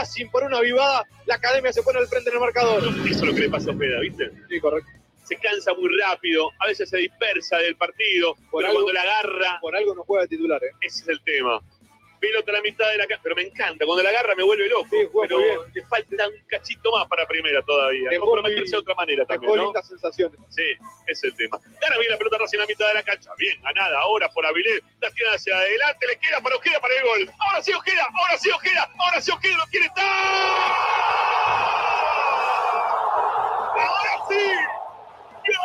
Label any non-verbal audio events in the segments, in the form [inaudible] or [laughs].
Racing por una vivada. La academia se pone al frente en el marcador. Eso es lo que le pasa a Ojeda, ¿viste? Sí, correcto. Se cansa muy rápido, a veces se dispersa del partido, Por pero algo- cuando la agarra, Por algo no juega de titular, ¿eh? ese es el tema. Pelota a la mitad de la cancha, pero me encanta, cuando la agarra me vuelve loco, Sí, pero le falta un cachito más para primera todavía. Dejó Comprometerse de otra manera también, ¿no? lindas sensaciones. Sí, es el tema. Gana bien la pelota Racing en la mitad de la cancha. Bien ganada ahora por Avilés. La tira hacia adelante. Le queda para Ojeda para el gol. Ahora sí Ojeda. Ahora sí Ojeda. Ahora sí Ojeda. Lo quiere estar. Ahora sí. Gol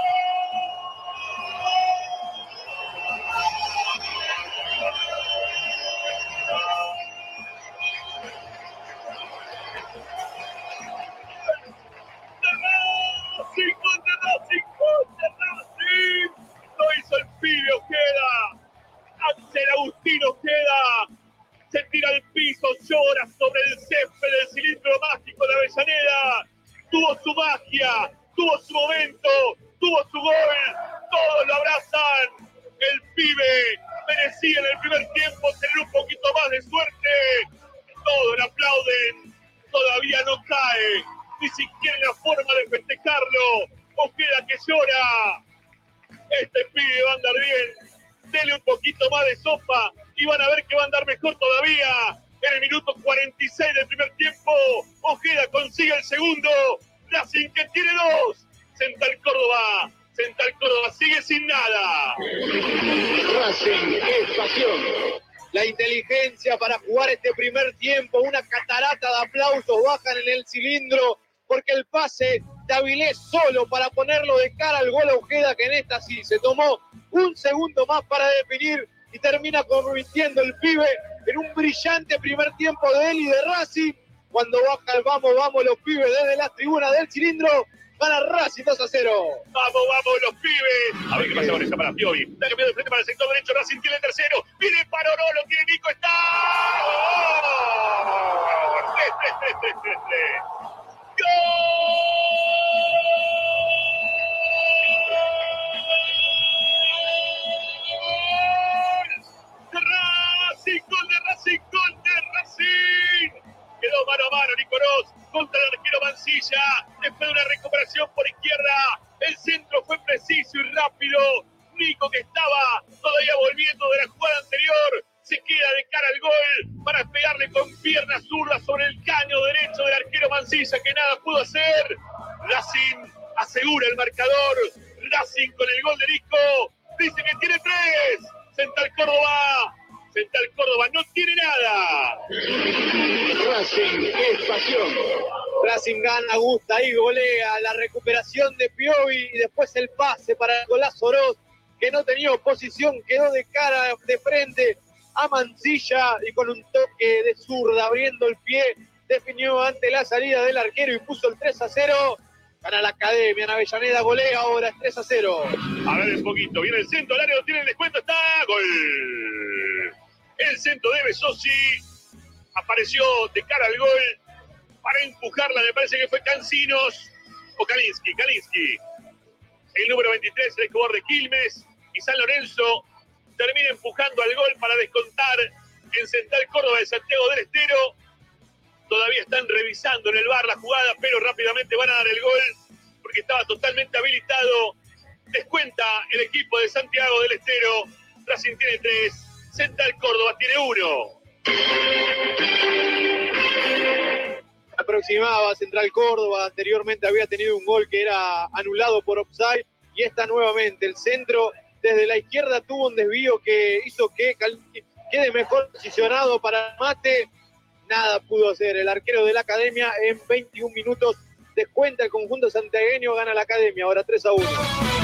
Tuvo su momento, tuvo su gol. Todos lo abrazan. El pibe merecía en el primer tiempo tener un poquito más de suerte. Todos le aplauden. Todavía no cae. Ni siquiera la forma de festejarlo. Ojeda que llora. Este pibe va a andar bien. Dele un poquito más de sopa y van a ver que va a andar mejor todavía. En el minuto 46 del primer tiempo, Ojeda consigue el segundo. Racing que tiene dos. Central Córdoba. Central Córdoba sigue sin nada. Racing es pasión. La inteligencia para jugar este primer tiempo, una catarata de aplausos bajan en el cilindro, porque el pase de Avilés solo para ponerlo de cara al gol Ojeda, que en esta sí se tomó un segundo más para definir y termina convirtiendo el pibe en un brillante primer tiempo de él y de Racing. Cuando baja el vamos, vamos los pibes desde las tribunas del cilindro, gana Racing 2 a 0. Vamos, vamos, los pibes. A ver qué pasa con esta para Piovi. Da cambiado de frente para el sector derecho. Racing tiene el tercero. Viene para Oro, lo tiene Nico. Está. ¡Gol! ¡Gol! Racing, gol de Racing, gol de Racing. Quedó mano a mano Nicolás contra el arquero Mancilla. Después de una recuperación por izquierda, el centro fue preciso y rápido. Nico que estaba todavía volviendo de la jugada anterior. Se queda de cara al gol para pegarle con pierna zurda sobre el caño derecho del arquero Mancilla que nada pudo hacer. Racing asegura el marcador. Racing con el gol de Nico. Dice que tiene tres. Central Córdoba. Central Córdoba no tiene nada. Racing es pasión. Racing gana, gusta y golea la recuperación de Piovi y después el pase para golazo Oroz, que no tenía oposición, quedó de cara, de frente a Mancilla y con un toque de zurda abriendo el pie, definió ante la salida del arquero y puso el 3 a 0. Gana la academia en Avellaneda, golea ahora, es 3 a 0. A ver un poquito. Viene el centro, el área lo tiene el descuento. Está. Gol. El centro de Besosi apareció de cara al gol para empujarla. Me parece que fue Cancinos o Kalinsky. Kalinsky. El número 23, el jugador de Quilmes. Y San Lorenzo termina empujando al gol para descontar en Central Córdoba de Santiago del Estero. Todavía están revisando en el bar la jugada, pero rápidamente van a dar el gol porque estaba totalmente habilitado. Descuenta el equipo de Santiago del Estero. Racing tiene tres, Central Córdoba tiene uno. aproximaba Central Córdoba, anteriormente había tenido un gol que era anulado por offside y esta nuevamente el centro desde la izquierda tuvo un desvío que hizo que quede mejor posicionado para el mate, nada pudo hacer el arquero de la academia en 21 minutos descuenta el conjunto santiagueño, gana la academia, ahora 3 a 1.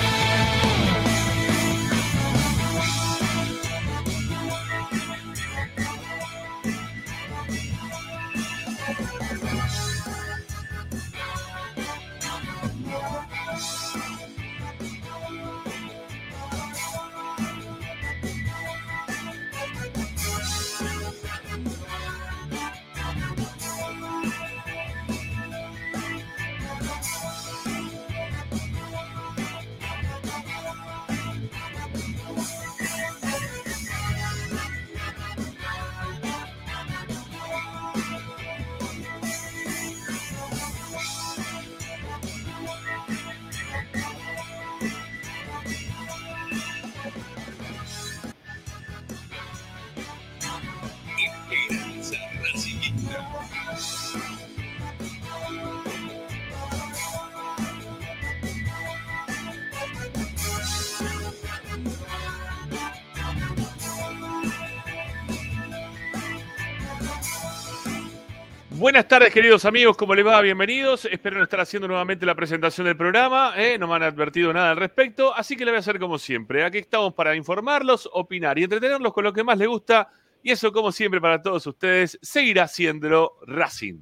Buenas tardes, queridos amigos, ¿cómo les va? Bienvenidos. Espero no estar haciendo nuevamente la presentación del programa, ¿eh? no me han advertido nada al respecto, así que le voy a hacer como siempre. Aquí estamos para informarlos, opinar y entretenerlos con lo que más les gusta, y eso, como siempre, para todos ustedes, seguirá siendo Racing.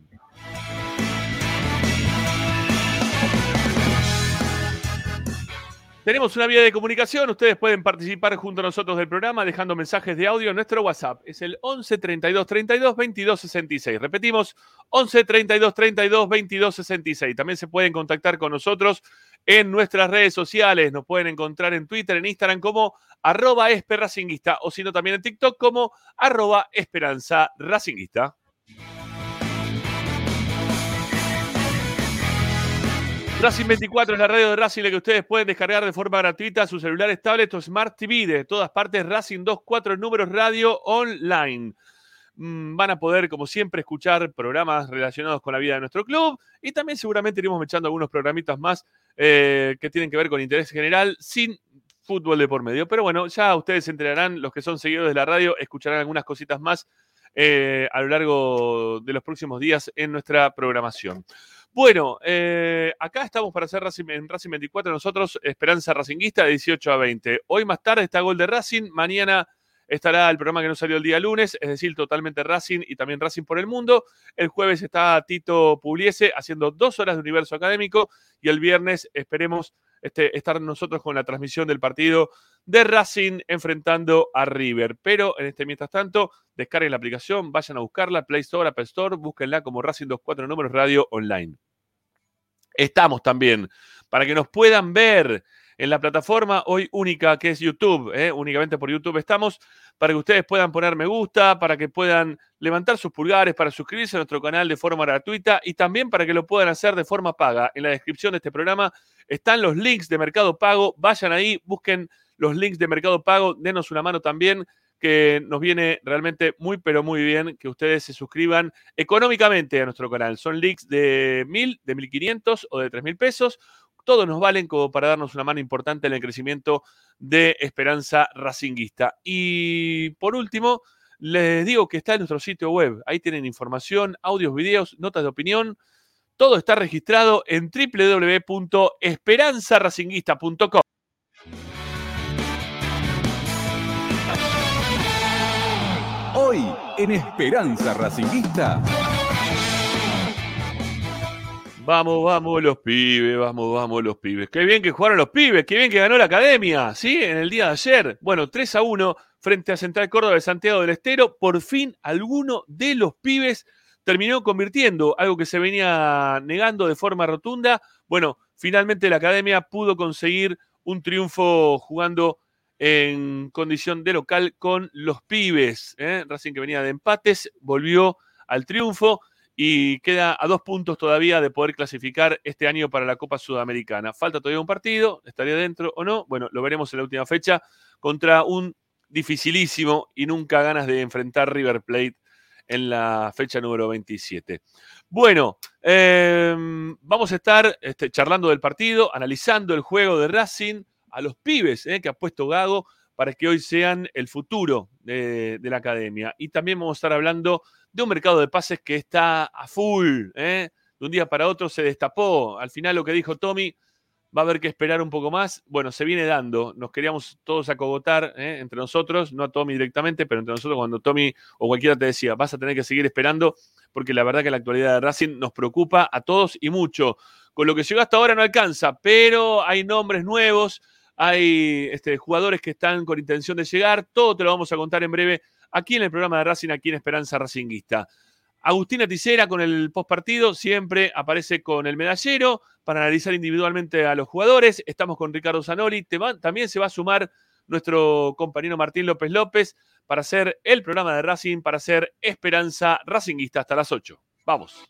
Tenemos una vía de comunicación. Ustedes pueden participar junto a nosotros del programa dejando mensajes de audio en nuestro WhatsApp. Es el 11 32 32 22 66. Repetimos, 11 32 32 22 66. También se pueden contactar con nosotros en nuestras redes sociales. Nos pueden encontrar en Twitter, en Instagram como arroba o si no también en TikTok como arroba esperanza racinguista. Racing 24 es la radio de Racing la que ustedes pueden descargar de forma gratuita a sus celulares, tablets o Smart TV de todas partes. Racing 24 números radio online. Mm, Van a poder, como siempre, escuchar programas relacionados con la vida de nuestro club y también seguramente iremos echando algunos programitas más eh, que tienen que ver con interés general sin fútbol de por medio. Pero bueno, ya ustedes se enterarán, los que son seguidores de la radio, escucharán algunas cositas más eh, a lo largo de los próximos días en nuestra programación. Bueno, eh, acá estamos para hacer Racing, en Racing 24, nosotros, Esperanza Racinguista, de 18 a 20. Hoy más tarde está Gol de Racing, mañana estará el programa que no salió el día lunes, es decir, totalmente Racing y también Racing por el Mundo. El jueves está Tito Pugliese haciendo dos horas de universo académico y el viernes esperemos este, estar nosotros con la transmisión del partido de Racing enfrentando a River. Pero en este mientras tanto, descarguen la aplicación, vayan a buscarla, Play Store, Apple Store, búsquenla como Racing 24 números radio online. Estamos también para que nos puedan ver en la plataforma hoy única que es YouTube, ¿eh? únicamente por YouTube estamos, para que ustedes puedan poner me gusta, para que puedan levantar sus pulgares, para suscribirse a nuestro canal de forma gratuita y también para que lo puedan hacer de forma paga. En la descripción de este programa están los links de Mercado Pago, vayan ahí, busquen los links de Mercado Pago, denos una mano también, que nos viene realmente muy, pero muy bien que ustedes se suscriban económicamente a nuestro canal. Son links de mil, de mil quinientos o de tres mil pesos. Todos nos valen como para darnos una mano importante en el crecimiento de Esperanza Racinguista. Y por último, les digo que está en nuestro sitio web. Ahí tienen información, audios, videos, notas de opinión. Todo está registrado en www.esperanzaracinguista.com. Hoy en Esperanza Racingista. Vamos, vamos los pibes, vamos, vamos los pibes. Qué bien que jugaron los pibes, qué bien que ganó la academia, ¿sí? En el día de ayer. Bueno, 3 a 1 frente a Central Córdoba de Santiago del Estero. Por fin, alguno de los pibes terminó convirtiendo algo que se venía negando de forma rotunda. Bueno, finalmente la academia pudo conseguir un triunfo jugando en condición de local con los pibes. ¿eh? Racing que venía de empates, volvió al triunfo y queda a dos puntos todavía de poder clasificar este año para la Copa Sudamericana. Falta todavía un partido, estaría dentro o no. Bueno, lo veremos en la última fecha contra un dificilísimo y nunca ganas de enfrentar River Plate en la fecha número 27. Bueno, eh, vamos a estar este, charlando del partido, analizando el juego de Racing a los pibes eh, que ha puesto Gago para que hoy sean el futuro de, la academia. Y también vamos a estar hablando de un mercado de pases que está a full. ¿eh? De un día para otro se destapó. Al final lo que dijo Tommy, va a haber que esperar un poco más. Bueno, se viene dando. Nos queríamos todos acogotar ¿eh? entre nosotros, no a Tommy directamente, pero entre nosotros cuando Tommy o cualquiera te decía, vas a tener que seguir esperando, porque la verdad que la actualidad de Racing nos preocupa a todos y mucho. Con lo que llegó hasta ahora no alcanza, pero hay nombres nuevos, hay este, jugadores que están con intención de llegar, todo te lo vamos a contar en breve aquí en el programa de Racing, aquí en Esperanza Racinguista. Agustina Ticera con el postpartido siempre aparece con el medallero para analizar individualmente a los jugadores. Estamos con Ricardo Zanoli. también se va a sumar nuestro compañero Martín López López para hacer el programa de Racing, para hacer Esperanza Racinguista hasta las 8. Vamos.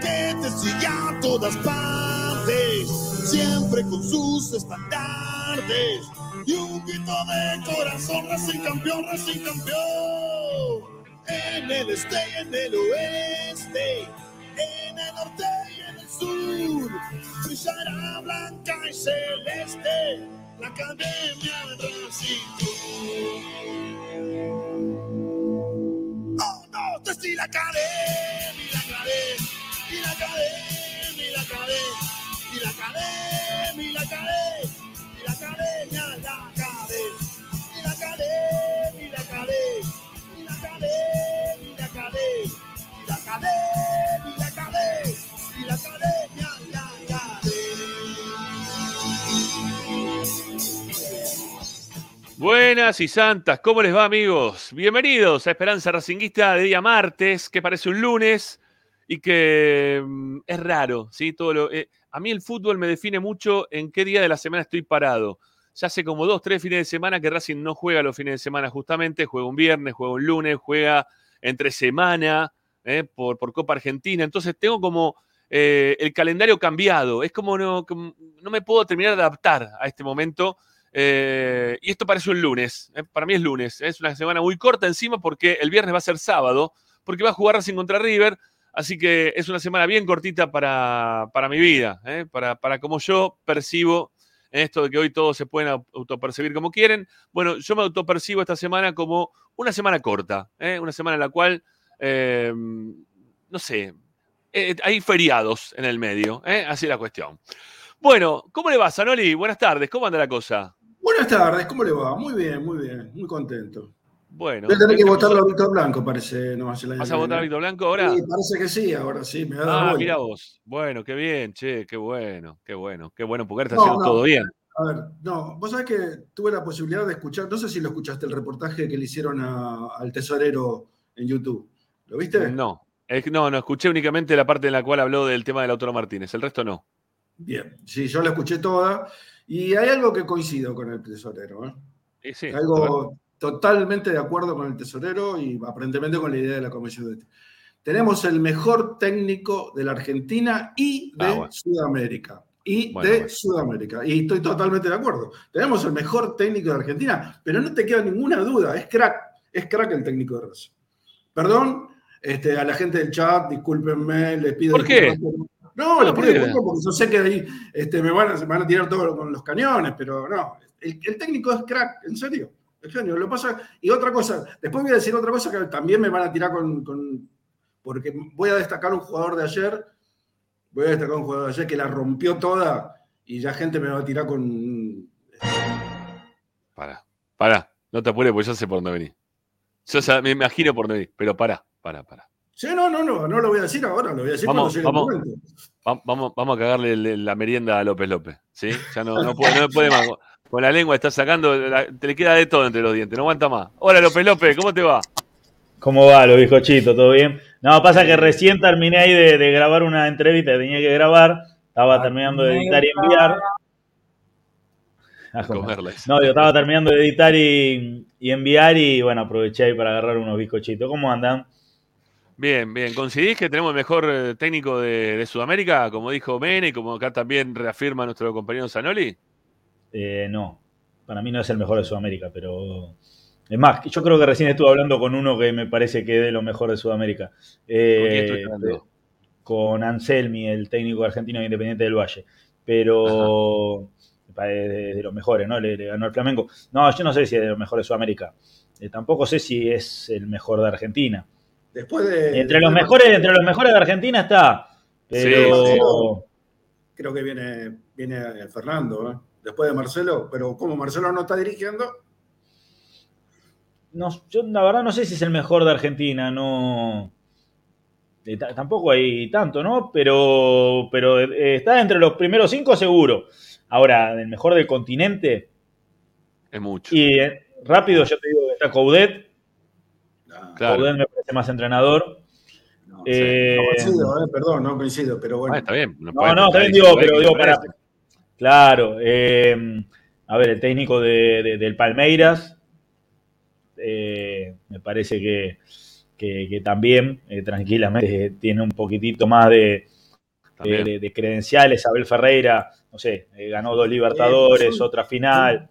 que te sigue a todas partes, siempre con sus estandartes y un grito de corazón, Racing campeón, Racing campeón. En el este y en el oeste, en el norte y en el sur, brillará blanca y celeste la academia Racing. Oh no, te la academia, la academia cadena, y la cadena, y la cadena, y la cadena, y la cadena, la cadena, y la cadena, y la cadena, y la cadena, y la cadena, y la cadena, y la cadena, y la cadena, la cadena. Buenas y santas, ¿cómo les va amigos? Bienvenidos a Esperanza Racinguista de día martes, que parece un lunes, y que mm, es raro, ¿sí? Todo lo, eh, a mí el fútbol me define mucho en qué día de la semana estoy parado. Ya hace como dos, tres fines de semana que Racing no juega los fines de semana justamente, juega un viernes, juega un lunes, juega entre semana ¿eh? por, por, Copa Argentina. Entonces tengo como eh, el calendario cambiado. Es como no, no, me puedo terminar de adaptar a este momento. Y esto parece un lunes. Para mí es lunes. Es una semana muy corta encima porque el viernes va a ser sábado, porque va a jugar Racing contra River Así que es una semana bien cortita para, para mi vida, ¿eh? para, para como yo percibo esto de que hoy todos se pueden autopercibir como quieren. Bueno, yo me autopercibo esta semana como una semana corta, ¿eh? una semana en la cual, eh, no sé, eh, hay feriados en el medio, así es la cuestión. Bueno, ¿cómo le va, Sanoli? Buenas tardes, ¿cómo anda la cosa? Buenas tardes, ¿cómo le va? Muy bien, muy bien, muy contento. Bueno. Voy a tener que votarlo a Víctor Blanco, parece. No, hace ¿Vas a votar a Víctor Blanco ahora? Sí, parece que sí, ahora sí. Me ah, mira vos. Bueno, qué bien, che, qué bueno, qué bueno, qué bueno, porque está no, haciendo no, todo bien. A ver, no, vos sabés que tuve la posibilidad de escuchar, no sé si lo escuchaste, el reportaje que le hicieron a, al tesorero en YouTube. ¿Lo viste? No, es, no, no, escuché únicamente la parte en la cual habló del tema del autor Martínez, el resto no. Bien, sí, yo la escuché toda y hay algo que coincido con el tesorero. ¿eh? Sí, sí, algo totalmente de acuerdo con el tesorero y aparentemente con la idea de la comisión de Tenemos el mejor técnico de la Argentina y de ah, bueno. Sudamérica. Y bueno, de bueno. Sudamérica. Y estoy totalmente de acuerdo. Tenemos el mejor técnico de Argentina, pero no te queda ninguna duda. Es crack. Es crack el técnico de Racing. Perdón este, a la gente del chat, discúlpenme, les pido. ¿Por qué? No, les pido disculpas porque yo sé que ahí este, me, van a, me van a tirar todo con los cañones, pero no. El, el técnico es crack, en serio. Extraño, lo pasa. Y otra cosa, después voy a decir otra cosa que también me van a tirar con, con. Porque voy a destacar un jugador de ayer. Voy a destacar un jugador de ayer que la rompió toda y ya gente me va a tirar con. Para, para, no te apures porque yo sé por dónde venís. Yo me imagino por dónde venís, pero para, para, para. Sí, no, no, no, no lo voy a decir ahora, lo voy a decir Vamos, cuando llegue vamos. el momento. Vamos, vamos a cagarle la merienda a López López. ¿Sí? Ya no, no puede, no puede más. Con la lengua está sacando, la- te le queda de todo entre los dientes, no aguanta más. Hola López López, ¿cómo te va? ¿Cómo va, los bizcochitos? ¿Todo bien? No, pasa que recién terminé ahí de, de grabar una entrevista que tenía que grabar. Estaba terminando de editar y enviar. Ah. Comerla. No, yo estaba terminando de editar y, y enviar y bueno, aproveché ahí para agarrar unos bizcochitos. ¿Cómo andan? Bien, bien. ¿Coincidís que tenemos el mejor eh, técnico de, de Sudamérica, como dijo Mene, y como acá también reafirma nuestro compañero Zanoli? Eh, no, para mí no es el mejor de Sudamérica, pero... Es más, yo creo que recién estuve hablando con uno que me parece que es de lo mejor de Sudamérica. Eh, ¿Con hablando? con Anselmi, el técnico argentino de Independiente del Valle. Pero es de, de los mejores, ¿no? Le, le ganó al Flamengo. No, yo no sé si es de los mejores de Sudamérica. Eh, tampoco sé si es el mejor de Argentina. Después de. Entre los después de mejores, Marcelo, entre los mejores de Argentina está. Pero Sí, Creo que viene, viene Fernando, ¿eh? Después de Marcelo, pero como Marcelo no está dirigiendo, no, yo la verdad no sé si es el mejor de Argentina, no. eh, ta- tampoco hay tanto, ¿no? Pero, pero eh, está entre los primeros cinco seguro. Ahora, el mejor del continente. Es mucho. Y eh, rápido, yo te digo que está Coudet. no, Claro. Coudet me parece más entrenador. no, Eh, no coincido, ¿eh? perdón, no coincido, pero bueno. Ah, está bien. No, no, está bien, digo, pero digo, para. Claro, eh, a ver, el técnico de- de- del Palmeiras, eh, me parece que, que- que también, eh, tranquilamente, tiene un poquitito más de, de, de- de credenciales. Abel Ferreira, no sé, eh, ganó dos Libertadores, son- otra final.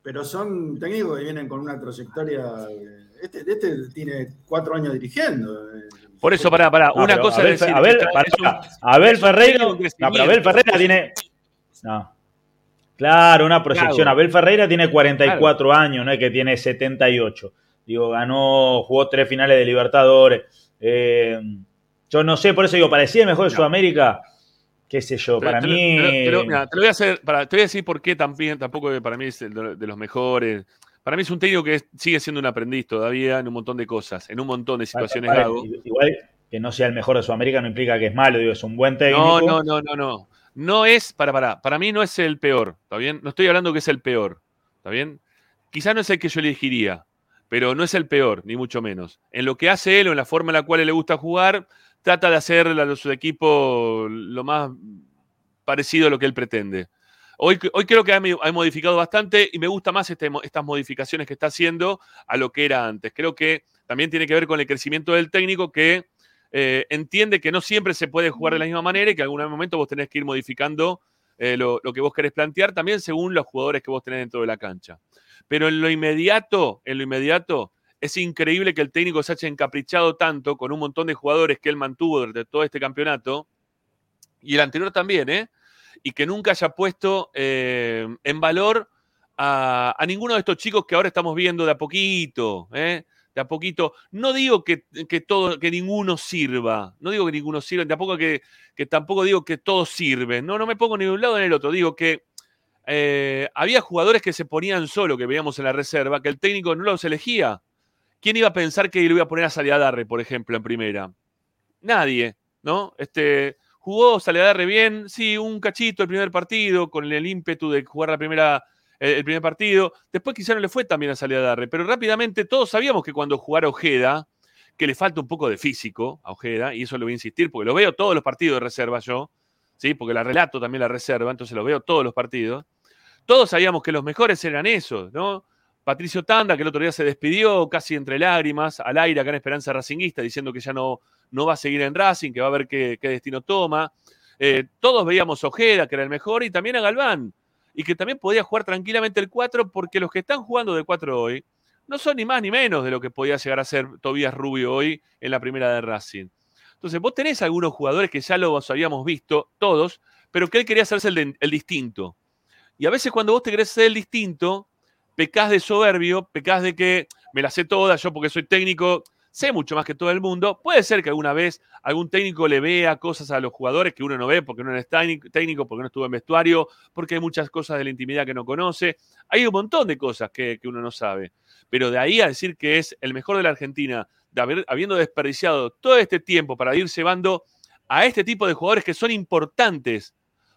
Pero son técnicos que vienen con una trayectoria. Este, este tiene cuatro años dirigiendo. Por eso, pará, pará. No, Una cosa Abel, es decir, Abel- Abel Ferreira, no, pero Abel. Ferreira tiene. No. Claro, una proyección. Claro. Abel Ferreira tiene 44 años, no es que tiene 78. Digo, ganó, jugó tres finales de Libertadores. Eh, yo no sé, por eso digo, parecía el mejor de No. Sudamérica. Qué sé yo, para te mí. te lo- te lo- mira, te lo voy a hacer, para, te voy a decir por qué también, tampoco para mí es de de los mejores. Para mí es un técnico que es- sigue siendo un aprendiz todavía en un montón de cosas, en un montón de situaciones. Igual que no sea el mejor de Sudamérica no implica que es malo, digo, es un buen técnico. No, no, no, no, no. No es, para, para, para mí no es el peor, ¿está bien? No estoy hablando que es el peor, ¿está bien? Quizá no es el que yo elegiría, pero no es el peor, ni mucho menos. En lo que hace él o en la forma en la cual le gusta jugar, trata de hacer a su equipo lo más parecido a lo que él pretende. Hoy, hoy creo que ha, modificado bastante y me gusta más este, estas modificaciones que está haciendo a lo que era antes. Creo que también tiene que ver con el crecimiento del técnico que eh, entiende que no siempre se puede jugar de la misma manera y que en algún momento vos tenés que ir modificando eh, lo, lo, que vos querés plantear, también según los jugadores que vos tenés dentro de la cancha. Pero en lo inmediato, en lo inmediato, es increíble que el técnico se haya encaprichado tanto con un montón de jugadores que él mantuvo durante todo este campeonato, y el anterior también, ¿eh? Y que nunca haya puesto eh, en valor a, a, ninguno de estos chicos que ahora estamos viendo de a poquito, ¿eh? De a poquito. No digo que, que, todo, que ninguno sirva, no digo que ninguno sirva, tampoco que, que tampoco digo que todos sirven. No, no me pongo ni de un lado ni del otro. Digo que eh, había jugadores que se ponían solo, que veíamos en la reserva, que el técnico no los elegía. ¿Quién iba a pensar que lo iba a poner a Saliadarre, por ejemplo, en primera? Nadie, ¿no? Este, jugó Saliadarre bien, sí, un cachito el primer partido, con el ímpetu de jugar la primera el primer partido. Después quizá no le fue también a salir a darle, pero rápidamente todos sabíamos que cuando jugara Ojeda, que le falta un poco de físico a Ojeda, y eso lo voy a insistir, porque lo veo todos los partidos de reserva yo, ¿sí? porque la relato también la reserva, entonces lo veo todos los partidos. Todos sabíamos que los mejores eran esos, ¿no? Patricio Tanda, que el otro día se despidió casi entre lágrimas, al aire acá en Esperanza Racinguista, diciendo que ya no, no va a seguir en Racing, que va a ver qué, destino toma. Eh, todos veíamos Ojeda, que era el mejor, y también a Galván, y que también podía jugar tranquilamente el 4 porque los que están jugando de 4 hoy no son ni más ni menos de lo que podía llegar a ser Tobías Rubio hoy en la primera de Racing. Entonces, vos tenés algunos jugadores que ya los habíamos visto, todos, pero que él quería hacerse el, distinto. Y a veces cuando vos te querés ser el distinto, pecás de soberbio, pecás de que me la sé toda, yo porque soy técnico, sé mucho más que todo el mundo. Puede ser que alguna vez algún técnico le vea cosas a los jugadores que uno no ve porque no es técnico, porque no estuvo en vestuario, porque hay muchas cosas de la intimidad que no conoce. Hay un montón de cosas que, uno no sabe. Pero de ahí a decir que es el mejor de la Argentina, de haber, habiendo desperdiciado todo este tiempo para ir llevando a este tipo de jugadores que son importantes,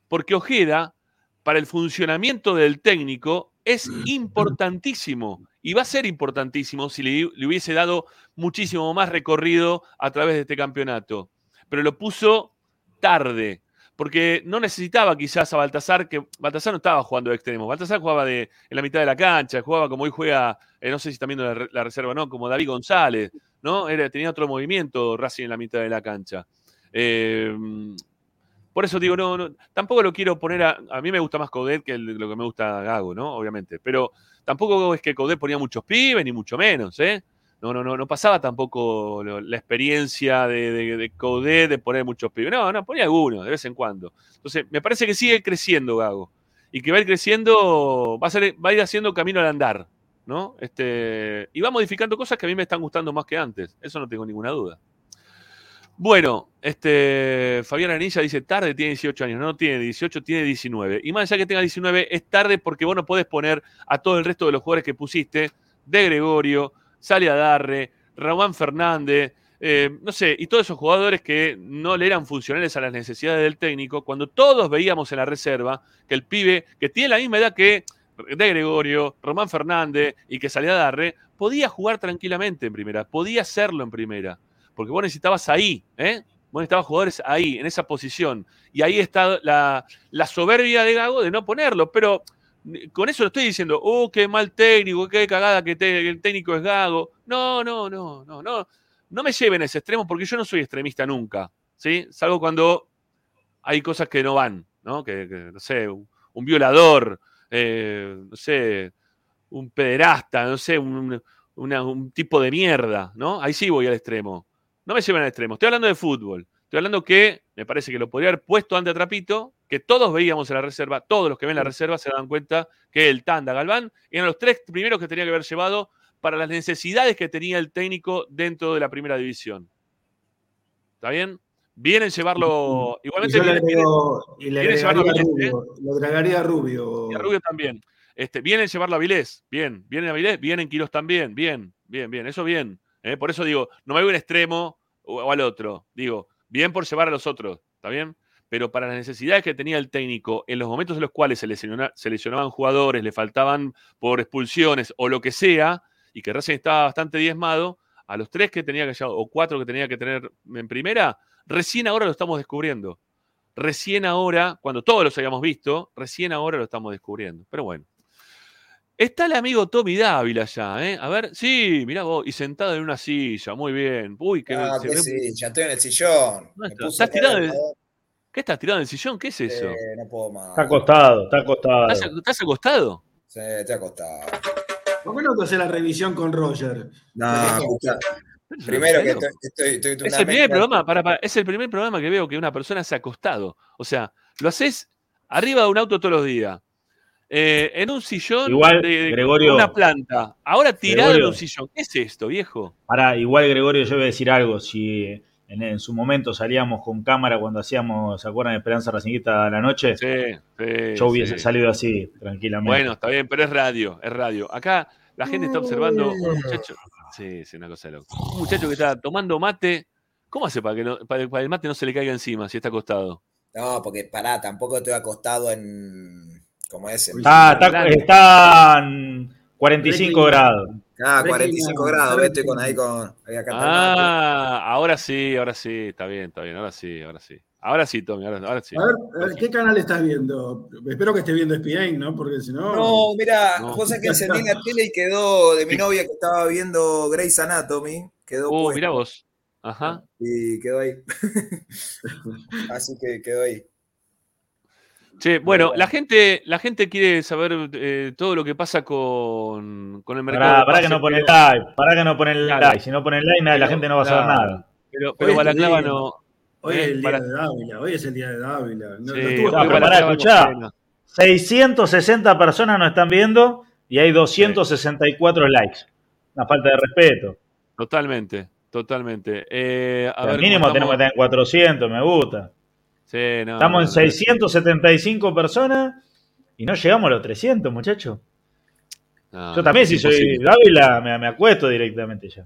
porque Ojeda, para el funcionamiento del técnico, es importantísimo y va a ser importantísimo si le, hubiese dado muchísimo más recorrido a través de este campeonato. Pero lo puso tarde, porque no necesitaba quizás a Baltasar, que Baltasar no estaba jugando de extremo. Baltasar jugaba de, en la mitad de la cancha, jugaba como hoy juega, eh, no sé si también viendo la, reserva, ¿no? Como David González, ¿no? Tenía otro movimiento Racing en la mitad de la cancha. Eh, por eso digo, no, tampoco lo quiero poner a. A mí me gusta más Codet que lo que me gusta Gago, ¿no? Obviamente. Pero tampoco es que Codet ponía muchos pibes, ni mucho menos, ¿eh? No, no, no, no pasaba tampoco la experiencia de, de, de de poner muchos pibes. No, no, ponía algunos, de vez en cuando. Entonces, me parece que sigue creciendo Gago. Y que va a ir creciendo, va a, ser, va a ir haciendo camino al andar, ¿no? Este, y va modificando cosas que a mí me están gustando más que antes. Eso no tengo ninguna duda. Bueno, este, Fabián Anilla dice, tarde tiene 18 años, no tiene 18, tiene 19. Y más allá que tenga 19, es tarde porque vos no podés poner a todo el resto de los jugadores que pusiste, de Gregorio, Sale Adarre, Ramón Fernández, eh, no sé, y todos esos jugadores que no le eran funcionales a las necesidades del técnico, cuando todos veíamos en la reserva que el pibe, que tiene la misma edad que de Gregorio, Román Fernández y que salía Darre, podía jugar tranquilamente en primera, podía hacerlo en primera porque vos necesitabas ahí, ¿eh? Vos necesitabas jugadores ahí, en esa posición. Y ahí está la, soberbia de Gago de no ponerlo. Pero con eso lo estoy diciendo, oh, qué mal técnico, qué cagada que el técnico es Gago. No, no, no, no, no. No me lleven a ese extremo porque yo no soy extremista nunca, ¿sí? Salvo cuando hay cosas que no van, ¿no? Que, no sé, un, violador, eh, no sé, un pederasta, no sé, un, un tipo de mierda, ¿no? Ahí sí voy al extremo. No me lleven al extremo. Estoy hablando de fútbol. Estoy hablando que me parece que lo podría haber puesto ante a Trapito, que todos veíamos en la reserva, todos los que ven la reserva se dan cuenta que el Tanda Galván eran los tres primeros que tenía que haber llevado para las necesidades que tenía el técnico dentro de la primera división. ¿Está bien? Vienen llevarlo. Igualmente. Y, le llevarlo a Rubio. Lo agregaría a Rubio. Y a Rubio también. Este, vienen llevarlo a Vilés. Bien. Vienen a Vilés. Vienen Quiros también. Bien. Bien, bien. Eso bien. ¿eh? Por eso digo, no me voy a un extremo o, al otro. Digo, bien por llevar a los otros, ¿está bien? Pero para las necesidades que tenía el técnico, en los momentos en los cuales se, lesionaban jugadores, le faltaban por expulsiones o lo que sea, y que recién estaba bastante diezmado, a los tres que tenía que o cuatro que tenía que tener en primera, recién ahora lo estamos descubriendo. Recién ahora, cuando todos los habíamos visto, recién ahora lo estamos descubriendo. Pero bueno. Está el amigo Tommy Dávila ya, ¿eh? A ver, sí, mirá vos, y sentado en una silla, muy bien. Uy, qué ah, qué silla, estoy en el sillón. ¿Estás tirado en el... ¿Qué estás tirado en el sillón? ¿Qué es eso? Eh, no puedo más. Está acostado, está acostado. ¿Estás, acostado? Sí, estoy acostado. ¿Por qué no te haces la revisión con Roger? No, escucha. Primero que estoy, estoy, es, el primer programa, para, es el primer programa que veo que una persona se ha acostado. O sea, lo haces arriba de un auto todos los días eh, en un sillón igual, de, Gregorio, una planta. Ahora tirado en un sillón. ¿Qué es esto, viejo? Para, igual, Gregorio, yo voy a decir algo. Si en, su momento salíamos con cámara cuando hacíamos, ¿se acuerdan de Esperanza Racinguita a la noche? Sí, sí Yo hubiese salido así, tranquilamente. Bueno, está bien, pero es radio, es radio. Acá la gente está observando un muchacho. Sí, sí, una cosa loca. Un muchacho que está tomando mate. ¿Cómo hace para que, no, para que el mate no se le caiga encima si está acostado? No, porque pará, tampoco estoy acostado en como ese. Ah, está, están 45 grados. Ah, 45 grados, vete con ahí con. ah, ahora sí, ahora sí, está bien, está bien, ahora sí, ahora sí. Ahora sí, Tommy, ahora, sí. A ver, ¿qué canal estás viendo? Espero que esté viendo ESPN, ¿no? Porque si no. No, mira, no. que [laughs] encendí la tele y quedó de mi novia que estaba viendo Grey's Anatomy. Quedó. Uh, mira vos. Ajá. Y quedó ahí. [laughs] Así que quedó ahí bueno, la gente, la gente quiere saber eh, todo lo que pasa con, con el mercado. Para, que no ponen live, para que no ponen like. Si no ponen like, la gente no va a saber nada. Pero, pero Balaclava no. Hoy es el día de Dávila, hoy es el día de Dávila. No, sí, no, para escuchar. 660 personas nos están viendo y hay 264 likes. Una falta de respeto. Totalmente, totalmente. Eh, a ver, mínimo ¿cómo tenemos que tener 400, me gusta. Sí, no, Estamos no, en no. 675 personas y no llegamos a los 300, muchachos. No, Yo también, si soy imposible. Dávila, me, me acuesto directamente ya.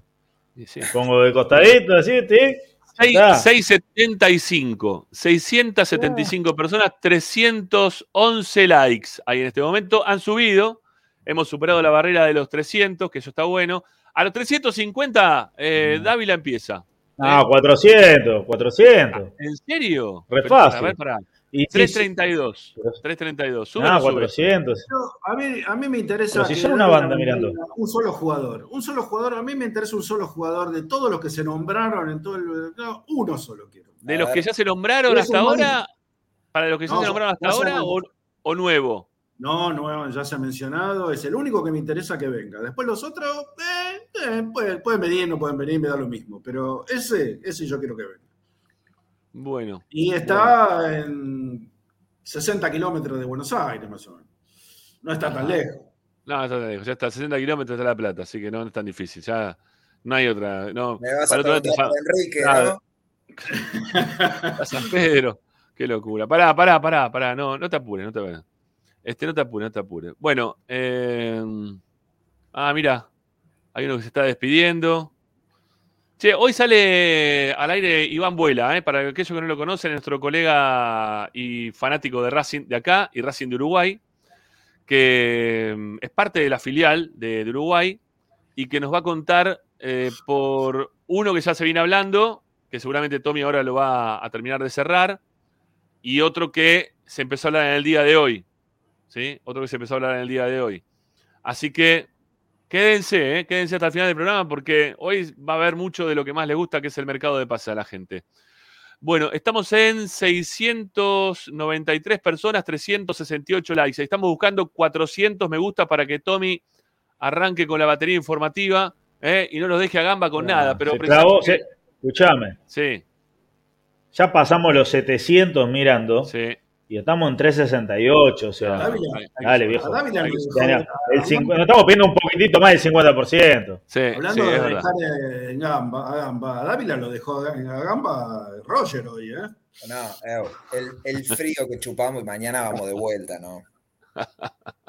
Sí, pongo de costadito, así, ¿sí? Seis- Ya. 675, 675 personas, 311 likes ahí en este momento. Han subido, hemos superado la barrera de los 300, que eso está bueno. A los 350, eh, Dávila empieza. No, 400, 400. ¿En serio? Re Pero, fácil. A ver, pará. Y sí, 332. 332. ¿Sube sube? 400. Yo- a, mí, a mí me interesa. Pero si son una banda mirando. Un solo jugador. Un solo jugador. A mí me interesa un solo jugador de todos los que se nombraron en todo el. no, uno solo quiero. De A los ver. que ya se nombraron Pero hasta ahora, para los que ya No, se nombraron hasta no ahora o, o nuevo. No, no, ya se ha mencionado. Es el único que me interesa que venga. Después los otros, eh, eh, pueden, pueden venir, no pueden venir, me da lo mismo. Pero ese, ese yo quiero que venga. Bueno, Y está en 60 kilómetros de Buenos Aires, más o menos. No está tan lejos. no, está lejos, ya está a 60 kilómetros de La Plata, así que no, no es tan difícil. Ya no hay otra. No, Me vas para a otro lado Enrique, Claro. ¿no? [laughs] a San Pedro. Qué locura. Pará, pará, pará, pará. No, no te apures, no te apures. Este, no te apures, no te apures. Bueno, eh, ah, mira, hay uno que se está despidiendo. Che, hoy sale al aire Iván Vuela, ¿eh? para aquellos que no lo conocen, nuestro colega y fanático de Racing de acá y Racing de Uruguay, que mm, es parte de la filial de, de Uruguay y que nos va a contar eh, por uno que ya se viene hablando, que seguramente Tommy ahora lo va a terminar de cerrar, y otro que se empezó a hablar en el día de hoy. ¿Sí? Otro que se empezó a hablar en el día de hoy. Así que quédense, ¿eh? quédense hasta el final del programa porque hoy va a haber mucho de lo que más les gusta, que es el mercado de pase a la gente. Bueno, estamos en 693 personas, 368 likes. Estamos buscando 400 me gusta para que Tommy arranque con la batería informativa ¿eh? y no nos deje a gamba con nada. Pero Se precisamente- se- escuchame, Sí, ya pasamos los 700 mirando sí. Y estamos en 368, o sea, Dávila, dale viejo. A Dávila el 50 nos estamos pidiendo un poquitito más del 50%. Sí, Hablando sí, de dejar en gamba, a gamba, a Dávila lo dejó en a gamba Roger hoy, ¿eh? No, eh, el, el frío que chupamos y mañana vamos de vuelta, ¿no? [laughs]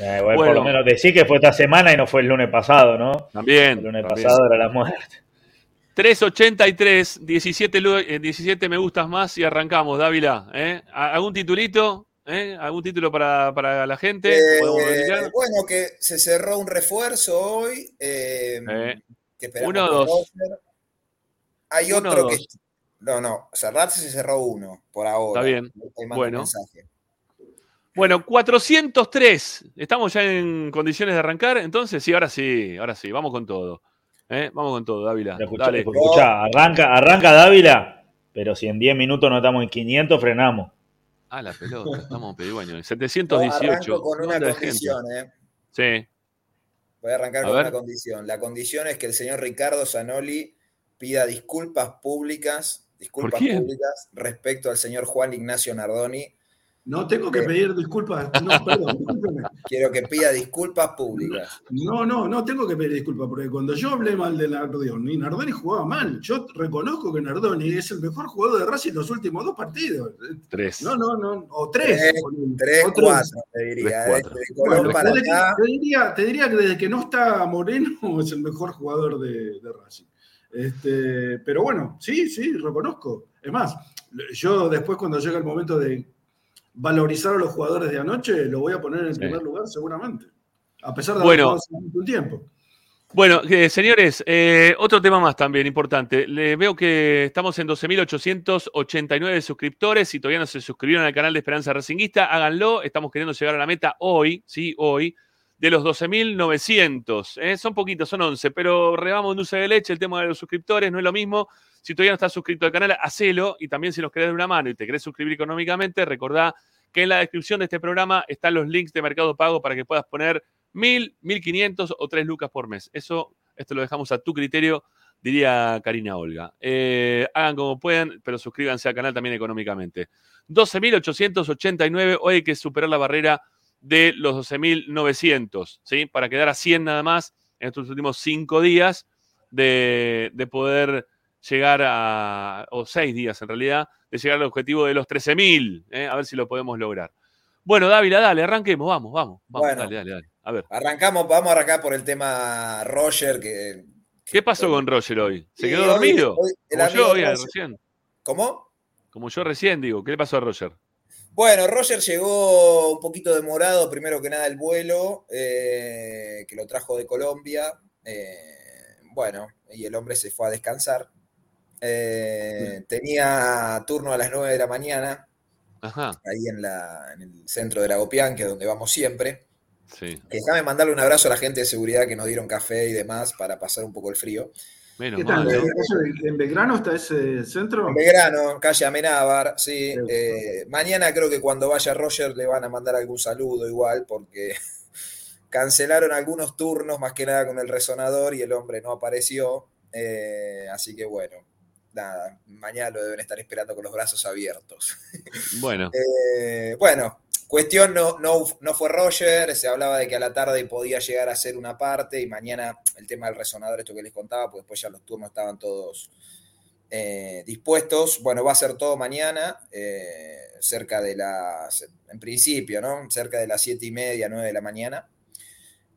Eh, bueno, Bueno. Por lo menos decir que fue esta semana y no fue el lunes pasado, ¿no? También. El lunes también. pasado era la muerte. 383, 17, lu- eh, 17 me gustas más y arrancamos, Dávila. ¿eh? ¿A- ¿Algún titulito? ¿eh? ¿Algún título para, para la gente? Eh, bueno, que se cerró un refuerzo hoy. eh, Eh, que uno o dos. Hay Uno otro que. dos. No, no, cerrarse se cerró uno, por ahora. Está bien. Bueno. mensaje. Bueno, 403. ¿Estamos ya en condiciones de arrancar? Entonces, sí, ahora sí, ahora sí, vamos con todo. ¿Eh? Vamos con todo, Dávila. Escuchá, Dale. escuchá, arranca, arranca Dávila, pero si en 10 minutos no estamos en 500, frenamos. Ah, la pelota, [laughs] estamos pedigüeños. No, 718. arranco con ¿Qué una condición, ¿eh? Sí. Voy a arrancar A con ver. una condición. La condición es que el señor Ricardo Zanoli pida disculpas públicas, disculpas públicas respecto al señor Juan Ignacio Nardoni. No tengo que pedir disculpas. No, perdón, [laughs] discúlpeme. Quiero que pida disculpas públicas. No, no, no tengo que pedir disculpas, porque cuando yo hablé mal de Nardoni, Nardoni jugaba mal. Yo reconozco que Nardoni es el mejor jugador de Racing los últimos dos partidos. Tres. No, no, no, o tres. Tres, O tres. cuatro, te diría. Tres, ¿eh? cuatro. Bueno, para acá. te, diría, te diría que desde que no está Moreno [laughs] es el mejor jugador de, de Racing. Este, pero bueno, sí, sí, reconozco. Es más, yo después cuando llega el momento de valorizar a los jugadores de anoche, lo voy a poner en Sí. primer lugar seguramente. A pesar de Bueno. haber hace un tiempo. Bueno, eh, señores, eh, otro tema más también importante. Le veo que estamos en 12.889 suscriptores. Si todavía no se suscribieron al canal de Esperanza Racinguista, háganlo. Estamos queriendo llegar a la meta hoy, sí, hoy, de los 12.900. ¿eh? Son poquitos, son 11, pero rebamos dulce de leche. El tema de los suscriptores no es lo mismo. Si todavía no estás suscrito al canal, hacelo. Y también si nos querés dar una mano y te querés suscribir económicamente, recordá que en la descripción de este programa están los links de Mercado Pago para que puedas poner mil, mil quinientos o tres lucas por mes. Eso, esto lo dejamos a tu criterio, diría Karina Olga. Eh, hagan como puedan, pero suscríbanse al canal también económicamente. 12.889, hoy hay que superar la barrera de los 12.900, ¿sí? Para quedar a 100 nada más en estos últimos cinco días de, de poder llegar a, o seis días en realidad, de llegar al objetivo de los 13.000, ¿eh? a ver si lo podemos lograr. Bueno, Dávila, dale, arranquemos, vamos, vamos, vamos, Bueno. dale, dale, dale. A ver, Arrancamos, vamos a arrancar por el tema Roger, que... ¿qué pasó con Roger hoy? ¿Se quedó dormido? hoy Como yo hoy Roger- recién. ¿Cómo? Como yo recién digo, ¿qué le pasó a Roger? Bueno, Roger llegó un poquito demorado, primero que nada el vuelo, eh, que lo trajo de Colombia. eh, bueno, y el hombre se fue a descansar. Eh, tenía turno a las 9 de la mañana, Ajá, ahí en, la, en el centro de la Gopián, que es donde vamos siempre. sí. Déjame mandarle un abrazo a la gente de seguridad que nos dieron café y demás para pasar un poco el frío. Menos ¿Qué tal? mal, ¿no? ¿En Belgrano está ese centro? En Belgrano, calle Amenábar, sí. Sí. Eh, mañana creo que cuando vaya Roger le van a mandar algún saludo igual, porque [laughs] cancelaron algunos turnos, más que nada con el resonador, y el hombre no apareció. Eh, así que bueno, nada, mañana lo deben estar esperando con los brazos abiertos. [laughs] Bueno, Eh, bueno, cuestión no, no, no fue Roger, se hablaba de que a la tarde podía llegar a ser una parte y mañana el tema del resonador, esto que les contaba, pues después ya los turnos estaban todos eh, dispuestos. Bueno, va a ser todo mañana, eh, cerca de las, en principio, ¿no? Cerca de las siete y media, nueve de la mañana.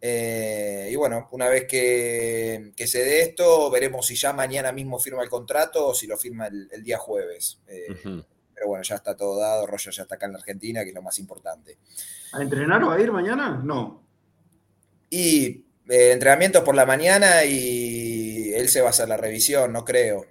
Eh, y bueno, una vez que, que se dé esto, veremos si ya mañana mismo firma el contrato o si lo firma el, día jueves. Eh. Pero bueno, ya está todo dado. Roger ya está acá en la Argentina, que es lo más importante. ¿A entrenar o a ir mañana? No. Y eh, entrenamientos por la mañana y él se va a hacer la revisión, no creo.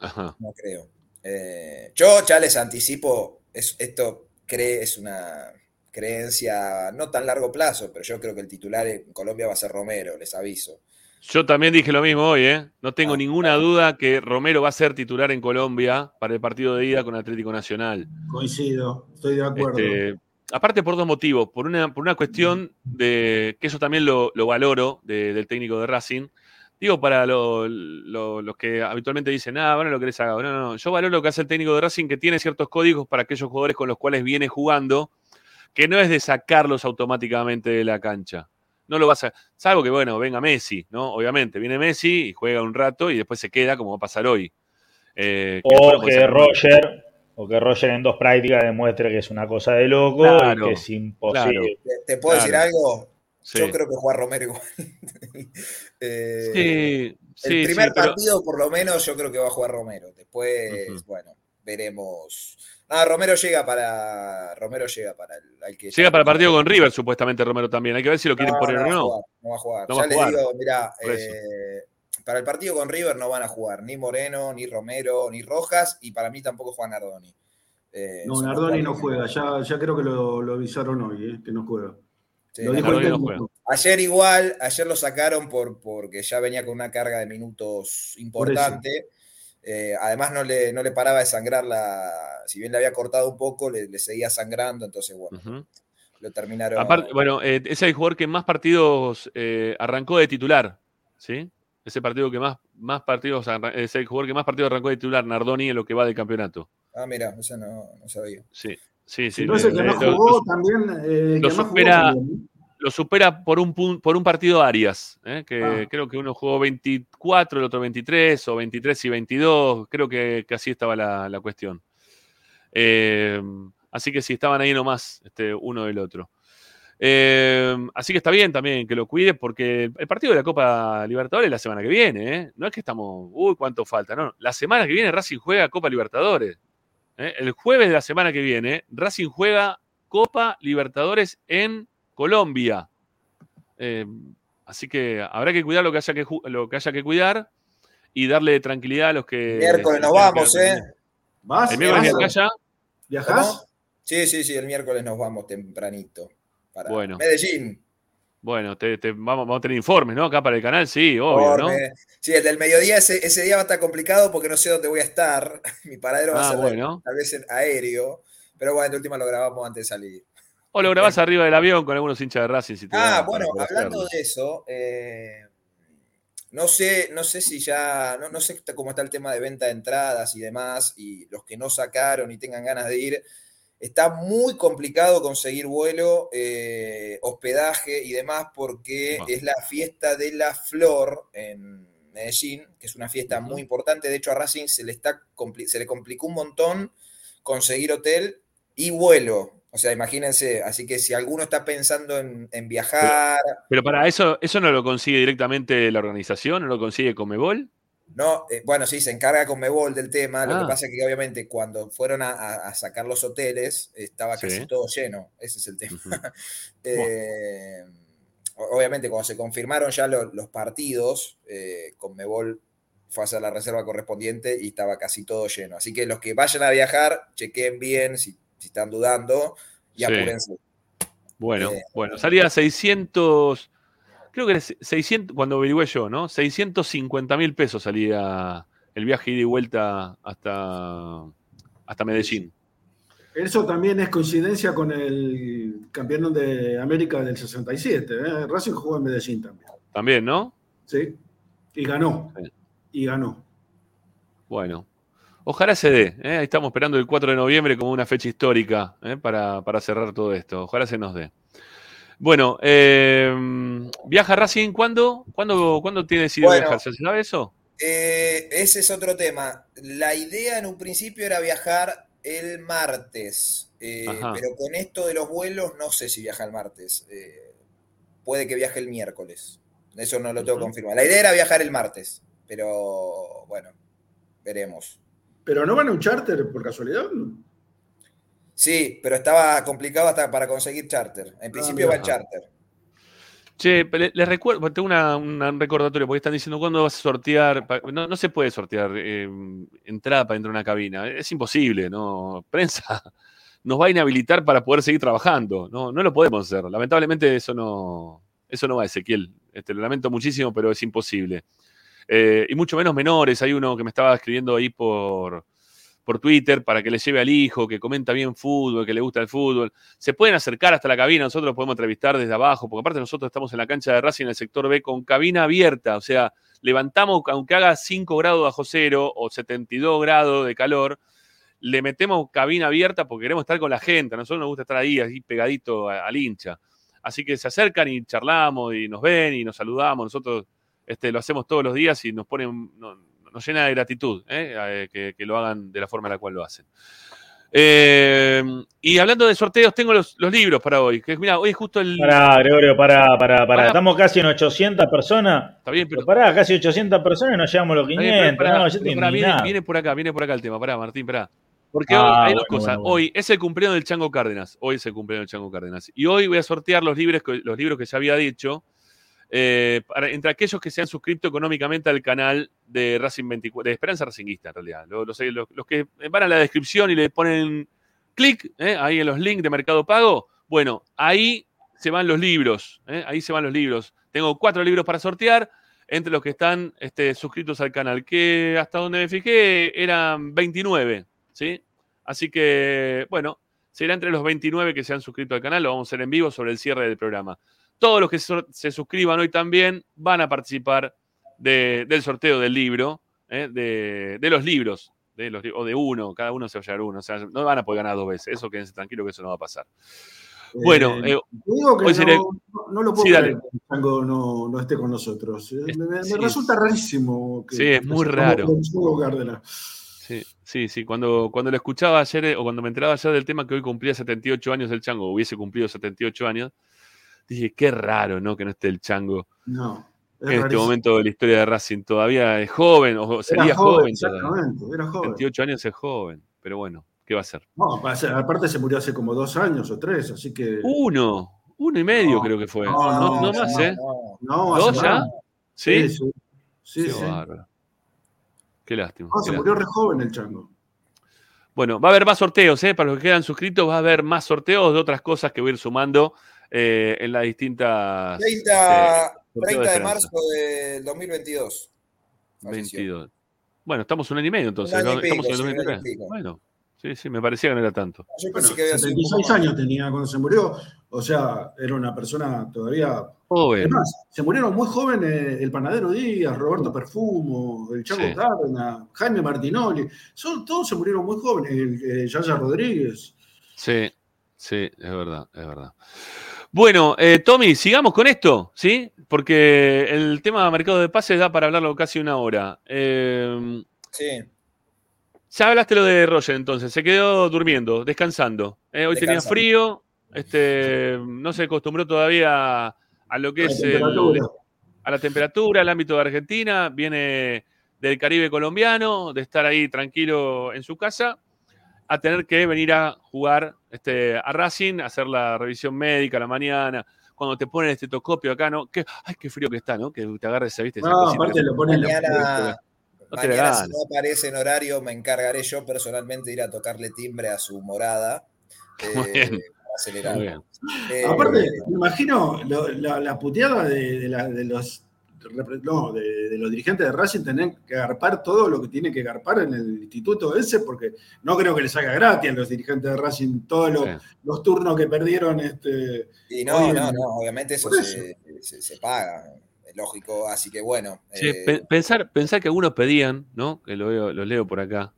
ajá. No creo. Eh, yo ya les anticipo, es, esto cree, es una creencia no tan largo plazo, pero yo creo que el titular en Colombia va a ser Romero, les aviso. Yo también dije lo mismo hoy, ¿eh? No tengo Ah, ninguna duda que Romero va a ser titular en Colombia para el partido de ida con Atlético Nacional. Coincido, estoy de acuerdo. Este, aparte por dos motivos. Por una, por una cuestión de que eso también lo, lo valoro de- del técnico de Racing. Digo, para lo- lo- los que habitualmente dicen, ah, bueno, lo querés haga. No, no, no. Yo valoro lo que hace el técnico de Racing, que tiene ciertos códigos para aquellos jugadores con los cuales viene jugando, que no es de sacarlos automáticamente de la cancha. No lo vas a. Salvo que, bueno, venga Messi, ¿no? Obviamente, viene Messi y juega un rato y después se queda, como va a pasar hoy. Eh, O que. Roger, o que Roger en dos prácticas demuestre que es una cosa de loco Claro, y que es imposible. ¿Te, te puedo decir algo? Sí. Yo creo que juega Romero igual. [laughs] Eh, Sí, sí, el primer sí, pero- partido, por lo menos, yo creo que va a jugar Romero. Después, bueno, veremos. No, Romero llega para. Romero llega para el que Llega para el partido con River, supuestamente Romero también. Hay que ver si lo quieren No, poner no o no. jugar, no va a jugar. No ya les jugar. digo, mira, Por eso. para el partido con River no van a jugar ni Moreno, ni Romero, ni Rojas, y para mí tampoco juega Nardoni. Eh, no, Nardoni no juega, ya, ya creo que lo, lo avisaron hoy, eh, que no juega. Sí, lo dijo el no. Ayer igual, ayer lo sacaron por, porque ya venía con una carga de minutos importante. Eh, además no le, no le paraba de sangrar la, si bien le había cortado un poco, le, le seguía sangrando, entonces bueno, lo terminaron. Aparte, bueno, eh, es el jugador que más partidos eh, arrancó de titular, ¿sí? Ese partido que más, más partidos, es el jugador que más partidos arrancó de titular, Nardoni, en lo que va del campeonato. Ah, mira, eso no, no sabía. Sí, sí, sí. Si no es el que más jugó, lo supera- también, lo supera por un, por un partido Arias, ¿eh? que Ah. creo que uno jugó 24, el otro 23, o 23 y 22, creo que, que así estaba la, la cuestión. Eh, así que sí, estaban ahí nomás este, uno del otro. Eh, así que está bien también que lo cuide porque el partido de la Copa Libertadores es la semana que viene, ¿eh? No es que estamos, uy, cuánto falta, no. La semana que viene Racing juega Copa Libertadores. ¿eh? El jueves de la semana que viene Racing juega Copa Libertadores en Colombia. Eh, así que habrá que cuidar lo que haya que, lo que, haya que cuidar y darle tranquilidad a los que... Miércoles nos vamos, ¿eh? ¿Vas? El miércoles. ¿Viajás? ¿Cómo? Sí, sí, sí, el miércoles nos vamos tempranito. Para Bueno. Medellín. Bueno, te- te- vamos, vamos a tener informes, ¿no? Acá para el canal, sí, obvio, ¿no? Sí, el del mediodía ese, ese día va a estar complicado porque no sé dónde voy a estar. [laughs] Mi paradero va Ah, a ser bueno. tal vez en aéreo. Pero bueno, de última lo grabamos antes de salir. O lo grabás arriba del avión con algunos hinchas de Racing. Si te Ah, bueno, hablando hacerlo. de eso, eh, no sé, no sé si ya, no, no sé cómo está el tema de venta de entradas y demás, y los que no sacaron y tengan ganas de ir, Está muy complicado conseguir vuelo, eh, hospedaje y demás porque es la fiesta de la flor en Medellín, que es una fiesta muy importante. De hecho, a Racing se le, está, se le complicó un montón conseguir hotel y vuelo. O sea, imagínense, así que si alguno está pensando en, viajar... Pero, para eso, ¿eso no lo consigue directamente la organización? ¿No lo consigue Comebol? No, eh, bueno, sí, se encarga Comebol del tema. Lo que Ah. pasa es que obviamente cuando fueron a, a- a sacar los hoteles estaba casi Sí. todo lleno. Ese es el tema. [laughs] Eh, obviamente cuando se confirmaron ya lo- los partidos, eh, Conmebol fue a hacer la reserva correspondiente y estaba casi todo lleno. Así que los que vayan a viajar, chequen bien si, si están dudando y Sí. apúrense. Bueno, Eh, bueno, salía 600, creo que era 600, cuando averigüé yo, ¿no? 650 mil pesos salía el viaje ida y vuelta hasta, hasta Medellín. Eso también es coincidencia con el campeón de América del 67. ¿eh? Racing jugó en Medellín también. También, ¿no? ¿sí? Y ganó. Sí. Y ganó. Bueno, ojalá se dé. ¿eh? Estamos esperando el 4 de noviembre como una fecha histórica ¿eh? para, para cerrar todo esto. Ojalá se nos dé. Bueno, eh, ¿viaja Racing cuándo? ¿Cuándo, ¿cuándo tiene decidido Bueno. viajar? ¿Se sabe eso? Eh, ese es otro tema. La idea en un principio era viajar el martes, eh, pero con esto de los vuelos no sé si viaja el martes. Puede que viaje el miércoles. Eso no lo tengo Ujú. confirmado. La idea era viajar el martes, pero bueno, veremos. ¿Pero no van a un charter por casualidad? Sí, pero estaba complicado hasta para conseguir charter. En principio va el Ah, charter. Che, le- les recuerdo, tengo una- una- un recordatorio porque están diciendo cuándo vas a sortear. No, no se puede sortear eh, entrada para entrar a una cabina. Es imposible, ¿no? Prensa [laughs] nos va a inhabilitar para poder seguir trabajando. No, no lo podemos hacer. Lamentablemente eso no, eso no va, Ezequiel. Este, lo lamento muchísimo, pero es imposible. Eh, y mucho menos menores. Hay uno que me estaba escribiendo ahí por, por Twitter para que le lleve al hijo, que comenta bien fútbol, que le gusta el fútbol se pueden acercar hasta la cabina, nosotros podemos entrevistar desde abajo, porque aparte nosotros estamos en la cancha de Racing en el sector B con cabina abierta, o sea, levantamos, aunque haga 5 grados bajo cero o 72 grados de calor, le metemos cabina abierta porque queremos estar con la gente, a nosotros nos gusta estar ahí, ahí pegadito al hincha. Así que se acercan y charlamos y nos ven y nos saludamos, nosotros este, lo hacemos todos los días y nos ponen, no- nos llena de gratitud ¿eh? Eh, que, que lo hagan de la forma en la cual lo hacen. Eh, y hablando de sorteos, tengo los, los libros para hoy. Que mira, hoy es justo el. Pará, Gregorio, pará, pará, pará. Estamos casi en 800 personas. Está bien, pero. Pero pará, casi 800 personas y no llegamos a los está bien, pero 500. pará, no, yo pará, viene, viene por acá, viene por acá el tema. Pará, Martín, pará. Porque Ah, hoy hay bueno, dos cosas. bueno, bueno. Hoy es el cumpleaños del Chango Cárdenas. Hoy es el cumpleaños del Chango Cárdenas. Y hoy voy a sortear los libros los libros que ya había dicho. Eh, entre aquellos que se han suscrito económicamente al canal de Racing 24, de Esperanza Racinguista, en realidad. Los que van a la descripción y le ponen clic eh, ahí en los links de Mercado Pago. Bueno, ahí se van los libros. eh, ahí se van los libros. Tengo cuatro libros para sortear entre los que están este, suscritos al canal, que hasta donde me fijé eran 29, ¿sí? Así que, bueno, será entre los 29 que se han suscrito al canal, lo vamos a hacer en vivo sobre el cierre del programa. Todos los que se suscriban hoy también van a participar de- del sorteo del libro, ¿eh? de, de los libros, de los, o de uno, cada uno se va a llevar uno, o sea, no van a poder ganar dos veces, eso quédense tranquilo que eso no va a pasar. Bueno, Eh, eh, digo que hoy no, lo puedo Sí, creer que el Chango no, no esté con nosotros. Eh, Es- Me, sí. resulta rarísimo. Que, Sí, es muy raro. Sí, sí, sí. Cuando, cuando lo escuchaba ayer, eh, o cuando me enteraba ayer del tema que hoy cumplía 78 años el chango, hubiese cumplido 78 años, dije, qué raro, ¿no? Que no esté el chango No. Es en este momento de la historia de Racing. Todavía es joven, o sería Era joven, todavía. exactamente, era joven. 78 años es joven, pero bueno, ¿qué va a ser? No, aparte se murió hace como dos años o tres, así que. Uno, uno y medio No, creo que fue. no, No, no, más, ¿eh? no, ¿Dos ya? ¿Sí? Sí, sí. Qué sí. Qué lástima. No, qué se lástima. murió re joven el chango. Bueno, va a haber más sorteos, ¿eh? Para los que quedan suscritos, va a haber más sorteos de otras cosas que voy a ir sumando eh, en las distintas. 30, este, sorteo 30 de Esperanza. marzo del 2022. falleció. 22. Bueno, estamos un año y medio entonces. Un año y ¿no? Estamos en el sí, un año y 2023. pico. Bueno, sí, sí, me parecía que no era tanto. Yo Bueno, pensé que había sido un poco 76 más. años tenía cuando se murió. O sea, era una persona todavía. Joven. Es más, se murieron muy jóvenes el panadero Díaz, Roberto Perfumo, el Chaco Sí. Cárdenas, Jaime Martinoli. Son, todos se murieron muy jóvenes. El, eh, Yaya Rodríguez. Sí, sí, es verdad, es verdad. Bueno, eh, Tommy, sigamos con esto, ¿sí? Porque el tema de mercado de pases da para hablarlo casi una hora. Eh, Sí. ya hablaste lo de Roger, entonces. Se quedó durmiendo, descansando. Eh, hoy tenía frío, este, no se acostumbró todavía a lo que La es el- a la temperatura, al ámbito de Argentina. Viene del Caribe colombiano, de estar ahí tranquilo en su casa, a tener que venir a jugar este, a Racing, hacer la revisión médica a la mañana. Cuando te ponen el estetoscopio acá, ¿no? Que, ay, qué frío que está, ¿no? Que te agarres, ¿viste? No, cosita aparte que- lo ponen los Mañana, No te la mañana si no aparece en horario, me encargaré yo personalmente de ir a tocarle timbre a su morada. [laughs] Muy bien. para acelerar. Muy bien. Eh, Aparte, me imagino lo- la, la puteada de, de la- de los no, de, de los dirigentes de Racing tener que agarpar todo lo que tiene que agarpar en el instituto ese, porque no creo que les haga gratis a los dirigentes de Racing todos los, Sí. los turnos que perdieron. Este, Y no, no, no, obviamente eso, se, se- se paga, es lógico, así que bueno. Sí, eh, pe- pensar, pensar que algunos pedían, ¿no? Que lo, veo- lo leo por acá.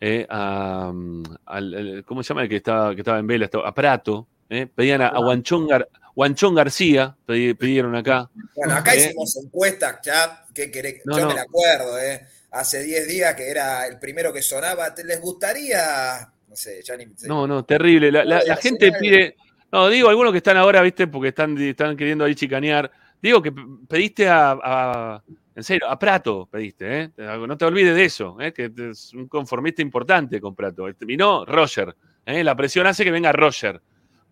eh, a, mm, al- al- ¿Cómo se llama el que estaba, que estaba en vela? A Prato. eh, Pedían a, a Guanchón, Gar- Guanchón García, pidieron acá. bueno, acá eh. hicimos encuestas, ya, ¿qué querés? No, yo no. me acuerdo, ¿eh? Hace 10 días que era el primero que sonaba, ¿te les gustaría? No sé, ya ni sé. No, no, terrible. La, gente pide. No, digo, algunos que están ahora, ¿viste? Porque están, están queriendo ahí chicanear. Digo que pediste a, a- En serio, a Prato pediste, ¿eh? No te olvides de eso, ¿eh? Que es un conformista importante con Prato. Este, Y no Roger. ¿eh? La presión hace que venga Roger.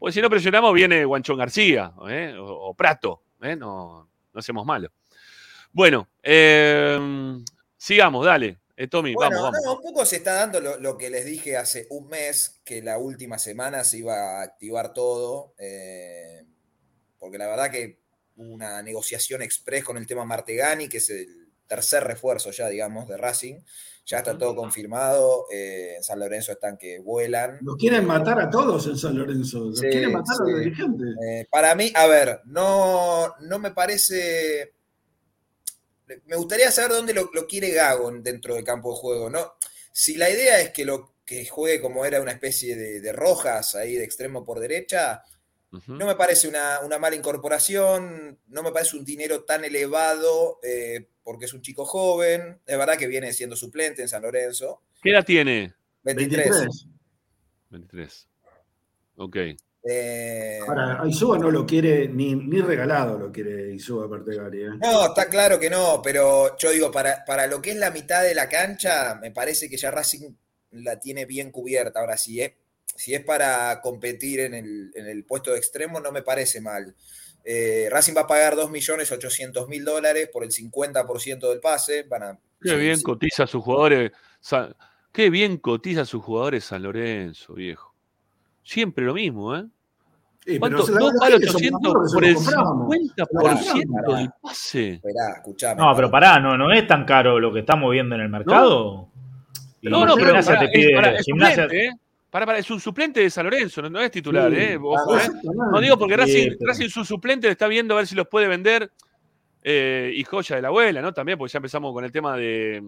Porque si no presionamos, viene Guanchón García ¿eh? o, o Prato. ¿eh? No, no hacemos malo. Bueno, eh, sigamos, dale. Eh, Tommy, Bueno, vamos, vamos. no, un poco se está dando lo, lo que les dije hace un mes, que la última semana se iba a activar todo, porque la verdad que una negociación express con el tema Martegani, que es el tercer refuerzo ya, digamos, de Racing. Ya está todo confirmado, eh, en San Lorenzo están que vuelan. los quieren matar a todos en San Lorenzo. Los Sí, quieren matar a los dirigentes. Eh, para mí, a ver, no, no me parece. Me gustaría saber dónde lo, lo quiere Gago dentro del campo de juego, ¿no? Si la idea es que lo que juegue como era una especie de, de rojas ahí de extremo por derecha, No me parece una, una mala incorporación, no me parece un dinero tan elevado eh, porque es un chico joven, es verdad que viene siendo suplente en San Lorenzo, ¿Qué edad tiene? 23. 23. 23. Ok. Eh, Ahora, no lo quiere ni, ni regalado, lo quiere Isúa Pertegari. ¿eh? No, está claro que no, pero yo digo, para, para lo que es la mitad de la cancha, me parece que ya Racing la tiene bien cubierta. Ahora, si es, si es para competir en el, en el puesto de extremo, no me parece mal. Eh, Racing va a pagar 2.800.000 dólares por el 50% del pase. Van a, Qué bien sí. cotiza a sus jugadores. Sa- Qué bien cotiza a sus jugadores San Lorenzo, viejo. Siempre lo mismo, ¿eh? Sí, pero ¿Cuánto? se la- Dos la palos gente somos 800 nosotros, por se el lo compramos. 50% del pase. Esperá, escuchame. No, pero pará, no, no es tan caro lo que estamos viendo en el mercado. Y No, no, pero Gimnasia pará, te pide. es, pará, es Gimnasia- suplente, ¿eh? Es un suplente de San Lorenzo, no, no es titular, Sí, ¿eh? Ojo, ¿eh? No digo porque Racing, Racing su suplente está viendo a ver si los puede vender. eh, y joya de la abuela, ¿no? También, porque ya empezamos con el tema de,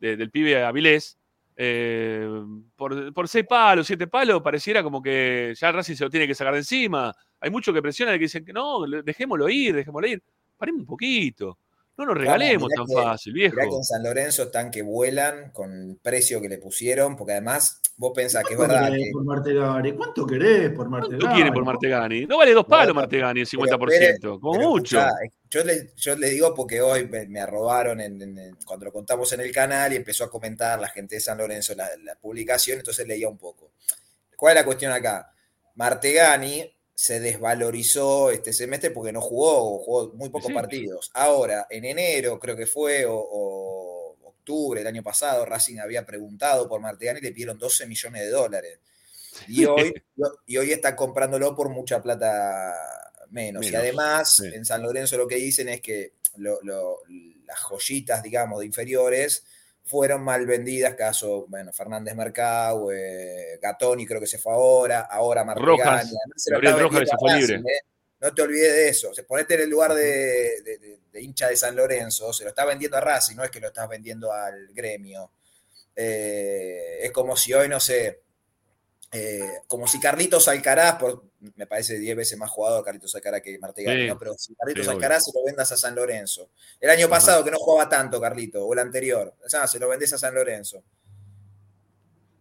de- del pibe Avilés. Eh, por, por seis palos, siete palos, pareciera como que ya Racing se lo tiene que sacar de encima. Hay muchos que presionan y que dicen que no, le- dejémoslo ir, dejémoslo ir. Paremos un poquito. No nos regalemos tan que- fácil, viejo. En San Lorenzo están que vuelan con el precio que le pusieron, porque además vos pensás que es ¿Cuánto verdad querés que por Martegari? ¿Cuánto querés por Martegari? ¿Cuánto quieren por Martegani? No vale dos palos No, Martegani, el pero 50%, como Pero mucho. escuchá, yo le, yo le digo porque hoy me, me arrobaron en- en- en- cuando lo contamos en el canal y empezó a comentar la gente de San Lorenzo la, la publicación, entonces leía un poco. ¿Cuál es la cuestión acá? Martegani se desvalorizó este semestre porque no jugó, jugó muy pocos Sí. partidos. Ahora, en enero creo que fue, o, o octubre del año pasado, Racing había preguntado por Martegani y le pidieron 12 millones de dólares. Y hoy, [laughs] y hoy está comprándolo por mucha plata menos. y además, en San Lorenzo lo que dicen es que lo- lo- las joyitas, digamos, de inferiores fueron mal vendidas, caso, bueno, Fernández Mercado, eh, Gatoni creo que se fue ahora, ahora además se Rojas se fue libre. eh. No te olvides de eso. Se ponete en el lugar de, de- de- de hincha de San Lorenzo, se lo está vendiendo a Racing, no es que lo estás vendiendo al gremio. Eh, es como si hoy, no sé, eh, como si Carlitos Alcaraz, por, me parece 10 veces más jugador Carlitos Alcaraz que Martegani, Sí. ¿no? pero si Carlitos Sí, Alcaraz se lo vendas a San Lorenzo. El año pasado que no jugaba tanto Carlito, o el anterior, o sea, se lo vendés a San Lorenzo.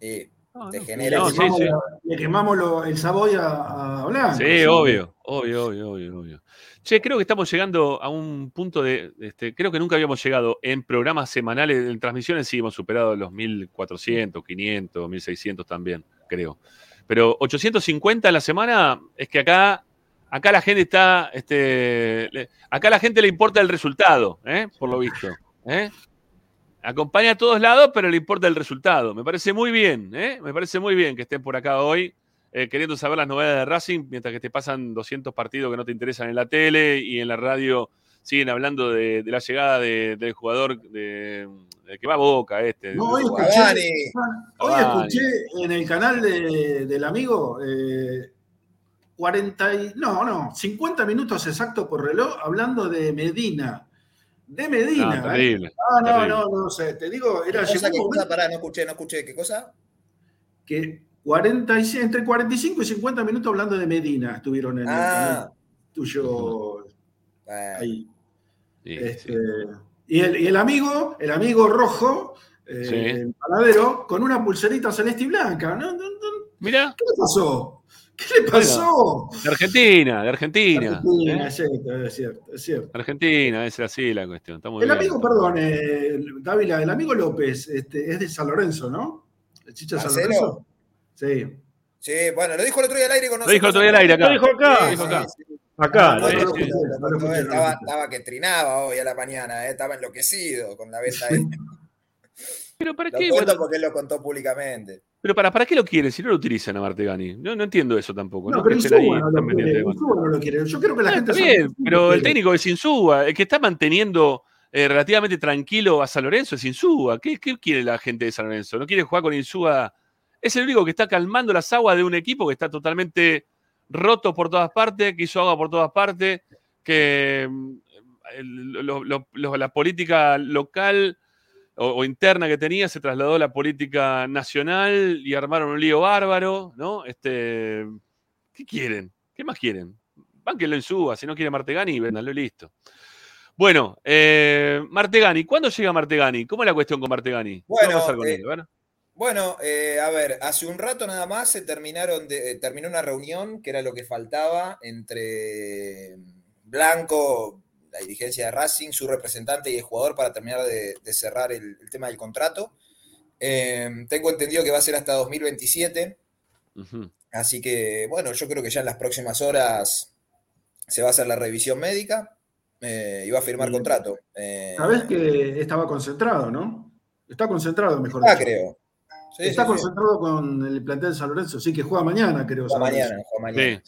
Y No, te no, genera no, sí, sí. Le quemamos lo- el Savoy a, a Blanco. Sí, obvio, obvio, obvio, obvio, obvio. Che, creo que estamos llegando a un punto de, este, creo que nunca habíamos llegado en programas semanales, en transmisiones sí hemos superado los 1400, 500, 1600 también, creo. Pero 850 en la semana es que acá, acá la gente está, este, le- acá la gente le importa el resultado, ¿eh? por lo visto. ¿eh? Acompaña a todos lados, pero le importa el resultado. Me parece muy bien, ¿eh? me parece muy bien que estén por acá hoy eh, queriendo saber las novedades de Racing, mientras que te pasan 200 partidos que no te interesan en la tele y en la radio siguen hablando de, de la llegada de- del jugador de, de que va a Boca, este. No, hoy escuché, Cavani. hoy Cavani. escuché en el canal de- del amigo eh, 40 y, no, no, 50 minutos exactos por reloj hablando de Medina. De Medina. Ah, ¿eh? terrible. Ah, no, terrible. no, no sé. Te digo, era ¿Qué cosa, cosa? Pará, no escuché, no escuché, ¿qué cosa? que 45, entre 45 y 50 minutos hablando de Medina estuvieron en el Ah, canal tuyo ahí. Sí, Este, sí. y, el, y el amigo, el amigo rojo, eh, Sí. el panadero, con una pulserita celeste y blanca. ¿no? Mira, ¿Qué le pasó? ¿Qué le pasó? de Argentina, de Argentina. Argentina, ¿eh? es cierto, es cierto, es cierto. Argentina, es así la cuestión. Está muy El bien. amigo, perdón, eh, Dávila, el amigo López este, es de San Lorenzo, ¿no? ¿El chicha de San. Lorenzo? Sí. Sí, bueno, lo dijo el otro día al aire con Lo dijo el otro día al aire acá. Lo dijo acá. Lo dijo acá. Sí, sí. Acá. No, no no Estaba, estaba que trinaba hoy a la mañana, eh, estaba enloquecido con la venta. de- [laughs] Pero ¿para Lo qué? cuento Bueno, porque él lo contó públicamente. pero para, ¿para qué lo quieren si no lo utilizan a Martegani? No, no entiendo eso tampoco. No, No, pero ahí Insúa no lo quiere. no lo quiere. Yo creo que la Ah, gente está bien, pero el técnico es Insúa, el que está manteniendo eh, relativamente tranquilo a San Lorenzo es Insúa. ¿Qué, qué quiere la gente de San Lorenzo? ¿No quiere jugar con Insúa? Es el único que está calmando las aguas de un equipo que está totalmente roto por todas partes, que hizo agua por todas partes, que mm, el- lo- lo- lo- la política local o, o interna que tenía se trasladó a la política nacional y armaron un lío bárbaro, ¿no? Este, ¿Qué quieren? ¿Qué más quieren? Bánquenlo en suba, si no quiere Martegani, véndanlo y listo. Bueno, eh, Martegani, ¿cuándo llega Martegani? ¿Cómo es la cuestión con Martegani? ¿Qué va a Bueno, pasar con eh, él? Bueno, eh, a ver, hace un rato nada más se terminaron de, eh, terminó una reunión que era lo que faltaba entre Blanco, la dirigencia de Racing, su representante y el jugador para terminar de, de cerrar el, el tema del contrato. Eh, tengo entendido que va a ser hasta 2027, Ujú. así que bueno, yo creo que ya en las próximas horas se va a hacer la revisión médica eh, y va a firmar contrato. Eh, Sabés que estaba concentrado, ¿no? Está concentrado, mejor ah, dicho. creo. Sí, Está sí, sí. concentrado con el plantel de San Lorenzo, sí que juega mañana, creo. Juega mañana, juega mañana.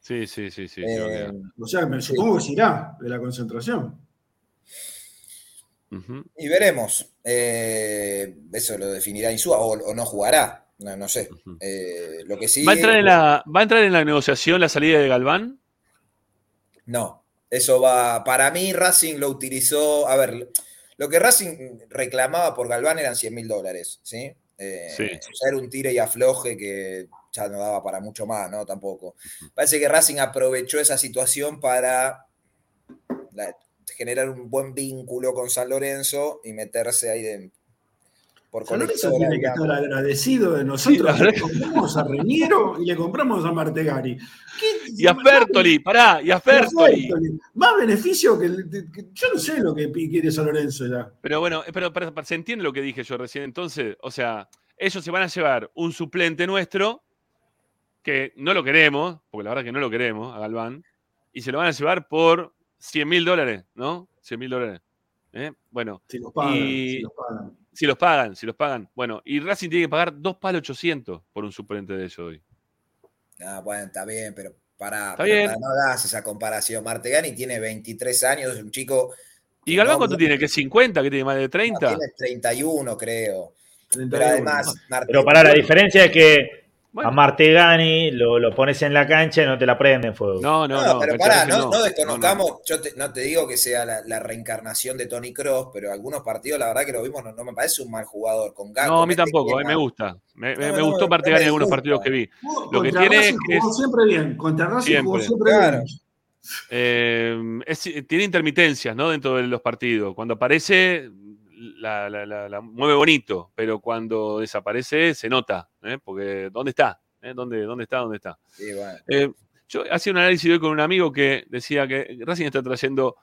Sí, sí, sí, sí. sí, Eh, O sea, me supongo que se irá de la concentración. Y veremos. Eh, eso lo definirá Insúa o, o no jugará. No, no sé. Eh, lo que sí. ¿Va, a entrar en la, ¿Va a entrar en la negociación la salida de Galván? No. Eso va. Para mí, Racing lo utilizó. A ver, lo que Racing reclamaba por Galván eran 100 mil dólares. ¿sí? Eh, Sí. Ya era un tire y afloje que ya no daba para mucho más, ¿no? Tampoco. Parece que Racing aprovechó esa situación para la- generar un buen vínculo con San Lorenzo y meterse ahí de, por San Lorenzo tiene que estar agradecido de nosotros. le compramos a Reñero y le compramos a Martegari. ¿Qué- Y a Fertoli, pará, y a Fertoli. Más beneficio que, Yo no sé lo que quiere San Lorenzo ya. Pero bueno, eh, pero, pero, pero se entiende lo que dije yo recién. Entonces, o sea, ellos se van a llevar un suplente nuestro, que no lo queremos, porque la verdad que no lo queremos, a Galván, y se lo van a llevar por 100 mil dólares, ¿no? 100 mil dólares. ¿Eh? Bueno, Si los pagan, Y- si los pagan. Si los pagan, si los pagan. Bueno, y Racing tiene que pagar dos palos 800 por un suplente de eso hoy. Ah, bueno, está bien, pero para, Está bien. no hagas esa comparación. Martegani tiene 23 años, es un chico. ¿Y Galván no- cuánto no- tiene? ¿Que 50? ¿Que tiene más de no, 30? tiene 31, creo. Pero 31. además, Marte- Pero para la diferencia es que A Martegani lo, lo, pones en la cancha y no te la prenden fuego. No, no, no. pero pará, no, no, desconozcamos. Yo no te digo que sea la, reencarnación de Tony Cross, pero algunos partidos, la verdad que lo vimos, no, me parece un mal jugador. Con no, a mí tampoco, me gusta. Me, gustó Martegani en algunos partidos que vi. Lo que tiene es. siempre bien. Contra Racing jugó siempre bien. Eh, tiene intermitencias ¿no? dentro de los partidos. Cuando aparece, la, mueve bonito, pero cuando desaparece se nota, ¿eh? porque ¿dónde está? ¿Eh? ¿Dónde, ¿Dónde está? ¿Dónde está? Eh, yo hacía un análisis hoy con un amigo que decía que Racing está trayendo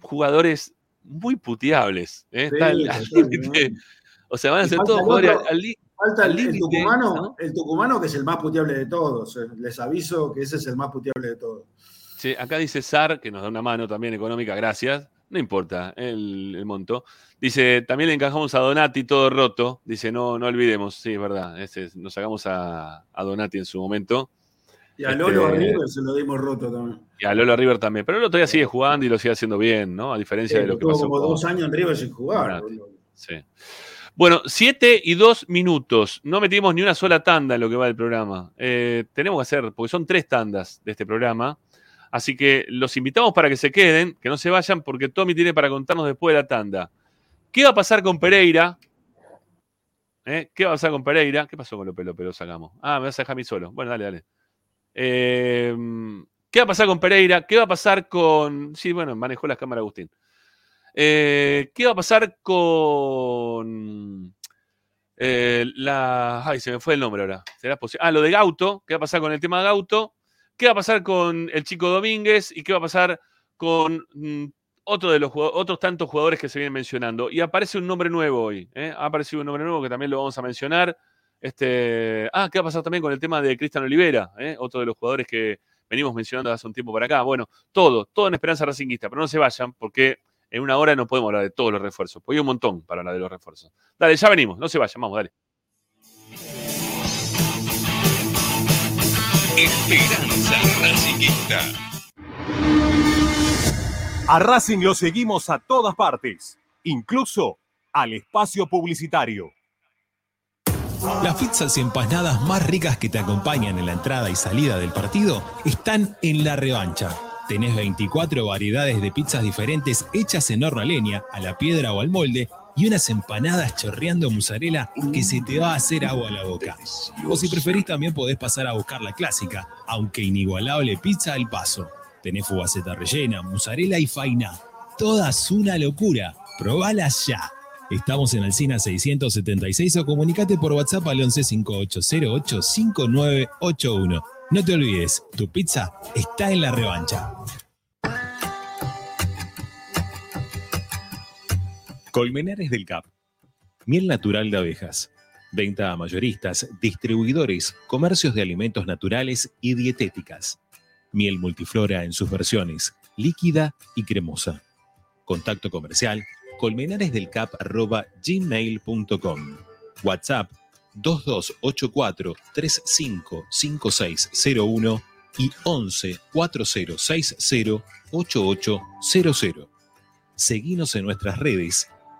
jugadores muy puteables. [laughs] o sea, van a ser todos jugadores al, Falta el, tucumano, el tucumano, que es el más puteable de todos. Les aviso que ese es el más puteable de todos. Sí, acá dice Sar, que nos da una mano también económica, gracias. No importa el, monto. Dice, también le encajamos a Donati todo roto. Dice, no, no olvidemos, sí, es verdad. Nos sacamos a, Donati en su momento. Y a Lolo este, River se lo dimos roto también. Y a Lolo River también. Pero el otro día sigue jugando y lo sigue haciendo bien, ¿no? A diferencia de lo que pasó. como dos años en River sin jugar. Sí. Bueno, siete y dos minutos. No metimos ni una sola tanda en lo que va del programa. Eh, tenemos que hacer, porque son tres tandas de este programa. Así que los invitamos para que se queden, que no se vayan, porque Tommy tiene para contarnos después de la tanda. ¿Qué va a pasar con Pereira? ¿Eh? ¿Qué va a pasar con Pereira? ¿Qué pasó con López López? Lo sacamos. Ah, me vas a dejar a mí solo. Bueno, dale, dale. Eh, ¿Qué va a pasar con Pereira? ¿Qué va a pasar con. Sí, bueno, manejó las cámaras Agustín. Eh, ¿Qué va a pasar con. la. Ay, se me fue el nombre ahora. ¿Será posible? Ah, lo de Gauto. ¿Qué va a pasar con el tema de Gauto? ¿Qué va a pasar con el chico Domínguez y qué va a pasar con mm, otro de los otros tantos jugadores que se vienen mencionando? Y aparece un nombre nuevo hoy. ¿eh? Ha aparecido un nombre nuevo que también lo vamos a mencionar. Este, ah, ¿qué va a pasar también con el tema de Cristian Olivera? ¿eh? Otro de los jugadores que venimos mencionando hace un tiempo para acá. Bueno, todo, todo en Esperanza Racinguista, pero no se vayan porque en una hora no podemos hablar de todos los refuerzos. Porque hay un montón para hablar de los refuerzos. Dale, ya venimos, no se vayan, vamos, dale. Esperanza Racingista. A Racing lo seguimos a todas partes, incluso al espacio publicitario. Las pizzas empanadas más ricas que te acompañan en la entrada y salida del partido están en la revancha. Tenés 24 variedades de pizzas diferentes hechas en horno a leña, a la piedra o al molde y unas empanadas chorreando mozzarella que se te va a hacer agua a la boca. O si preferís también podés pasar a buscar la clásica, aunque inigualable pizza al paso. Tenés fugaceta rellena, mozzarella y faina. Todas una locura. Probalas ya. Estamos en Alcina 676 o comunicate por WhatsApp al 1158085981. No te olvides, tu pizza está en la revancha. Colmenares del Cap. Miel natural de abejas. Venta a mayoristas, distribuidores, comercios de alimentos naturales y dietéticas. Miel multiflora en sus versiones, líquida y cremosa. Contacto comercial colmenaresdelcap.gmail.com WhatsApp 2284 355601 y 11 4060 8800. Seguinos en nuestras redes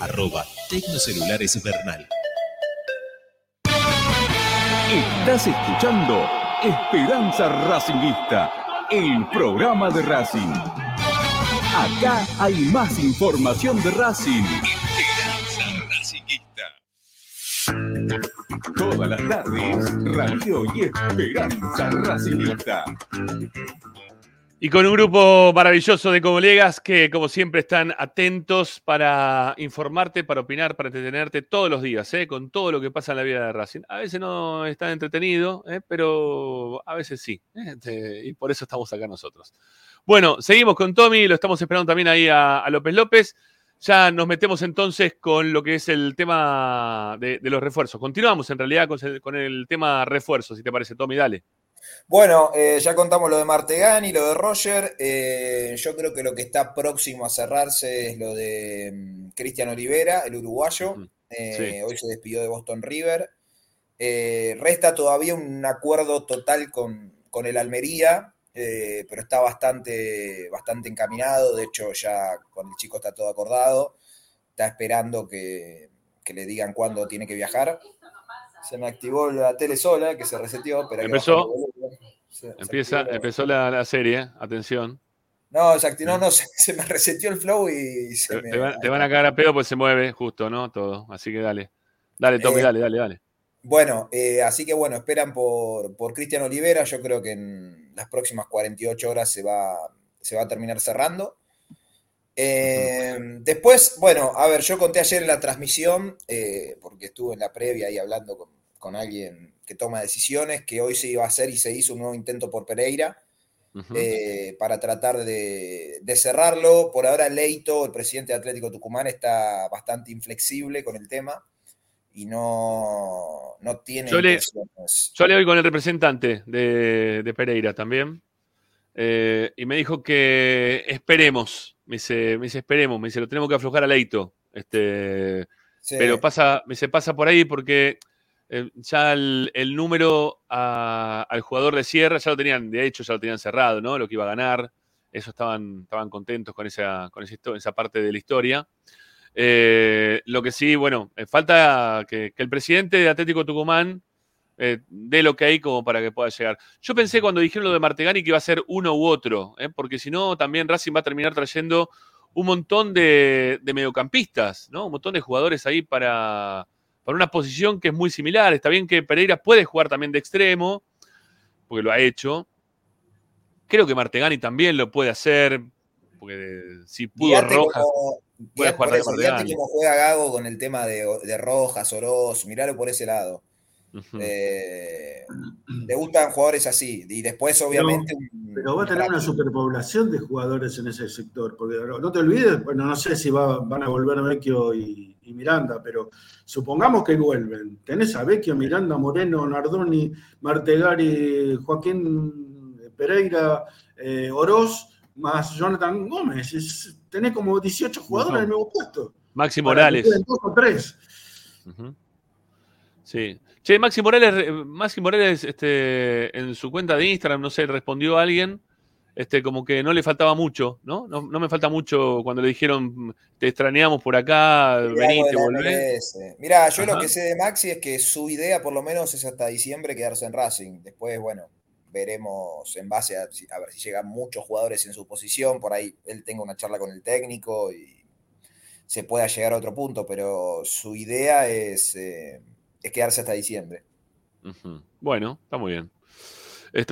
Arroba Tecnocelulares Bernal. Estás escuchando Esperanza Racingista, el programa de Racing. Acá hay más información de Racing. Todas las tardes, Radio y Esperanza Racingista. Y con un grupo maravilloso de colegas que, como siempre, están atentos para informarte, para opinar, para entretenerte todos los días, ¿eh? con todo lo que pasa en la vida de Racing. A veces no es tan entretenido, ¿eh? pero a veces sí. ¿eh? Este, y por eso estamos acá nosotros. Bueno, seguimos con Tommy, lo estamos esperando también ahí a, López López. Ya nos metemos entonces con lo que es el tema de, de los refuerzos. Continuamos en realidad con el, con el tema refuerzos, si te parece, Tommy, dale. Bueno, eh, ya contamos lo de Martegani, lo de Roger. Eh, yo creo que lo que está próximo a cerrarse es lo de mm, Cristian Olivera, el uruguayo. Eh, Sí. Hoy se despidió de Boston River. Resta todavía un acuerdo total con, con el Almería, pero está bastante, bastante encaminado. De hecho, ya con el chico está todo acordado. Está esperando que, que le digan cuándo tiene que viajar. Se me activó la tele sola, que se reseteó, pero Empezó. Se- Empieza, empezó la, la serie, atención. No, se activó, no, no, [laughs] se, se me reseteó el flow y se Te, me. te van, te van a cagar a pedo porque se mueve justo, ¿no? Todo. Así que dale. Dale, Tommy, Eh, dale, dale, dale. Bueno, eh, así que bueno, esperan por, por Cristian Olivera. Yo creo que en las próximas 48 horas se va, se va a terminar cerrando. Eh, después, bueno, a ver, yo conté ayer en la transmisión, eh, porque estuve en la previa ahí hablando con, con alguien que toma decisiones, que hoy se iba a hacer y se hizo un nuevo intento por Pereira. Eh, para tratar de, de cerrarlo. Por ahora Leito, el presidente de Atlético Tucumán, está bastante inflexible con el tema y no, no tiene Yo le-. Yo hoy con el representante de, de Pereira también. eh, y me dijo que esperemos. Me dice, me dice, esperemos. Me dice, lo tenemos que aflojar a Leito. Este, Sí. Pero pasa, me dice, pasa por ahí porque eh, ya el, número al jugador de Sierra ya lo tenían, de hecho, ya lo tenían cerrado, ¿no? Lo que iba a ganar. Eso estaban, estaban contentos con esa, con esa, parte de la historia. Eh, lo que sí, bueno, eh, falta que, el presidente de Atlético Tucumán dé lo que hay como para que pueda llegar. Yo pensé cuando dijeron lo de Martegani que iba a ser uno u otro, porque si no, también Racing va a terminar trayendo un montón de, de mediocampistas, ¿no? Un montón de jugadores ahí para, para una posición que es muy similar. Está bien que Pereira puede jugar también de extremo, porque lo ha hecho. Creo que Martegani también lo puede hacer, porque si pudo Rojas, puede jugar por de eso, fíjate Martegani. cómo juega Gago con el tema de, de Rojas, Oroz, miralo por ese lado. Eh, le gustan jugadores así. Y después, obviamente, Pero va a tener una superpoblación de jugadores en ese sector, porque no no te olvides, bueno, no sé si va- van a volver Vecchio y, y Miranda, pero supongamos que vuelven. Tenés a Vecchio, Miranda, Moreno, Nardoni, Martegari, Joaquín Pereira, eh, Oroz, más Jonathan Gómez. Es- tenés como 18 jugadores en el nuevo puesto. Maxi Morales. queden dos o tres. Sí. Che, Maxi Morales, eh, Maxi Morales este, en su cuenta de Instagram, no sé, respondió a alguien, este, como que no le faltaba mucho, ¿no? No, no me falta mucho cuando le dijeron, te extrañamos por acá, algo venite, de la volvé. MLS. Mirá, yo lo que sé de Maxi es que su idea, por lo menos, es hasta diciembre quedarse en Racing. Después, bueno, veremos en base a, ver si llegan muchos jugadores en su posición. Por ahí él tenga una charla con el técnico y se pueda llegar a otro punto, pero su idea es, eh, es quedarse hasta diciembre. Bueno, está muy bien.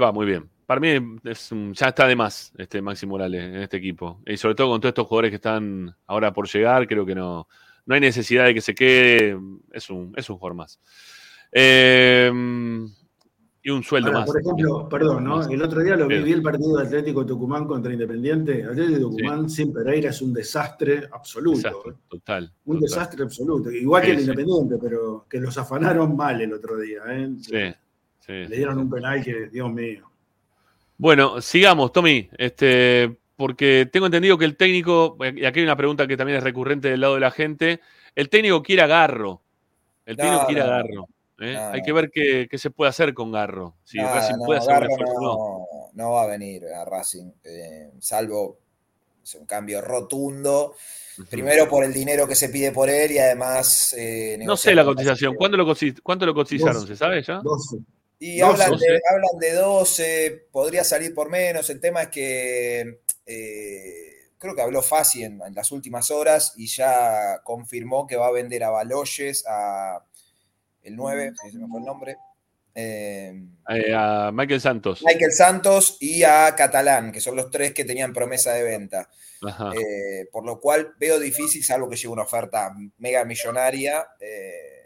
Va muy bien. Para mí es un- ya está de más este Maxi Morales en este equipo. Y sobre todo con todos estos jugadores que están ahora por llegar, creo que no, no hay necesidad de que se quede. Es un, es un jugador más. Eh, y un sueldo Ahora, más. por ejemplo, perdón, ¿no? El otro día lo vi, vi el partido de Atlético Tucumán contra Independiente. Atlético Tucumán sin Pereira es un desastre absoluto. Desastre, total. Un total. desastre absoluto. Igual Sí, que el sí. Independiente, pero que los afanaron mal el otro día. ¿eh? Le dieron un penal que, Dios mío. Bueno, sigamos, Tommy, este, porque tengo entendido que el técnico, y aquí hay una pregunta que también es recurrente del lado de la gente, el técnico quiere a Garro. El No, técnico quiere a no, Garro. ¿eh? no, Hay no. que ver qué, qué se puede hacer con Garro. Si Nada, Racing no, puede hacer Garro no. no, no va a venir a Racing, eh, salvo es un cambio rotundo. Primero por el dinero que se pide por él y además. eh, No sé la cotización. ¿Cuándo lo, cotiz- ¿Cuánto lo cotizaron? ¿Se sabe ya? 12. Y 12. hablan, de, hablan de 12, podría salir por menos. El tema es que eh, creo que habló Fassi en, en las últimas horas y ya confirmó que va a vender a Baloyes, a el 9, que se me fue el nombre, eh, Eh, a Michael Santos. Michael Santos y a Catalán, que son los tres que tenían promesa de venta. Eh, por lo cual veo difícil, salvo que llegue una oferta mega millonaria, eh,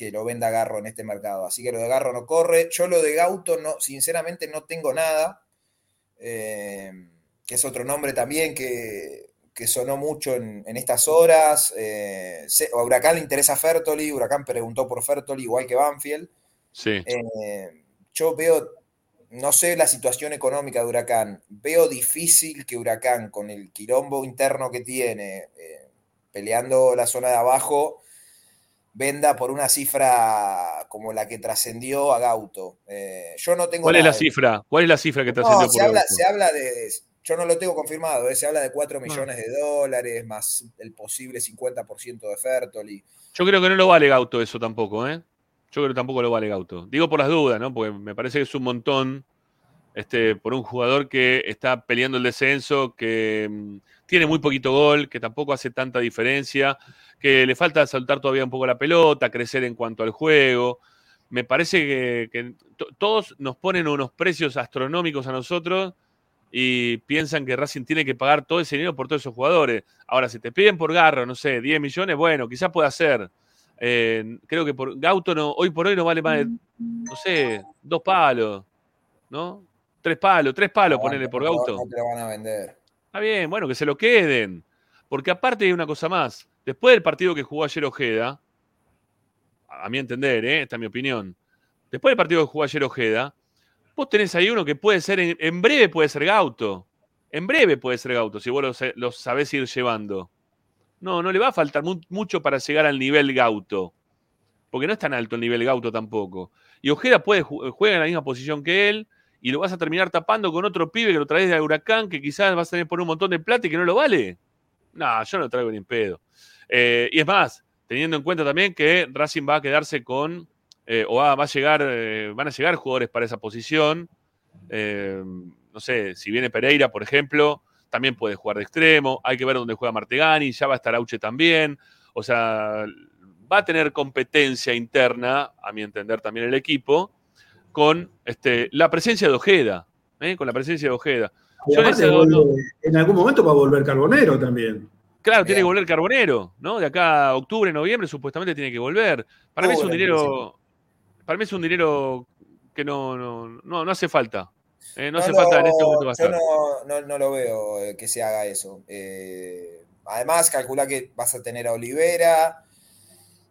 que lo venda Garro en este mercado. Así que lo de Garro no corre. Yo lo de Gauto, no, sinceramente, no tengo nada. eh, que es otro nombre también que, que sonó mucho en, en estas horas. Eh, sé- a Huracán le interesa Fertoli, Huracán preguntó por Fertoli, igual que Banfield. Sí. Eh, yo veo, no sé la situación económica de Huracán, veo difícil que Huracán, con el quilombo interno que tiene, eh, peleando la zona de abajo, venda por una cifra como la que trascendió a Gauto. Eh, yo no tengo ¿Cuál es la de- cifra? ¿Cuál es la cifra que te No, ascendió se por habla, Gauto? se habla de, yo no lo tengo confirmado, eh, se habla de 4 Ah. millones de dólares más el posible 50% de Fertoli. Yo creo que no lo vale Gauto eso tampoco, ¿eh? Yo creo que tampoco lo vale Gauto. Digo por las dudas, ¿no? Porque me parece que es un montón este, por un jugador que está peleando el descenso, que mm, tiene muy poquito gol, que tampoco hace tanta diferencia, que le falta saltar todavía un poco la pelota, crecer en cuanto al juego. Me parece que, que to- todos nos ponen unos precios astronómicos a nosotros y piensan que Racing tiene que pagar todo ese dinero por todos esos jugadores. Ahora, si te piden por Garro, no sé, 10 millones, bueno, quizás pueda ser. Eh, creo que por Gauto no, hoy por hoy no vale más de, no sé, dos palos, ¿no? Tres palos, tres palos, No, ponele por Gauto. No te lo van a vender. Está bien, bueno, que se lo queden. Porque aparte hay una cosa más. Después del partido que jugó ayer Ojeda, a mi entender, ¿eh? esta es mi opinión. Después del partido que jugó ayer Ojeda, vos tenés ahí uno que puede ser, en, breve puede ser Gauto. En breve puede ser Gauto, si vos lo, lo sabés ir llevando. No, no le va a faltar mu- mucho para llegar al nivel Gauto. porque no es tan alto el nivel Gauto tampoco. Y Ojeda puede, juega en la misma posición que él, y lo vas a terminar tapando con otro pibe que lo traes de Huracán, que quizás vas a tener por un montón de plata y que no lo vale. No, yo no lo traigo ni en pedo. Eh, y es más, teniendo en cuenta también que Racing va a quedarse con, eh, o va, a llegar, eh, van a llegar jugadores para esa posición. no sé, si viene Pereira, por ejemplo, también puede jugar de extremo. Hay que ver dónde juega Martegani, ya va a estar Auche también. O sea, va a tener competencia interna, a mi entender también el equipo, con este, la presencia de Ojeda. Con la presencia de Ojeda. En algún momento va a volver Carbonero también. Claro, tiene que volver Carbonero, ¿no? De acá a octubre, noviembre, supuestamente tiene que volver. Para mí es un dinero. Para mí es un dinero que no, no, no, hace falta. ¿eh? no, hace falta en este momento Yo no, no, lo veo eh, que se haga eso. Eh, además, calcula que vas a tener a Olivera,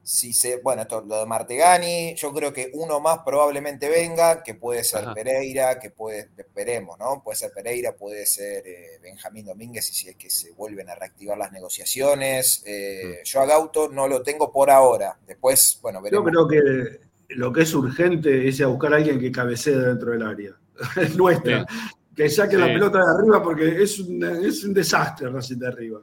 si se, bueno, esto lo de Martegani, yo creo que uno más probablemente venga, que puede ser Pereira, que puede, esperemos, ¿no? Puede ser Pereira, puede ser eh, Benjamín Domínguez, y si es que se vuelven a reactivar las negociaciones. Eh, mm. Yo a Gauto no lo tengo por ahora. Después, bueno, veremos. Yo creo que lo que es urgente es a buscar a alguien que cabecee dentro del área. [laughs] es nuestra. Que saque la pelota de arriba porque es un, es un desastre Racing de arriba.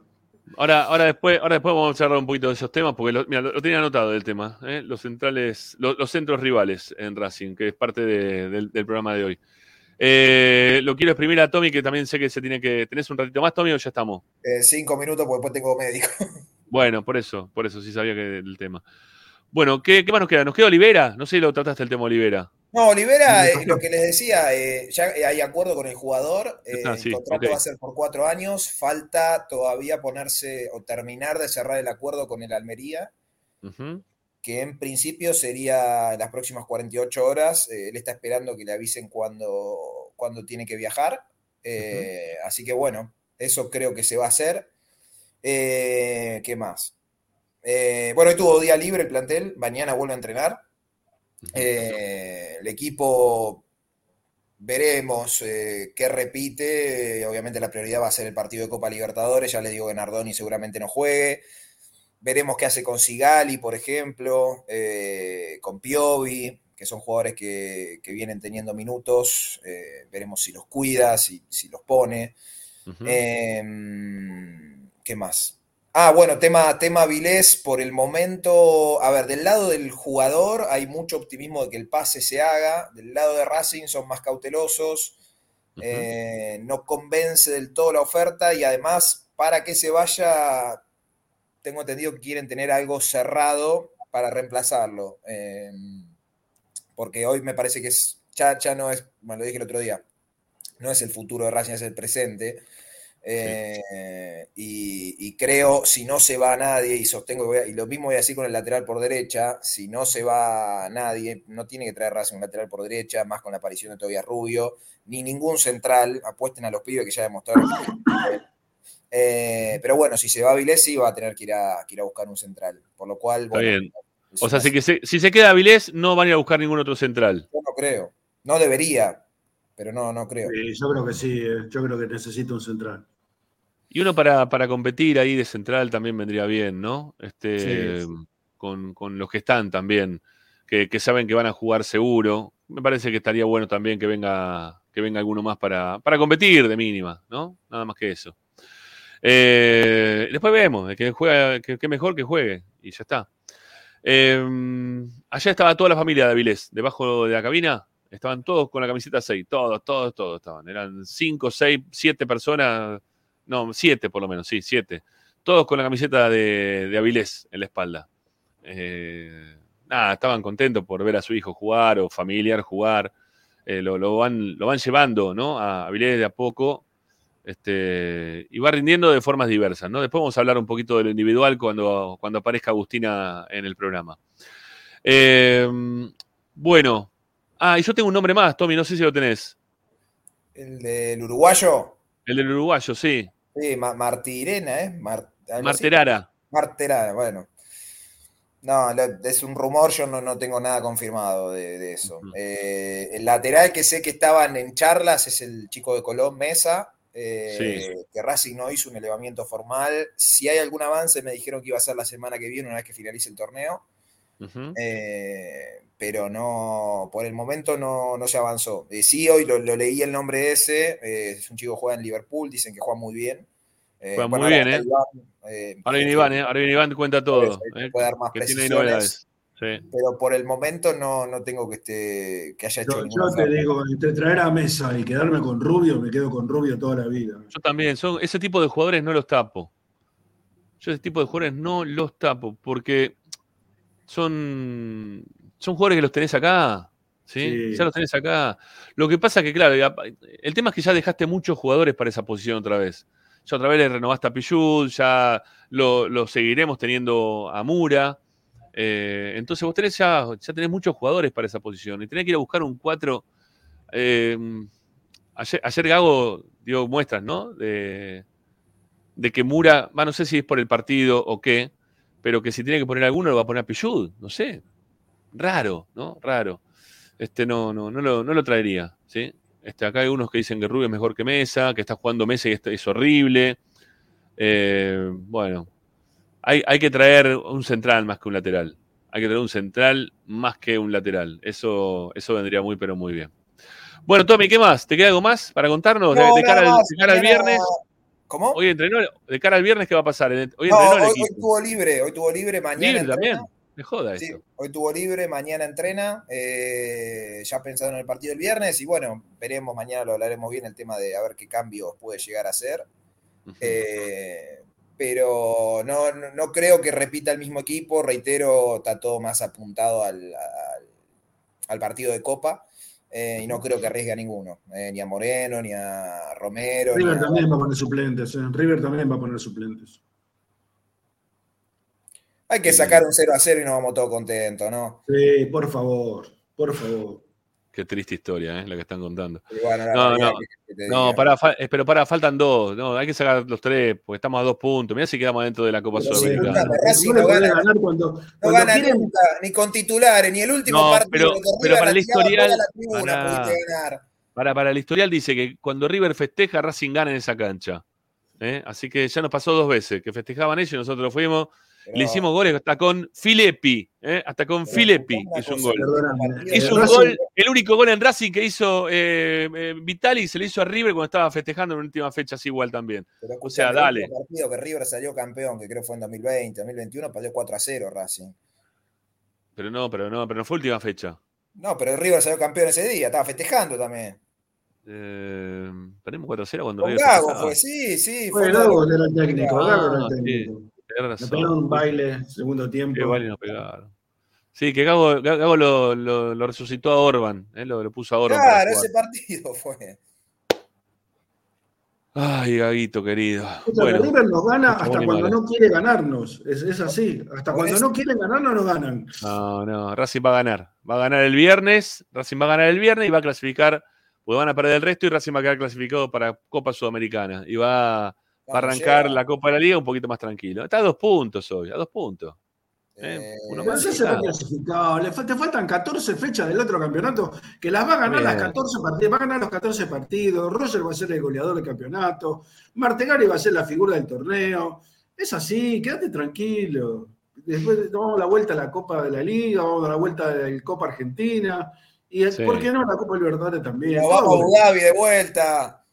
Ahora, ahora, después, ahora después vamos a charlar un poquito de esos temas, porque lo, lo, tenía anotado el tema, ¿eh? los centrales, los centros rivales en Racing, que es parte del, programa de hoy. Eh, lo quiero exprimir a Tommy, que también sé que se tiene que. ¿Tenés un ratito más, Tommy, o ya estamos? Eh, cinco minutos, porque después tengo médico. [laughs] Bueno, por eso, por eso sí sabía que el tema. Bueno, ¿qué, ¿qué, más nos queda? ¿Nos queda Olivera? No sé si lo trataste el tema Olivera. No, Olivera, eh, lo que les decía, eh, ya hay acuerdo con el jugador, eh, ah, el contrato va a ser por cuatro años, falta todavía ponerse o terminar de cerrar el acuerdo con el Almería, que en principio sería las próximas 48 horas, él está esperando que le avisen cuando, cuando tiene que viajar, así que bueno, eso creo que se va a hacer. ¿Qué más? bueno, hoy tuvo día libre el plantel, mañana vuelve a entrenar. Eh, el equipo veremos eh, qué repite. Obviamente la prioridad va a ser el partido de Copa Libertadores. Ya le digo que Nardoni seguramente no juegue. Veremos qué hace con Sigali, por ejemplo, eh, con Piovi, que son jugadores que, vienen teniendo minutos. veremos si los cuida, si, los pone. Em, ¿Qué más? Ah, bueno, tema, tema Vilés, por el momento, a ver, del lado del jugador hay mucho optimismo de que el pase se haga, del lado de Racing son más cautelosos, eh, no convence del todo la oferta y además, para que se vaya, tengo entendido que quieren tener algo cerrado para reemplazarlo, eh, porque hoy me parece que es, ya, no es, bueno, lo dije el otro día, no es el futuro de Racing, es el presente. Eh, y, creo, si no se va nadie, y sostengo, y lo mismo voy a decir con el lateral por derecha, si no se va nadie, no tiene que traer Racing un lateral por derecha, más con la aparición de todavía Rubio, ni ningún central, apuesten a los pibes que ya demostraron. Eh, pero bueno, si se va Vilés, sí va a tener que ir a, ir a buscar un central, por lo cual... Está bien. O sea, si, que si se queda Vilés, no van a ir a buscar ningún otro central. Yo no creo, no debería, pero no, no creo. yo creo que sí, eh, yo creo que necesita un central. Y uno para, competir ahí de central también vendría bien, ¿no? Este, Con, los que están también, que, saben que van a jugar seguro. Me parece que estaría bueno también que venga, que venga alguno más para, para competir de mínima, ¿no? Nada más que eso. Eh, después vemos, que juega, que, mejor que juegue, y ya está. Em, allá estaba toda la familia de Avilés, debajo de la cabina, estaban todos con la camiseta 6, todos, todos, todos estaban. Eran 5, 6, 7 personas no, siete por lo menos, sí, siete. Todos con la camiseta de, Avilés en la espalda. Eh, nada, estaban contentos por ver a su hijo jugar o familiar jugar. Eh, lo, van, lo van llevando, ¿no? A Avilés de a poco. Este, y va rindiendo de formas diversas, ¿no? Después vamos a hablar un poquito de lo individual cuando, cuando aparezca Agustina en el programa. Eh, bueno. Ah, y yo tengo un nombre más, Tommy, no sé si lo tenés. ¿El del uruguayo? El del uruguayo, sí. Sí, Martirena, ¿eh? Marterara. Marterara, bueno. No, es un rumor, yo no, tengo nada confirmado de, eso. Eh, el lateral que sé que estaban en charlas es el chico de Colón, Mesa, eh, que Racing no hizo un elevamiento formal. Si hay algún avance, me dijeron que iba a ser la semana que viene, una vez que finalice el torneo. Eh, pero no, por el momento no, no se avanzó. Eh, sí, hoy lo, leí el nombre ese, eh, es un chico que juega en Liverpool, dicen que juega muy bien. juega muy bien, ¿eh? ahora viene Iván, ¿eh? Ahora viene Iván, cuenta todo. puede dar más que tiene novedades. Pero por el momento no, no tengo que, este, que haya hecho Yo, yo te digo, entre traer a mesa y quedarme con Rubio, me quedo con Rubio toda la vida. Yo también, son, ese tipo de jugadores no los tapo. Yo ese tipo de jugadores no los tapo, porque son, son jugadores que los tenés acá. ¿sí? Ya los tenés acá. Lo que pasa que, claro, el tema es que ya dejaste muchos jugadores para esa posición otra vez. Ya otra vez le renovaste a Pichud, ya lo, lo seguiremos teniendo a Mura. Eh, entonces vos tenés ya, ya tenés muchos jugadores para esa posición y tenés que ir a buscar un 4. Eh, ayer, Gago dio muestras, ¿no? De, que Mura, no sé si es por el partido o qué, pero que si tiene que poner alguno lo va a poner a Pichud, no sé. Raro, ¿no? Raro. Este no, no, no, lo, no lo traería, ¿sí? Este, acá hay unos que dicen que Rubio es mejor que Mesa, que está jugando Mesa y es, es horrible. Eh, bueno, hay, que traer un central más que un lateral. Hay que traer un central más que un lateral. Eso, eso vendría muy, pero muy bien. Bueno, Tommy, ¿qué más? ¿Te queda algo más para contarnos de, cara, al, viernes? ¿Cómo? Hoy entrenó, de cara al viernes, ¿qué va a pasar? Hoy, hoy, tuvo libre, hoy tuvo libre, mañana. Libre también. Me joda sí, Hoy tuvo libre, mañana entrena, eh, ya pensando en el partido del viernes y bueno, veremos, mañana lo hablaremos bien el tema de a ver qué cambios puede llegar a hacer pero no, no, creo que repita el mismo equipo. Reitero, está todo más apuntado al, partido de Copa. Eh, y no creo que arriesgue a ninguno, eh, ni a Moreno, ni a Romero. River también va a poner suplentes, eh. River también va a poner suplentes. Hay que sacar un 0 a 0 y nos vamos todos contentos, ¿no? Sí, por favor, por favor. Qué triste historia, ¿eh? La que están contando. no, no, no, para, eh, pero para, faltan dos. No, hay que sacar los tres, porque estamos a dos puntos. Mira si quedamos dentro de la Copa Sudamericana. no, gana, cuando, no gana nunca, ni con titulares, ni el último partido. Pero, pero para el historial. para, para, el historial dice que cuando River festeja, Racing gana en esa cancha. ¿eh? Así que ya nos pasó dos veces, que festejaban ellos y nosotros fuimos. Le hicimos goles hasta con Filepi, ¿eh? hasta con Filepi hizo un gol. Hizo un gol, el único gol en Racing que hizo eh, eh, Vitali se le hizo a River cuando estaba festejando en la última fecha, así igual también. o sea, dale. El partido que River salió campeón, que creo fue en 2020, 2021, perdió 4 a 0 Racing. Pero no, pero no, pero no fue última fecha. No, pero River salió campeón ese día, estaba festejando también. Eh, perdimos 4 a 0 cuando Con River Gago fue, sí, sí. Fue, Gago, era el técnico, Gago era el técnico. Nos pegaron un baile, segundo tiempo. Qué baile nos pegaron. Sí, que Gago, Gago lo, lo, lo, resucitó a Orban, ¿eh? lo, lo, puso a Orban. Claro, ese partido fue. Ay, Gaguito, querido. bueno, River nos gana hasta cuando no quiere ganarnos. Es, es así. Hasta cuando no quieren ganarnos, no ganan. No, no. Racing va a ganar. Va a ganar el viernes. Racing va a ganar el viernes y va a clasificar. Porque van a perder el resto y Racing va a quedar clasificado para Copa Sudamericana. Y va va a arrancar la Copa de la Liga un poquito más tranquilo. Está a dos puntos hoy, a dos puntos. ¿Eh? Uno más se va clasificado. Le te faltan 14 fechas del otro campeonato que las va a ganar las 14 partidos. Va a ganar los 14 partidos. Roger va a ser el goleador del campeonato. Martegari va a ser la figura del torneo. Es así, quédate tranquilo. Después damos la vuelta a la Copa de la Liga, vamos a dar la vuelta a la Copa Argentina. Y ¿por qué no la Copa Libertadores también? vamos a Abu Dhabi de vuelta.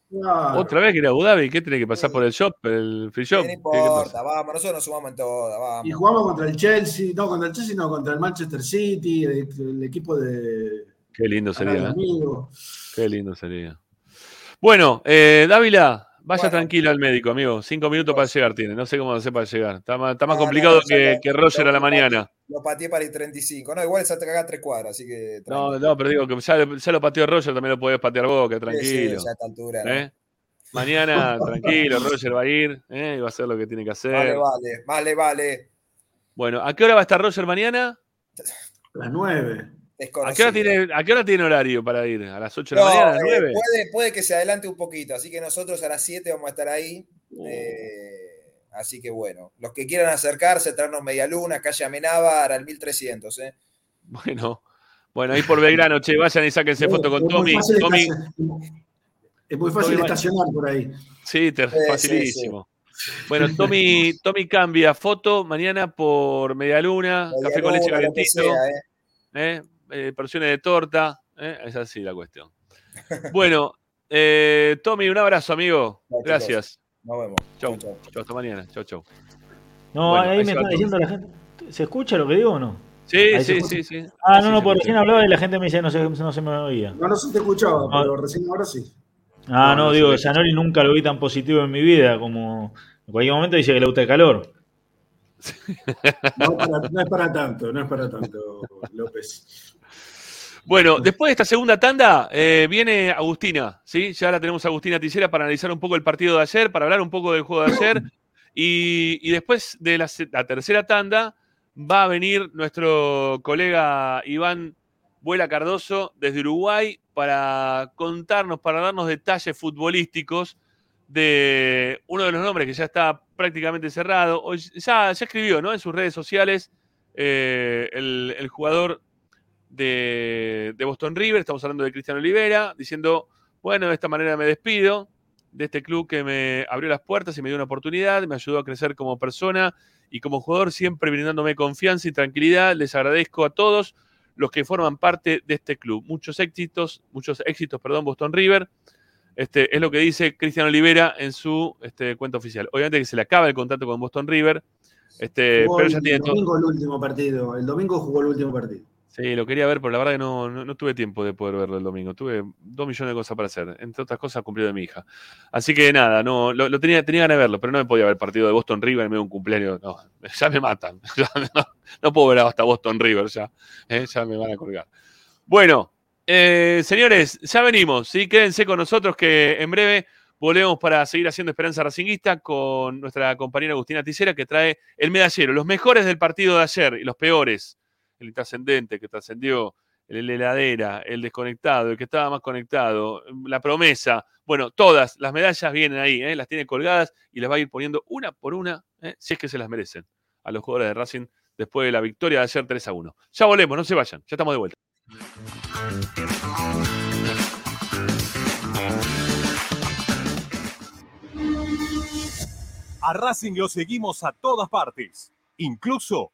Otra vez que ir a Abu Dhabi, ¿qué tiene que pasar por el shop, el free shop? No importa, vamos, nosotros nos sumamos en todas, vamos. Y jugamos contra el Chelsea, no contra el Chelsea, no, contra el Manchester City, el, equipo de. Qué lindo sería. ¿eh? Qué lindo sería. Bueno, eh, Dávila, vaya tranquilo al médico, amigo. Cinco minutos para llegar tiene, no sé cómo hacer para llegar. Está más, está más complicado que, que, Roger a la mañana. Lo pateé para el 35. No, igual se te caga tres cuadras, así que. No, no, pero digo que ya, lo pateó Roger, también lo podés patear vos, que tranquilo. Sí, ya a esta altura. ¿Eh? Mañana, [laughs] tranquilo, Roger va a ir ¿eh? y va a hacer lo que tiene que hacer. Vale, vale, vale, vale. Bueno, ¿a qué hora va a estar Roger mañana? A las 9. ¿A qué, hora tiene, ¿A qué hora tiene horario para ir? ¿A las 8 de la mañana? ¿A las 9? Eh, puede, puede, que se adelante un poquito, así que nosotros a las 7 vamos a estar ahí. Oh. Eh, Así que bueno, los que quieran acercarse, traernos media luna, calle Amenábar al 1300. ¿eh? Bueno, bueno, ahí por Belgrano, che, vayan y sáquense foto con Tommy. Es muy fácil estacionar por ahí. Sí, te, facilísimo. Bueno, Tommy, [laughs] Tommy cambia foto mañana por media luna, Media café con leche calentito, ¿eh? ¿eh? Eh, porciones de torta. ¿eh? Es así la cuestión. [laughs] Bueno, eh, Tommy, un abrazo, amigo. Gracias. Nos vemos. Chau. Chau, hasta mañana. Chau, chau. No, Bueno, ahí ahí me está todo. diciendo la gente. ¿Se escucha lo que digo o no? Sí, sí, sí, sí. Ah, Sí, no, no, porque recién hablaba y la gente me decía no se, no se me oía. No, no se te escuchaba, Ah. pero recién ahora sí. Ah, No, no, no se digo, ve. Zanoli nunca lo vi tan positivo en mi vida como en cualquier momento dice que le gusta el calor. No, para- no es para tanto, no es para tanto, López. Bueno, después de esta segunda tanda eh, viene Agustina, ¿sí? Ya la tenemos a Agustina Ticera para analizar un poco el partido de ayer, para hablar un poco del juego de ayer. Y, y después de la, tercera tanda va a venir nuestro colega Iván Vuela Cardoso desde Uruguay para contarnos, para darnos detalles futbolísticos de uno de los nombres que ya está prácticamente cerrado. Ya, ya escribió ¿no? en sus redes sociales eh, el jugador de, de Boston River, estamos hablando de Cristiano Olivera, diciendo, bueno, de esta manera me despido de este club que me abrió las puertas y me dio una oportunidad, me ayudó a crecer como persona y como jugador, siempre brindándome confianza y tranquilidad. Les agradezco a todos los que forman parte de este club. Muchos éxitos, muchos éxitos, perdón, Boston River. Este, es lo que dice Cristiano Olivera en su este, cuenta oficial. Obviamente que se le acaba el contrato con Boston River, este, pero el, ya tiene todo. domingo el último partido. El domingo jugó el último partido. Sí, lo quería ver, pero la verdad que no, no, tuve tiempo de poder verlo el domingo. Tuve dos millones de cosas para hacer, entre otras cosas cumplido de mi hija. Así que nada, no, lo, tenía, tenía ganas de verlo, pero no me podía ver partido de Boston River en medio de un cumpleaños. No, [laughs] ya me matan. [laughs] No puedo ver hasta Boston River ya. eh, ya me van a colgar. Bueno, eh, señores, ya venimos. ¿sí? Quédense con nosotros que en breve volvemos para seguir haciendo Esperanza Racinguista con nuestra compañera Agustina Ticera que trae el medallero, los mejores del partido de ayer y los peores el intrascendente que trascendió, el heladera, el desconectado, el que estaba más conectado, la promesa. Bueno, todas las medallas vienen ahí, ¿eh? las tiene colgadas y las va a ir poniendo una por una, ¿eh? si es que se las merecen a los jugadores de Racing después de la victoria de ayer 3 a 1. Ya volvemos, no se vayan, ya estamos de vuelta. A Racing lo seguimos a todas partes, incluso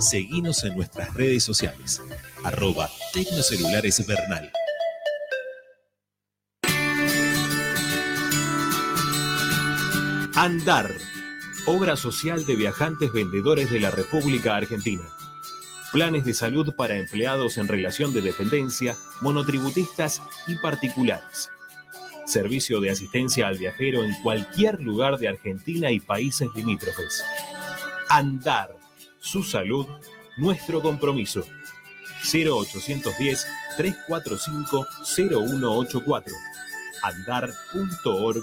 Seguinos en nuestras redes sociales. Arroba Tecnocelulares Bernal. Andar. Obra social de viajantes vendedores de la República Argentina. Planes de salud para empleados en relación de dependencia, monotributistas y particulares. Servicio de asistencia al viajero en cualquier lugar de Argentina y países limítrofes. Andar. Su salud, nuestro compromiso. 0810 345 0184. Andar.org.ar.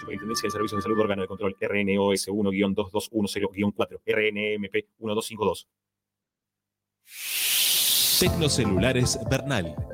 Superintendencia de Servicios de Salud Órgano de Control RNOS 1-2210-4 RNMP 1252. Tecnocelulares Bernal.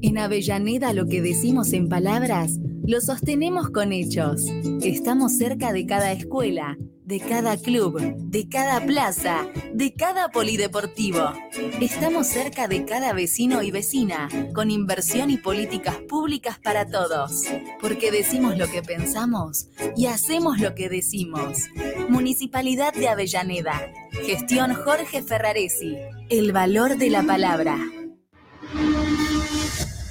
En Avellaneda lo que decimos en palabras, lo sostenemos con hechos. Estamos cerca de cada escuela, de cada club, de cada plaza, de cada polideportivo. Estamos cerca de cada vecino y vecina, con inversión y políticas públicas para todos. Porque decimos lo que pensamos y hacemos lo que decimos. Municipalidad de Avellaneda. Gestión Jorge Ferraresi. El valor de la palabra.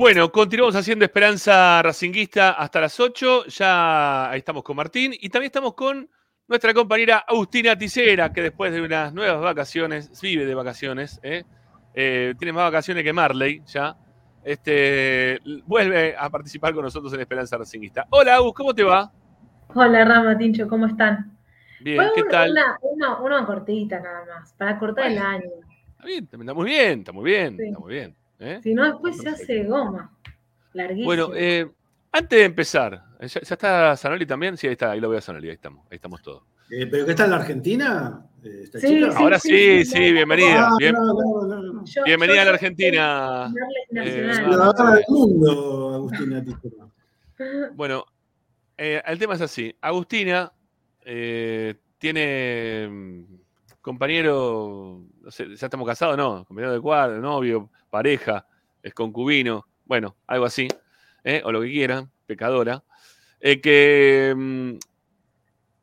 Bueno, continuamos haciendo Esperanza Racinguista hasta las 8. Ya ahí estamos con Martín y también estamos con nuestra compañera Agustina Ticera, que después de unas nuevas vacaciones, vive de vacaciones, ¿eh? Eh, tiene más vacaciones que Marley ya. Este, vuelve a participar con nosotros en Esperanza Racinguista. Hola, Agus, ¿cómo te va? Hola Rama Tincho, ¿cómo están? Bien, ¿qué una- tal? Una, una- cortita nada más, para cortar el año. Está bien, está muy bien, está muy bien, Sí. está muy bien. ¿Eh? Si no, después se hace goma. Larguísimo. Bueno, eh, antes de empezar, ¿ya, ya está Zanoli también? Sí, ahí está, ahí lo veo a Zanoli, ahí estamos, ahí estamos todos. Eh, ¿Pero que está en la Argentina? esta Sí, chica? sí, Ahora sí, sí, bienvenida. Ah, bien- no, no, no, no. Yo- bienvenida yo a la Argentina. eh, Ciudadana del mundo, Agustina. Bueno, eh, el tema es así. Agustina eh, tiene mm, compañero, no sé, ya estamos casados, no, compañero de cuadro, novio, pareja, es concubino, bueno, algo así, ¿eh? o lo que quieran, pecadora, eh, que mm,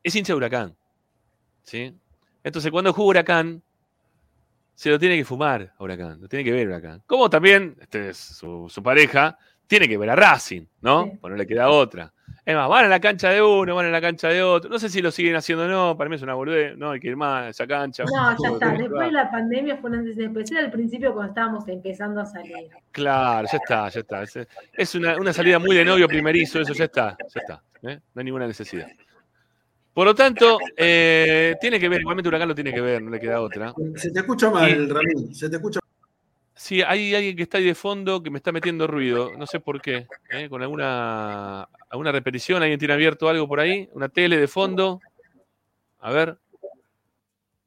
es hincha de huracán, ¿sí? Entonces, cuando juega huracán, se lo tiene que fumar a huracán, lo tiene que ver huracán. Como también este, su, su pareja tiene que ver a Racing, ¿no? Pues no le queda otra. Es más, van a la cancha de uno, van a la cancha de otro. No sé si lo siguen haciendo o no, para mí es una boludez, no hay que ir más a esa cancha. No, ya está. Después de la pandemia fue un antes y después. Al principio cuando estábamos empezando a salir. Claro, ya está, ya está. Es, es una, una salida muy de novio primerizo, eso ya está, ya está. ¿eh? No hay ninguna necesidad. Por lo tanto, eh, tiene que ver, igualmente Huracán lo tiene que ver, no le queda otra. Se te escucha mal, Ramín. Se te escucha Sí, hay alguien que está ahí de fondo que me está metiendo ruido, no sé por qué. ¿eh? Con alguna, alguna repetición, alguien tiene abierto algo por ahí, una tele de fondo. A ver.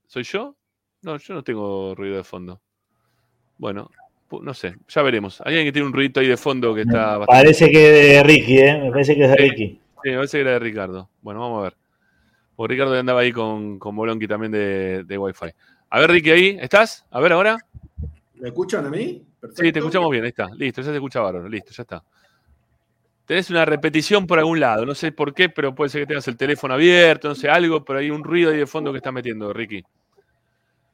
¿Soy yo? No, yo no tengo ruido de fondo. Bueno, no sé, ya veremos. Hay alguien que tiene un ruidito ahí de fondo que está bastante... Parece que es de Ricky, ¿eh? Me parece que es de Ricky. Sí, me parece que era de Ricardo. Bueno, vamos a ver. Porque Ricardo andaba ahí con, con Bolonqui también de, de Wi-Fi. A ver, Ricky, ahí, ¿estás? A ver ahora. ¿Me escuchan a mí? Sí, te escuchamos bien, ahí está. Listo, ya se escucha bárbaro. Listo, ya está. Tenés una repetición por algún lado, no sé por qué, pero puede ser que tengas el teléfono abierto, no sé, algo, pero hay un ruido ahí de fondo que está metiendo, Ricky.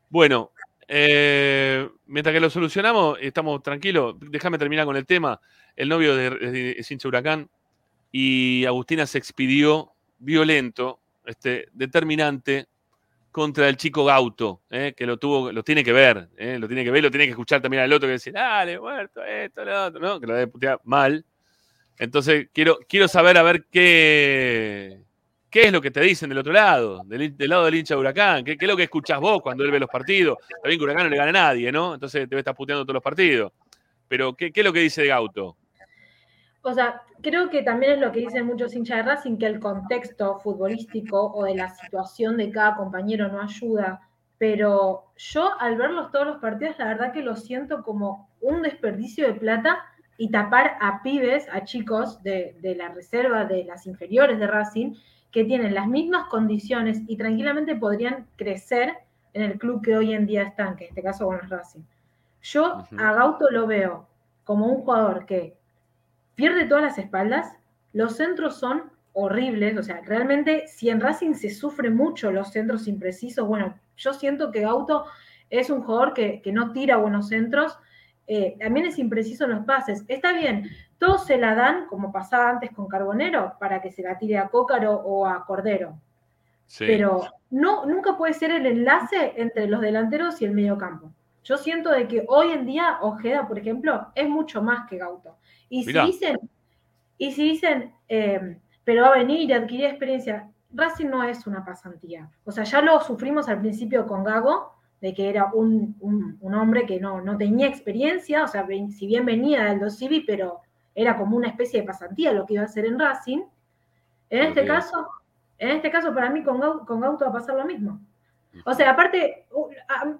Bueno, eh, mientras que lo solucionamos, estamos tranquilos. Déjame terminar con el tema. El novio de, de Huracán y Agustina se expidió violento, este, determinante contra el chico Gauto, eh, que lo tuvo, lo tiene que ver, eh, lo tiene que ver, lo tiene que escuchar también al otro que dice, dale, muerto, esto, lo otro, ¿no? Que lo debe putear mal. Entonces, quiero, quiero saber a ver qué, qué es lo que te dicen del otro lado, del, lado del hincha de Huracán, ¿Qué, qué, es lo que escuchás vos cuando él ve los partidos. Bien que Huracán no le gana a nadie, ¿no? Entonces te estar puteando todos los partidos. Pero, ¿qué, ¿qué, es lo que dice de Gauto? O sea, creo que también es lo que dicen muchos hinchas de Racing, que el contexto futbolístico o de la situación de cada compañero no ayuda. Pero yo al verlos todos los partidos, la verdad que lo siento como un desperdicio de plata y tapar a pibes, a chicos de, de, la reserva, de las inferiores de Racing, que tienen las mismas condiciones y tranquilamente podrían crecer en el club que hoy en día están, que en este caso bueno es Racing. Yo uh -huh. a Gauto lo veo como un jugador que pierde todas las espaldas, los centros son horribles, o sea, realmente si en Racing se sufre mucho los centros imprecisos, bueno, yo siento que Gauto es un jugador que, que no tira buenos centros, eh, también es impreciso en los pases. Está bien, todos se la dan, como pasaba antes con Carbonero, para que se la tire a Cócaro o a Cordero. Sí. Pero no, nunca puede ser el enlace entre los delanteros y el mediocampo. Yo siento de que hoy en día Ojeda, por ejemplo, es mucho más que Gauto. Y si Mirá. dicen, y si dicen eh, pero va a venir y adquirir experiencia, Racing no es una pasantía. O sea, ya lo sufrimos al principio con Gago, de que era un, un, un hombre que no, no, tenía experiencia, o sea, si bien venía del Dosivi, pero era como una especie de pasantía lo que iba a hacer en Racing. En este okay. caso, en este caso, para mí con, Gauto, con Gauto va a pasar lo mismo. O sea, aparte,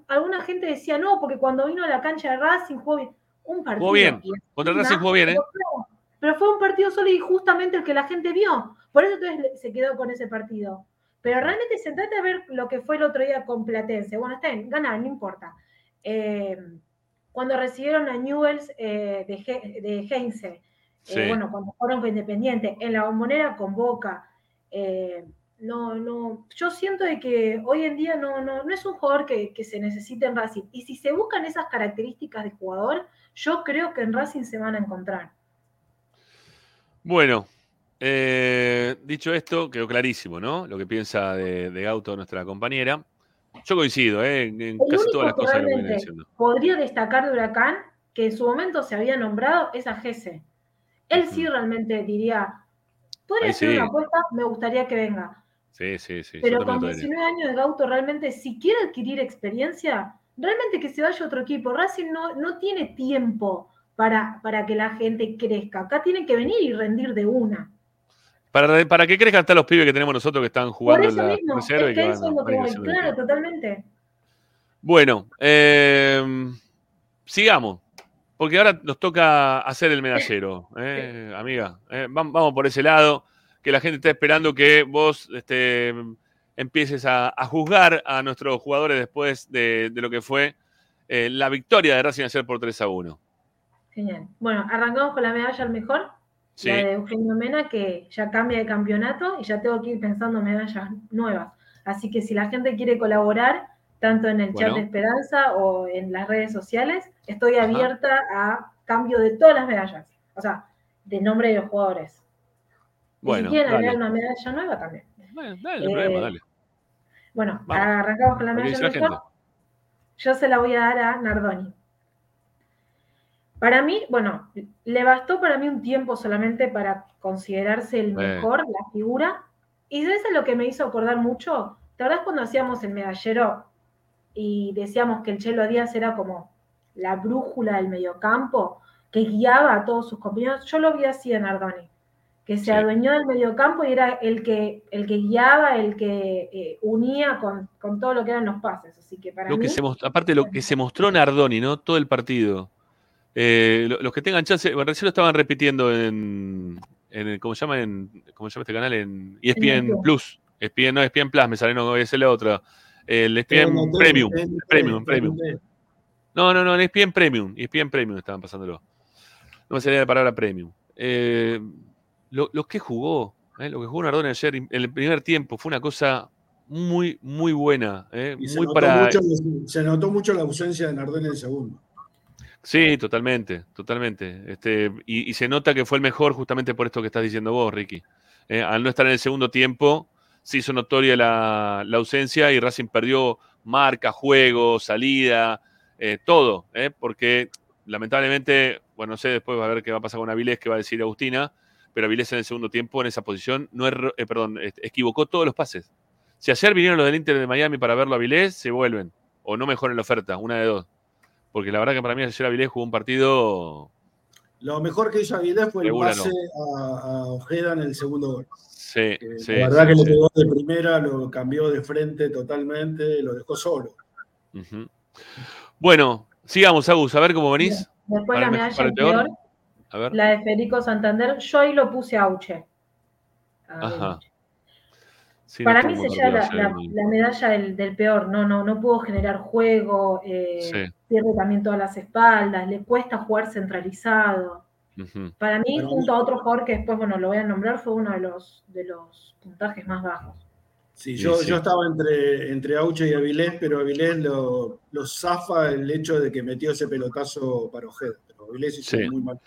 alguna gente decía, no, porque cuando vino a la cancha de Racing jugó bien. Un partido. Jugó bien. Contra Racing jugó bien, ¿eh? Pero fue un partido solo y justamente el que la gente vio. Por eso entonces se quedó con ese partido. Pero realmente sentate a ver lo que fue el otro día con Platense. Bueno, está bien, ganar, no importa. Eh, cuando recibieron a Newells eh, de, de Heinze, eh, bueno, cuando fueron con Independiente, en la bombonera con Boca. No, no, yo siento de que hoy en día no, no, no es un jugador que, que, se necesite en Racing. Y si se buscan esas características de jugador, yo creo que en Racing se van a encontrar. Bueno, eh, dicho esto, quedó clarísimo, ¿no? Lo que piensa de, de Gauto, nuestra compañera. Yo coincido, ¿eh? En, en casi todas las cosas que viene diciendo. Podría destacar de Huracán, que en su momento se había nombrado, es a Gese. Él sí realmente diría, podría ser sí. una apuesta, me gustaría que venga. Sí, sí, sí. Pero con 19 años de Gauto, realmente, si quiere adquirir experiencia, realmente que se vaya a otro equipo. Racing no, no tiene tiempo para, para que la gente crezca. Acá tienen que venir y rendir de una. Para, para que crezcan hasta los pibes que tenemos nosotros que están jugando en la mismo, reserva. Es que, eso van, es lo que claro, totalmente. Bueno, eh, sigamos. Porque ahora nos toca hacer el medallero, [laughs] eh, amiga. Eh, vamos por ese lado, que la gente está esperando que vos este, empieces a, a, juzgar a nuestros jugadores después de, de lo que fue la victoria de Racing ayer por 3 a 1. Genial. Bueno, arrancamos con la medalla al mejor. Sí. La de Eugenio Mena, que ya cambia de campeonato y ya tengo que ir pensando medallas nuevas. Así que si la gente quiere colaborar, tanto en el bueno. chat de Esperanza o en las redes sociales, estoy abierta a cambio de todas las medallas. O sea, de nombre de los jugadores. Bueno, y si quieren agregar una medalla nueva también. Bueno, dale, eh, problema, dale. Bueno, Vamos. arrancamos con la medalla mejor. Yo se la voy a dar a Nardoni. Para mí, bueno, le bastó para mí un tiempo solamente para considerarse el mejor, eh. la figura. Y eso es lo que me hizo acordar mucho. ¿Te acordás cuando hacíamos el medallero y decíamos que el Chelo Díaz era como la brújula del mediocampo, que guiaba a todos sus compañeros? Yo lo vi así en Ardoni, que se sí. adueñó del mediocampo y era el que, el que guiaba, el que eh, unía con, con, todo lo que eran los pases. Así que para lo mí, que se aparte, lo que se mostró Nardoni, ¿no? Todo el partido Eh, los que tengan chance, bueno, recién lo estaban repitiendo en, en ¿cómo se llama? En, ¿Cómo se llama este canal? En ESPN Plus. ESPN, no, ESPN Plus, me sale, no, es la otra. El ESPN Premium. Premium, Premium. No, no, no, en ESPN Premium. ESPN Premium estaban pasándolo. No me salía la palabra Premium. Eh, lo, que jugó, eh, lo que jugó Nardone ayer en el primer tiempo fue una cosa muy, muy buena. Eh, muy se, notó para... mucho, se notó mucho la ausencia de Nardone en el segundo. Sí, totalmente, totalmente. Este, y, se nota que fue el mejor justamente por esto que estás diciendo vos, Ricky. Eh, al no estar en el segundo tiempo, se hizo notoria la, la ausencia y Racing perdió marca, juego, salida, eh, todo, eh, porque lamentablemente, bueno, no sé después va a ver qué va a pasar con Avilés, qué va a decir Agustina, pero Avilés en el segundo tiempo en esa posición no eh, perdón, equivocó todos los pases. Si ayer vinieron los del Inter de Miami para verlo a Avilés, se vuelven. O no mejoran la oferta, una de dos. Porque la verdad que para mí ayer Avilés jugó un partido. Lo mejor que hizo Avilés fue el pase no. a, a, Ojeda en el segundo gol. Sí, eh, sí. La verdad sí, que sí. le pegó de primera, lo cambió de frente totalmente, lo dejó solo. Uh -huh. Bueno, sigamos, Agus, a ver cómo venís. Después para la medalla el peor, a ver. la de Federico Santander, yo ahí lo puse a Auche. A Ajá. Sí, para no mí se lleva la, la, la, medalla del, del, peor, no, no, no pudo generar juego, eh, sí. pierde también todas las espaldas, le cuesta jugar centralizado. Uh -huh. Para mí, Pero junto a otro jugador que después, bueno, lo voy a nombrar, fue uno de los, de los puntajes más bajos. Sí, yo, sí, sí. yo estaba entre, entre Auche y Avilés, pero Avilés lo, lo zafa el hecho de que metió ese pelotazo para Ojeda. Pero Avilés hizo muy mal.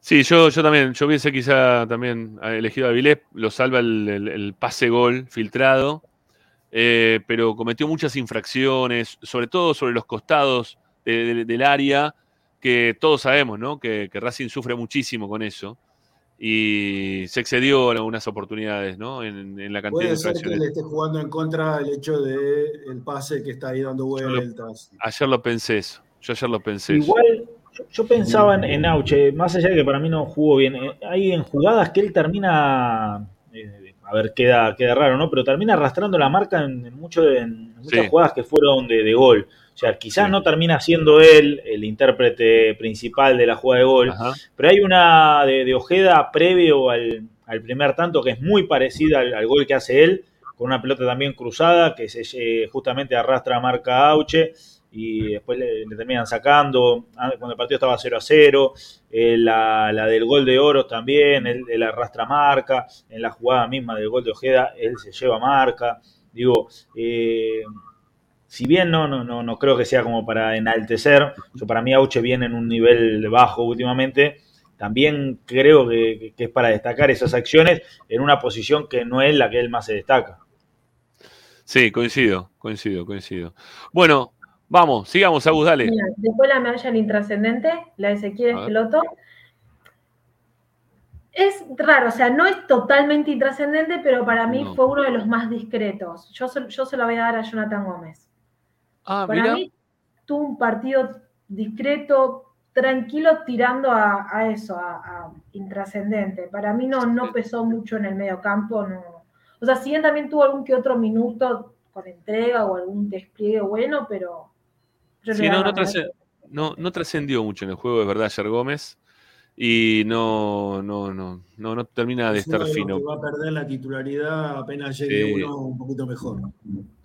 Sí, yo, yo también, yo hubiese quizá también elegido a Avilés, lo salva el, el, el pase gol filtrado, eh, pero cometió muchas infracciones, sobre todo sobre los costados de, de, del área, que todos sabemos, ¿no? Que, que, Racing sufre muchísimo con eso. Y se excedió en algunas oportunidades, ¿no? En, en la cantidad Puede de ser que le esté jugando en contra el hecho del de pase que está ahí dando vueltas. Yo lo, ayer lo pensé eso. Yo ayer lo pensé. Igual, eso. Yo pensaba en, en, Auche, más allá de que para mí no jugó bien. Eh, hay en jugadas que él termina. Eh, a ver, queda, queda raro, ¿no? Pero termina arrastrando la marca en, en, mucho, en muchas sí. jugadas que fueron de, de gol. O sea, quizás sí. no termina siendo él el intérprete principal de la jugada de gol, Ajá. pero hay una de, de Ojeda previo al, al, primer tanto que es muy parecida al, al, gol que hace él, con una pelota también cruzada que se, eh, justamente arrastra a marca Auche y después le, le, terminan sacando ah, cuando el partido estaba 0 a 0. Eh, la, la, del gol de Oro también, él, él, arrastra marca. En la jugada misma del gol de Ojeda, él se lleva marca. Digo, eh, si bien no, no, no, no creo que sea como para enaltecer, yo para mí Auche viene en un nivel bajo últimamente, también creo que, que, es para destacar esas acciones en una posición que no es la que él más se destaca. Sí, coincido, coincido, coincido. Bueno, vamos, sigamos, Agus, dale. Mira, después la medalla del intrascendente, la de Ezequiel Esqueloto. Es raro, o sea, no es totalmente intrascendente, pero para mí no. fue uno de los más discretos. Yo, yo se lo voy a dar a Jonathan Gómez. Ah, Para mira. mí tuvo un partido discreto, tranquilo, tirando a, a eso, a, a, intrascendente. Para mí no, no pesó mucho en el medio campo. No. O sea, si bien también tuvo algún que otro minuto con entrega o algún despliegue bueno, pero... sí, no, no, no, no trascendió mucho en el juego, es verdad, ayer Gómez. Y no, no, no, no, no termina de es estar de fino. Que va a perder la titularidad apenas llegue sí. uno un poquito mejor.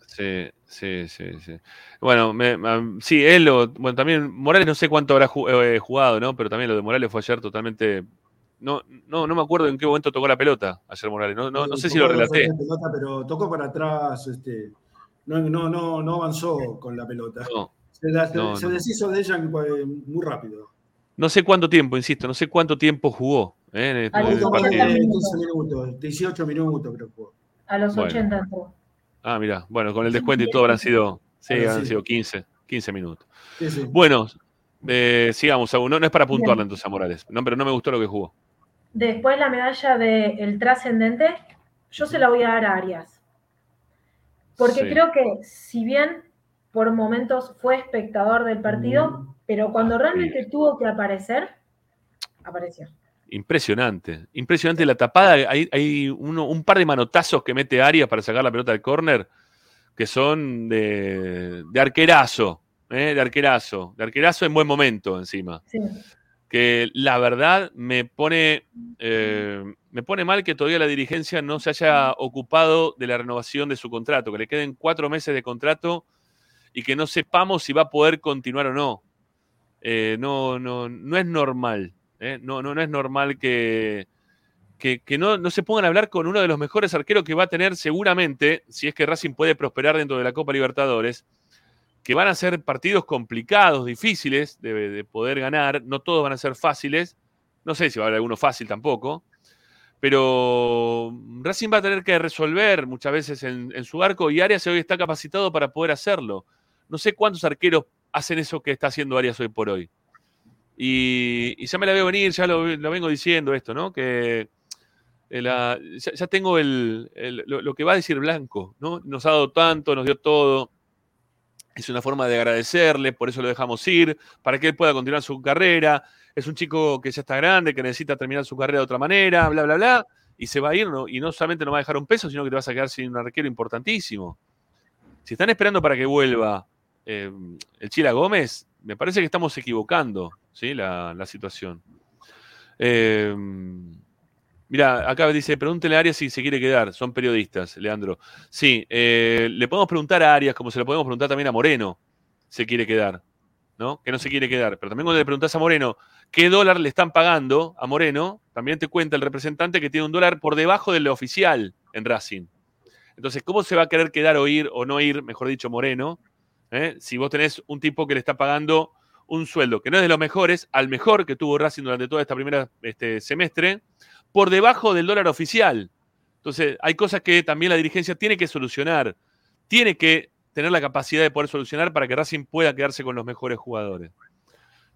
Sí, sí, sí, sí. Bueno, me, sí, él lo, bueno, también Morales no sé cuánto habrá eh, jugado, ¿no? Pero también lo de Morales fue ayer totalmente no, no, no me acuerdo en qué momento tocó la pelota ayer Morales. No, no, no sé si lo relaté. Pelota, pero tocó para atrás, este, no, no, no, no avanzó con la pelota. No, se, la, no, se deshizo de ella muy rápido. No sé cuánto tiempo, insisto, no sé cuánto tiempo jugó. ¿eh? En el, a los 80 minutos. minutos, 18 minutos creo que jugó. A los 80 entró. Ah, mira, bueno, con el descuento y todo habrán sido, sí, habrán sí. sido 15, 15 minutos. Sí, sí. Bueno, eh, sigamos, no, no es para puntuarle entonces a Morales, no, pero no me gustó lo que jugó. Después la medalla del de trascendente, yo se la voy a dar a Arias. Porque sí. creo que si bien por momentos fue espectador del partido, mm. pero cuando realmente sí. tuvo que aparecer, apareció. Impresionante, impresionante la tapada. Hay, hay uno, un par de manotazos que mete Arias para sacar la pelota del córner que son de, de arquerazo. ¿eh? de arquerazo, de arquerazo en buen momento encima. Sí. Que la verdad me pone, eh, me pone mal que todavía la dirigencia no se haya ocupado de la renovación de su contrato, que le queden cuatro meses de contrato y que no sepamos si va a poder continuar o no. Eh, no, no, no es normal. ¿eh? No, no, no es normal que, que, no, no se pongan a hablar con uno de los mejores arqueros que va a tener seguramente, si es que Racing puede prosperar dentro de la Copa Libertadores, que van a ser partidos complicados, difíciles de, de poder ganar. No todos van a ser fáciles. No sé si va a haber alguno fácil tampoco. Pero Racing va a tener que resolver muchas veces en, en su arco y Arias hoy está capacitado para poder hacerlo. No sé cuántos arqueros hacen eso que está haciendo Arias hoy por hoy. Y, ya me la veo venir, ya lo, vengo diciendo esto, ¿no? Que eh, ya, tengo el, el- lo, lo que va a decir Blanco, ¿no? Nos ha dado tanto, nos dio todo. Es una forma de agradecerle, por eso lo dejamos ir, para que él pueda continuar su carrera. Es un chico que ya está grande, que necesita terminar su carrera de otra manera, bla, bla, bla. Y se va a ir, ¿no? y no solamente no va a dejar un peso, sino que te vas a quedar sin un arquero importantísimo. Si están esperando para que vuelva eh, el Chila Gómez, me parece que estamos equivocando ¿sí? la, situación. Eh, mira, acá dice, pregúntele a Arias si se quiere quedar. Son periodistas, Leandro. Sí, eh, le podemos preguntar a Arias, como se lo podemos preguntar también a Moreno, se quiere quedar. ¿no? Que no se quiere quedar. Pero también cuando le preguntás a Moreno qué dólar le están pagando a Moreno, también te cuenta el representante que tiene un dólar por debajo del oficial en Racing. Entonces, ¿cómo se va a querer quedar o ir o no ir, mejor dicho, Moreno? ¿Eh? Si vos tenés un tipo que le está pagando un sueldo que no es de los mejores, al mejor que tuvo Racing durante toda esta primera este, semestre, por debajo del dólar oficial. Entonces, hay cosas que también la dirigencia tiene que solucionar. Tiene que tener la capacidad de poder solucionar para que Racing pueda quedarse con los mejores jugadores.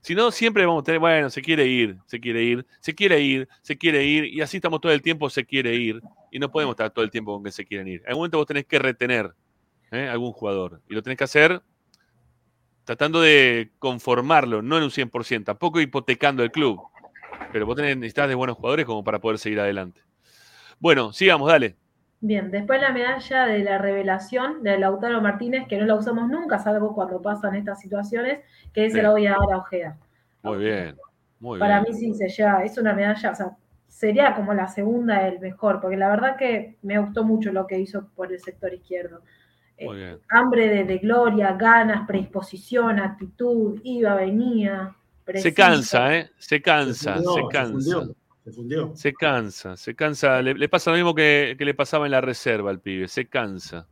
Si no, siempre vamos a tener, bueno, se quiere ir, se quiere ir, se quiere ir, se quiere ir, y así estamos todo el tiempo, se quiere ir, y no podemos estar todo el tiempo con que se quieren ir. En algún momento vos tenés que retener ¿eh? algún jugador, y lo tenés que hacer tratando de conformarlo, no en un 100%, tampoco hipotecando el club, pero vos tenés, necesitas de buenos jugadores como para poder seguir adelante. Bueno, sigamos, dale. Bien, después la medalla de la revelación de Lautaro Martínez, que no la usamos nunca, salvo cuando pasan estas situaciones, que se la voy a dar a Ojeda. Muy bien, muy Para bien. mí sí se lleva, es una medalla, o sea, sería como la segunda del mejor, porque la verdad que me gustó mucho lo que hizo por el sector izquierdo. Bien. Hambre de, de gloria, ganas, predisposición, actitud, iba, venía. Se cansa, ¿eh? Se cansa, fundió, se se cansa. fundió, se fundió. Se cansa, se cansa. Le, le pasa lo mismo que, que le pasaba en la reserva al pibe, se cansa.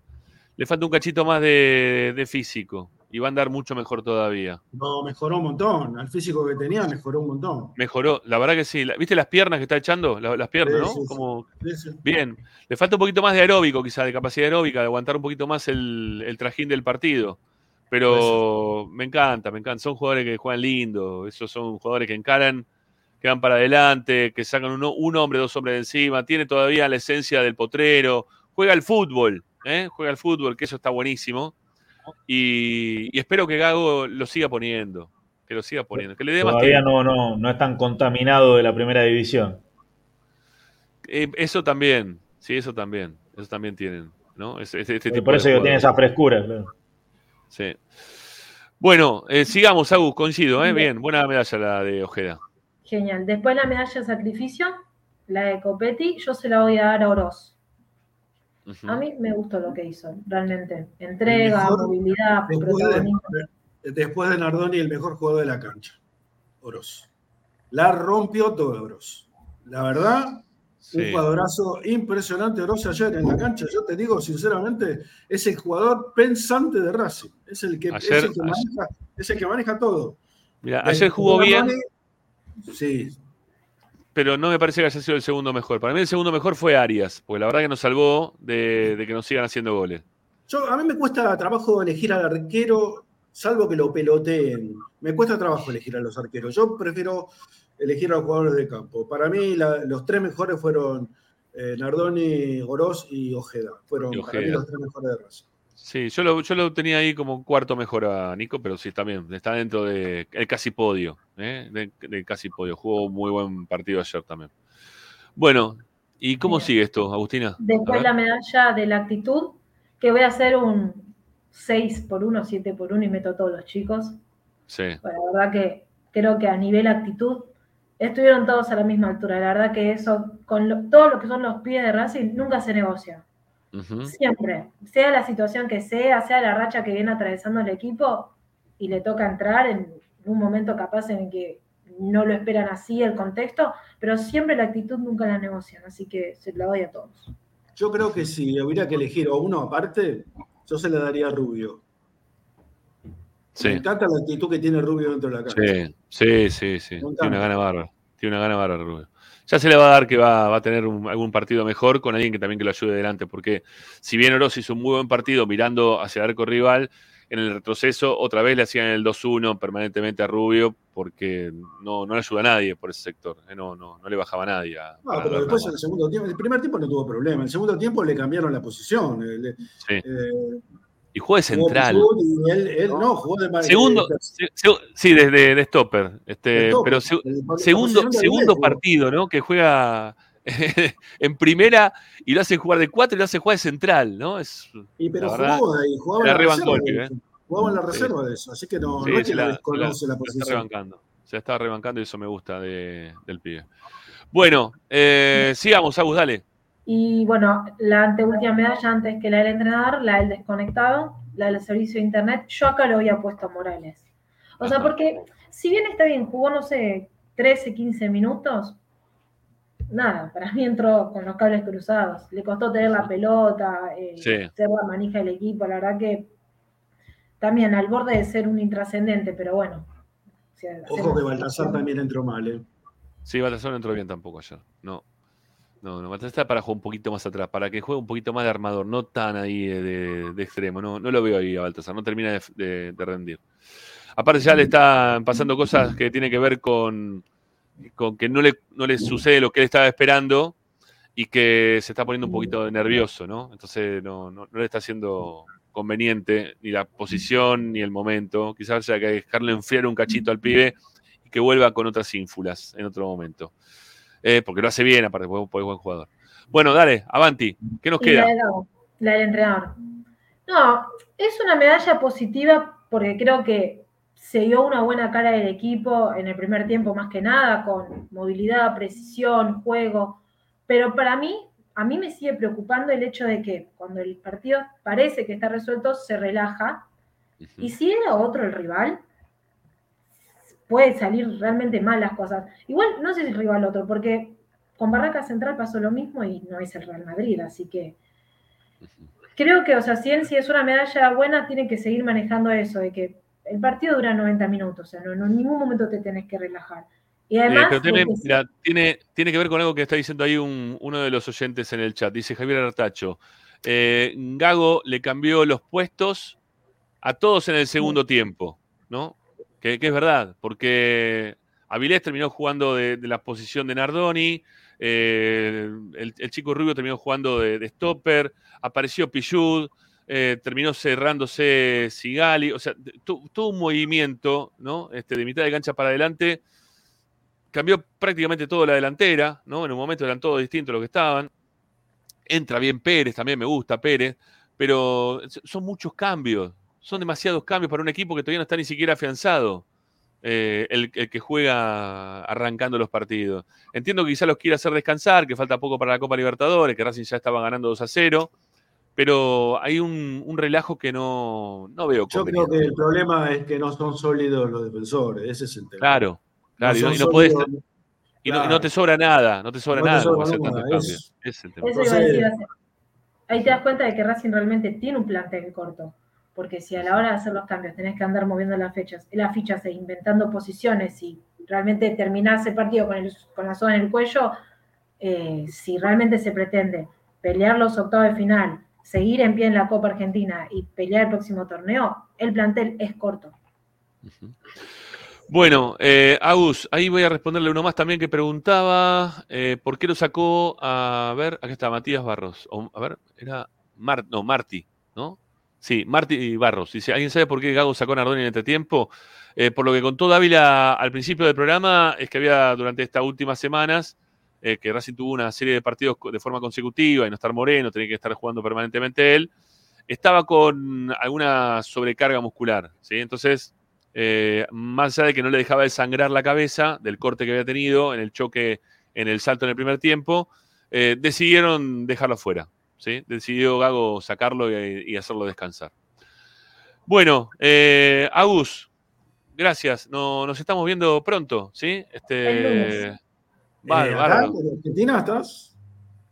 Le falta un cachito más de, de físico y va a andar mucho mejor todavía. No, mejoró un montón. Al físico que tenía, mejoró un montón. Mejoró, la verdad que sí. ¿Viste las piernas que está echando? La- las piernas, ¿no? sí, sí. Como, sí. bien. Le falta un poquito más de aeróbico, quizá, de capacidad aeróbica, de aguantar un poquito más el, el trajín del partido. Pero me encanta, me encanta. Son jugadores que juegan lindo. Esos son jugadores que encaran, que van para adelante, que sacan uno, un hombre, dos hombres de encima. Tiene todavía la esencia del potrero. Juega al fútbol, ¿eh? Juega al fútbol, que eso está buenísimo. Y, y espero que Gago lo siga poniendo. Que lo siga poniendo. Que le dé más Todavía tiempo. no, no, no es tan contaminado de la primera división. Eh, eso también, sí, eso también, eso también tienen, ¿no? Este, tipo Por eso que tiene esa frescura. claro. Sí. Bueno, eh, sigamos, Agus, coincido, ¿eh? Bien, buena medalla la de Ojeda. Genial. Después la medalla de sacrificio, la de Copetti, yo se la voy a dar a Oroz. A mí me gustó lo que hizo, realmente. Entrega, mejor movilidad, Después protagonismo. de, después de Nardoni, el mejor jugador de la cancha. Oroz. La rompió todo Oroz. La verdad, Sí. un jugadorazo impresionante Oroz ayer en la cancha. Yo te digo, sinceramente, es el jugador pensante de Racing. Es el que, es el que, maneja, es el que maneja todo. Mira, ayer jugó bien, Nardoni, Sí, pero no me parece que haya sido el segundo mejor. Para mí el segundo mejor fue Arias, porque la verdad que nos salvó de, de que nos sigan haciendo goles. Yo, a mí me cuesta trabajo elegir al arquero, salvo que lo peloteen. Me cuesta trabajo elegir a los arqueros. Yo prefiero elegir a los jugadores de campo. Para mí, la- los tres mejores fueron eh, Nardoni, Oroz y Ojeda. Fueron Y para mí los tres mejores de Racing. Sí, yo lo, yo lo tenía ahí como cuarto mejor a Nico, pero sí, también está dentro del casi podio, ¿eh? del del casi podio. Jugó un muy buen partido ayer también. Bueno, ¿y cómo sigue esto, Agustina? Después la medalla de la actitud, que voy a hacer un 6 por 1, 7 por 1 y meto a todos los chicos. Sí. Bueno, la verdad que creo que a nivel actitud estuvieron todos a la misma altura. La verdad que eso, con lo- todo lo que son los pies de Racing, nunca se negocia. Siempre, sea la situación que sea, sea la racha que viene atravesando el equipo y le toca entrar en un momento capaz en el que no lo esperan así el contexto, pero siempre la actitud nunca la negocian, así que se la doy a todos. Yo creo que si hubiera que elegir a uno aparte, yo se le daría a Rubio. Me Sí. encanta la actitud que tiene Rubio dentro de la cancha. Sí, sí, sí, sí. Me Tiene una gana bárbara. Tiene una gana bárbara, Rubio. Ya se le va a dar que va, va a tener un- algún partido mejor con alguien que también que lo ayude adelante, porque si bien Oroz hizo un muy buen partido mirando hacia el arco rival, en el retroceso otra vez le hacían el 2-1 permanentemente a Rubio, porque no, no le ayuda a nadie por ese sector, eh, no, no, no le bajaba a nadie. a- No, pero después en el segundo tiempo, el primer tiempo no tuvo problema. En el segundo tiempo le cambiaron la posición. eh, le- Sí. eh, Y juega de jugó central. Pichut y él, él no, jugó de Segundo, de- se- se- sí, desde de, stopper. Este, De stopper, pero se- el- la segundo, posición de segundo partido, ¿no? Que juega [laughs] en primera y lo hace jugar de cuatro y lo hace jugar de central, ¿no? Es, Y pero la verdad, jugó de ahí, jugaba se la en la reserva. de ¿eh? eso. Jugaba en la Sí. reserva de eso. Así que no, Sí, no es que la- desconoce la, se está posición. rebancando. Se está rebancando y eso me gusta de- del pibe. Bueno, eh, sigamos, Agus, dale. Y bueno, la anteúltima medalla antes que la del entrenador, la del desconectado, la del servicio de internet, yo acá lo había puesto a Morales. O sea, porque si bien está bien, jugó, no sé, 13, 15 minutos, nada, para mí entró con los cables cruzados. Le costó tener la pelota, eh, Sí. ser la manija del equipo, la verdad que también al borde de ser un intrascendente, pero bueno. Ojo que Baltasar también entró mal. ¿eh? Sí, Baltasar no entró bien tampoco ayer. No. No, no, está para jugar un poquito más atrás, para que juegue un poquito más de armador, no tan ahí de, de- de extremo. No, no lo veo ahí a Baltasar, no termina de, rendir. Aparte ya le están pasando cosas que tienen que ver con, con que no le, no le sucede lo que él estaba esperando y que se está poniendo un poquito nervioso, ¿no? Entonces no, no, no le está siendo conveniente ni la posición ni el momento. Quizás haya que dejarle enfriar un cachito al pibe y que vuelva con otras ínfulas en otro momento. Eh, porque lo hace bien, aparte, porque es buen jugador. Bueno, dale, Avanti, ¿qué nos Y queda? La, la del entrenador. No, es una medalla positiva porque creo que se dio una buena cara del equipo en el primer tiempo más que nada, con movilidad, precisión, juego. Pero para mí, a mí me sigue preocupando el hecho de que cuando el partido parece que está resuelto, se relaja. Y si era otro el rival, puede salir realmente mal las cosas. Igual no sé si el rival otro, porque con Barraca Central pasó lo mismo y no es el Real Madrid, así que creo que, o sea, si, en- si es una medalla buena, tiene que seguir manejando eso, de que el partido dura 90 minutos, o sea, no, no- en ningún momento te tenés que relajar. Y Eh, además, tiene, que- mira, tiene, tiene que ver con algo que está diciendo ahí un- uno de los oyentes en el chat. Dice Javier Artacho. eh, Gago le cambió los puestos a todos en el segundo tiempo, ¿no? Que, es verdad, porque Avilés terminó jugando de, la posición de Nardoni, eh, el, chico Rubio terminó jugando de, stopper, apareció Pichud, eh, terminó cerrándose Sigali, o sea, tu- todo un movimiento, ¿no? Este, de mitad de cancha para adelante cambió prácticamente toda la delantera, ¿no? En un momento eran todos distintos los que estaban. Entra bien Pérez, también me gusta Pérez, pero son muchos cambios, son demasiados cambios para un equipo que todavía no está ni siquiera afianzado. eh, el, el que juega arrancando los partidos. Entiendo que quizá los quiera hacer descansar, que falta poco para la Copa Libertadores, que Racing ya estaba ganando 2 a 0, pero hay un, un relajo que no, no veo Yo creo que el problema es que no son sólidos los defensores. Ese es el tema. Claro, claro, y no, son y no podés- sólidos. y no- y no Claro. te sobra nada, no te sobra te nada sobra para hacer nada, tantos es- cambios. Ese es el tema. Eso iba a decir, hace- ahí te das cuenta de que Racing realmente tiene un plantel corto. Porque si a la hora de hacer los cambios tenés que andar moviendo las fechas, las fichas e inventando posiciones y realmente terminás el partido con, la soga en el cuello, eh, si realmente se pretende pelear los octavos de final, seguir en pie en la Copa Argentina y pelear el próximo torneo, el plantel es corto. Bueno, eh, Agus, ahí voy a responderle uno más también que preguntaba eh, por qué lo sacó a, ver, acá está Matías Barros. A ver, era Mar, no, Marti, ¿no? Sí, Marti Barros. Dice, ¿alguien sabe por qué Gago sacó a Nardoni en este tiempo? Eh, por lo que contó Dávila al principio del programa, es que había durante estas últimas semanas eh, que Racing tuvo una serie de partidos de forma consecutiva y no estar Moreno, tenía que estar jugando permanentemente él. estaba con alguna sobrecarga muscular, ¿sí? Entonces, eh, más allá de que no le dejaba de sangrar la cabeza del corte que había tenido en el choque, en el salto en el primer tiempo, eh, decidieron dejarlo fuera, ¿sí? Decidió Gago sacarlo y, hacerlo descansar. Bueno, eh, Agus, gracias. nos estamos viendo pronto, ¿sí? Este, vale, ¿En Argentina estás?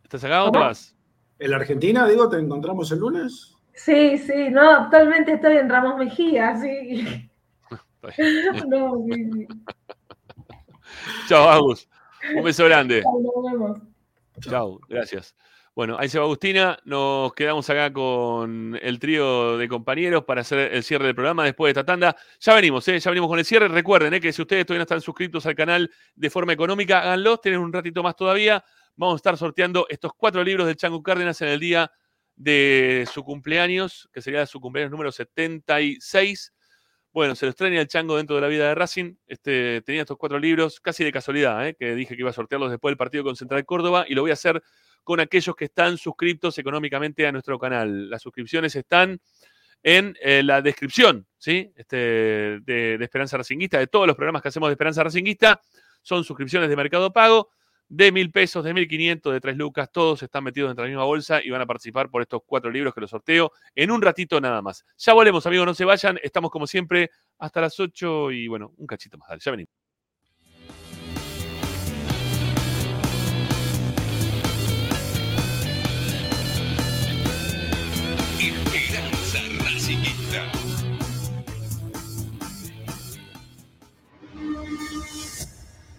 ¿Estás acá o te vas? ¿En la Argentina, digo, te encontramos el lunes? Sí, sí, no, actualmente estoy en Ramos Mejía, sí. [laughs] no, Chao, Agus. Un beso grande. Chao, gracias. Bueno, ahí se va Agustina. Nos quedamos acá con el trío de compañeros para hacer el cierre del programa después de esta tanda. Ya venimos, ¿eh? ya venimos con el cierre. Recuerden ¿eh? que si ustedes todavía no están suscritos al canal de forma económica, háganlo. Tienen un ratito más todavía. Vamos a estar sorteando estos cuatro libros de Chango Cárdenas en el día de su cumpleaños, que sería su cumpleaños número 76. Bueno, se lo extraña el chango dentro de la vida de Racing. Este, tenía estos cuatro libros, casi de casualidad, ¿eh? que dije que iba a sortearlos después del partido con Central Córdoba y lo voy a hacer con aquellos que están suscriptos económicamente a nuestro canal. Las suscripciones están en eh, la descripción ¿sí? este, de, Esperanza Racinguista, de todos los programas que hacemos de Esperanza Racinguista. Son suscripciones de Mercado Pago de mil pesos, de mil quinientos, de tres lucas, todos están metidos dentro de la misma bolsa y van a participar por estos cuatro libros que los sorteo en un ratito nada más. Ya volvemos, amigos, no se vayan, estamos como siempre hasta las 8 y bueno, un cachito más, dale, ya venimos.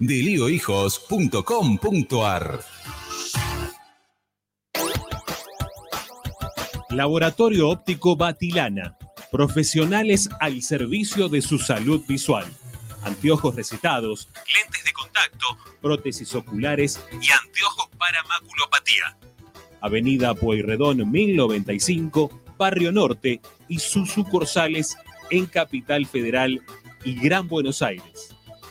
deliohijos.com.ar. Laboratorio Óptico Batilana. Profesionales al servicio de su salud visual. Anteojos recetados, lentes de contacto, prótesis oculares y anteojos para maculopatía. Avenida Pueyrredón 1095, Barrio Norte y sus sucursales en Capital Federal y Gran Buenos Aires.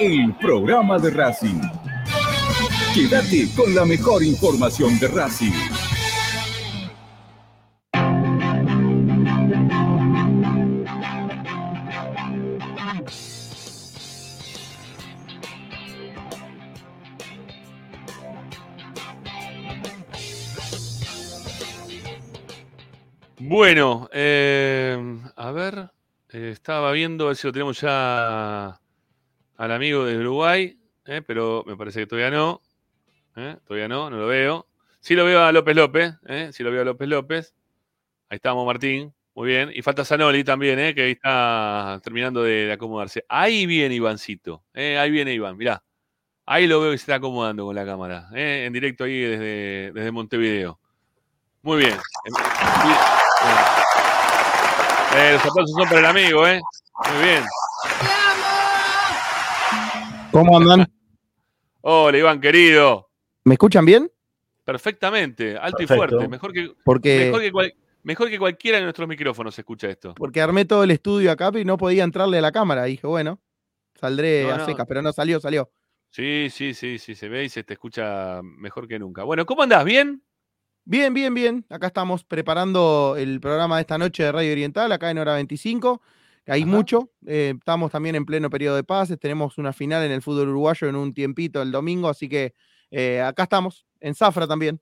el programa de Racing. Quédate con la mejor información de Racing. Bueno, eh, a ver, eh, estaba viendo a ver si lo tenemos ya al amigo de Uruguay, eh, pero me parece que todavía no. eh, todavía no, no lo veo. Sí lo veo a López López, eh, sí lo veo a López López. Ahí estamos, Martín. Muy bien. Y falta Zanoli también, eh, que ahí está terminando de, acomodarse. Ahí viene Ivancito. eh, ahí viene Iván, mirá. Ahí lo veo que se está acomodando con la cámara. en directo ahí desde, desde Montevideo. Muy bien. Em, los aplausos son para el amigo, ¿eh? Muy bien. ¿Cómo andan? [laughs] Hola, Iván, querido. ¿Me escuchan bien? Perfectamente, alto Perfecto. y fuerte. Mejor que, Porque- mejor, que cual- mejor que cualquiera de nuestros micrófonos se escucha esto. Porque armé todo el estudio acá y no podía entrarle a la cámara. Dije, bueno, saldré No, a no. secas, pero no salió, salió. Sí, sí, sí, sí, se ve y se te escucha mejor que nunca. Bueno, ¿cómo andás? ¿Bien? Bien, bien, bien. Acá estamos preparando el programa de esta noche de Radio Oriental, acá en hora 25. Hay mucho. eh, estamos también en pleno periodo de pases. Tenemos una final en el fútbol uruguayo en un tiempito el domingo, así que eh, acá estamos, en Zafra también.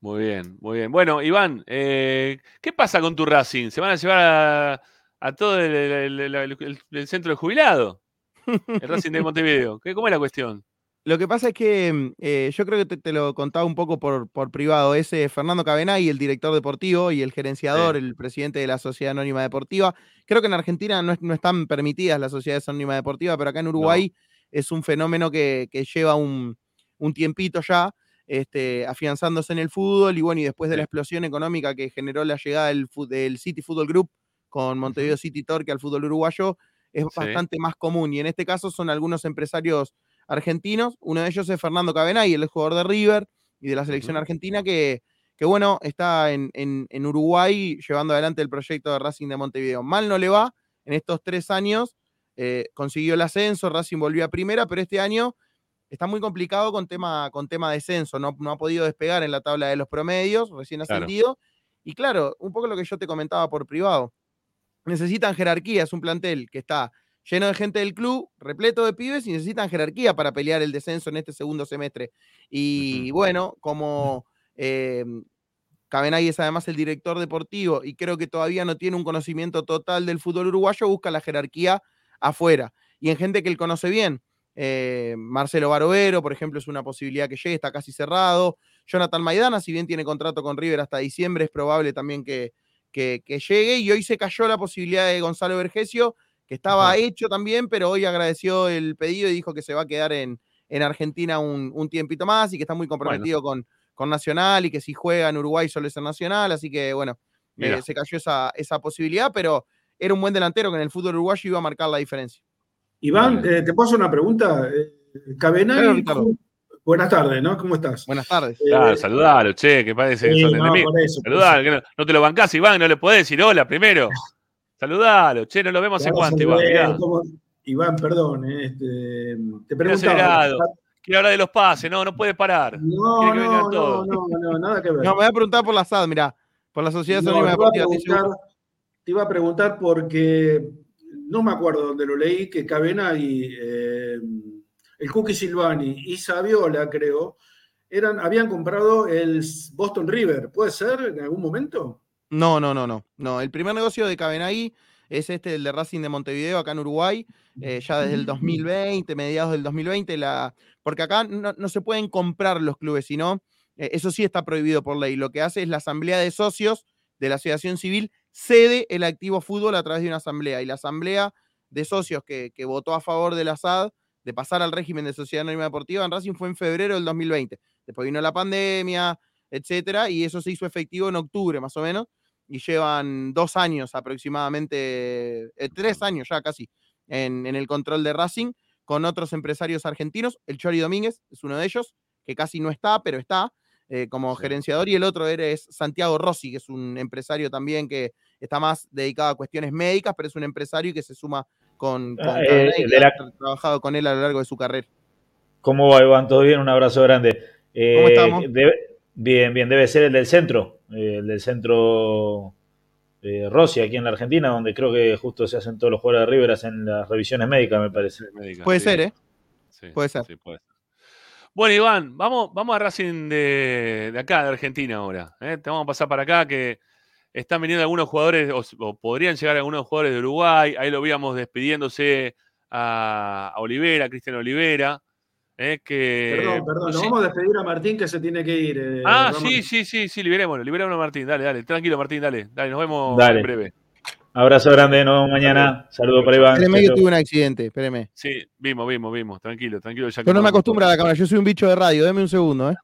Muy bien, muy bien. Bueno, Iván, eh, ¿qué pasa con tu Racing? ¿Se van a llevar a, a todo el, el- centro de jubilado? El Racing de [laughs] Montevideo. ¿Qué, ¿Cómo es la cuestión? Lo que pasa es que mm, eh, yo creo que te, te lo contaba un poco por, por privado. Es eh, Fernando Cabenay, el director deportivo y el gerenciador, el presidente de la Sociedad Anónima Deportiva. Creo que en Argentina no, es- no están permitidas las sociedades anónimas deportivas, pero acá en Uruguay es un fenómeno que, que lleva un, un tiempito ya. Este, afianzándose en el fútbol y bueno, y después de la explosión económica que generó la llegada del, del City Football Group con Montevideo City Torque al fútbol uruguayo, es Sí. bastante más común. Y en este caso son algunos empresarios argentinos. Uno de ellos es Fernando Cabenay, el jugador de River y de la selección argentina, que, que bueno, está en, en- en Uruguay llevando adelante el proyecto de Racing de Montevideo. Mal no le va en estos tres años. eh, consiguió el ascenso, Racing volvió a primera, pero este año está muy complicado con tema, con tema descenso. No, no ha podido despegar en la tabla de los promedios, recién Claro. ascendido. Y claro, un poco lo que yo te comentaba por privado. Necesitan jerarquía, es un plantel que está lleno de gente del club, repleto de pibes y necesitan jerarquía para pelear el descenso en este segundo semestre. Y bueno, como eh, Cabenay es además el director deportivo y creo que todavía no tiene un conocimiento total del fútbol uruguayo, busca la jerarquía afuera. Y en gente que él conoce bien. Eh, Marcelo Barovero, por ejemplo, es una posibilidad que llegue, está casi cerrado. Jonathan Maidana, si bien tiene contrato con River hasta diciembre, es probable también que, que- que llegue. Y hoy se cayó la posibilidad de Gonzalo Vergesio, que estaba hecho también, pero hoy agradeció el pedido y dijo que se va a quedar en, en Argentina un, un tiempito más y que está muy comprometido con, con Nacional y que si juega en Uruguay solo es en Nacional. Así que bueno, eh, se cayó esa, esa posibilidad, pero era un buen delantero que en el fútbol uruguayo iba a marcar la diferencia. Iván, eh, ¿te puedo hacer una pregunta? Eh, Cabenay, Claro, Ricardo. ¿cómo- buenas tardes, ¿no? ¿Cómo estás? Buenas tardes. Claro, saludalo, che, que parece que sí, son no, eso, Saludalo, que no, no te lo bancás, Iván, no le podés decir hola primero. [laughs] Saludalo, che, no lo vemos a cuánto, Iván. cómo- Iván, perdón, eh, este, te preguntaba. Quiere hablar de los pases, no, no puede parar. No, no, no, no, no, nada que ver. No, me voy a preguntar por la SAD, mirá, por la Sociedad No, Anónima te, iba a Deportiva. te iba a preguntar porque no me acuerdo dónde lo leí, que Cabena y eh, el Cookie Silvani y Saviola, creo, eran, habían comprado el Boston River, ¿puede ser en algún momento? No, no, no, no. No, el primer negocio de Cabenagui es este, el de Racing de Montevideo, acá en Uruguay, eh, ya desde el 2020, mediados del 2020, la, porque acá no, se pueden comprar los clubes, sino, eh, eso sí está prohibido por ley. Lo que hace es la asamblea de socios de la asociación civil cede el activo fútbol a través de una asamblea, y la asamblea de socios que, que votó a favor del ASAD de pasar al régimen de sociedad anónima deportiva en Racing fue en febrero del 2020. Después vino la pandemia, etcétera, y eso se hizo efectivo en octubre más o menos y llevan dos años aproximadamente, eh, tres años ya casi, en, el control de Racing, con otros empresarios argentinos. El Chori Domínguez es uno de ellos, que casi no está, pero está eh, como gerenciador, y el otro es Santiago Rossi, que es un empresario también que está más dedicado a cuestiones médicas, pero es un empresario que se suma con, con ah, eh, ha trabajado con él a lo largo de su carrera. ¿Cómo va, Iván? ¿Todo bien? Un abrazo grande. ¿Cómo estamos? bien, bien, debe ser el del centro el del centro eh, Rossi aquí en la Argentina, donde creo que justo se hacen todos los jugadores de River en las revisiones médicas, me parece. puede ser, ¿eh? puede ser. Bueno, Iván, vamos, vamos a Racing de, acá, de Argentina ahora. ¿eh? Te vamos a pasar para acá que están viniendo algunos jugadores, o, podrían llegar algunos jugadores de Uruguay. Ahí lo veíamos despidiéndose a, a Olivera, Cristian Olivera. Eh, que, perdón, perdón, nos vamos a despedir a Martín que se tiene que ir. Eh, ah, sí, sí, sí, sí, liberémoslo, liberémoslo a Martín, dale, dale, tranquilo Martín, dale, dale, nos vemos en breve. Abrazo grande, nos vemos mañana. Saludos para Iván. Espéreme que tuve un accidente, espéreme. Sí, vimos, vimos, vimos, tranquilo, tranquilo. Ya yo no me acostumbro a la cámara, yo soy un bicho de radio, déme un segundo, ¿eh?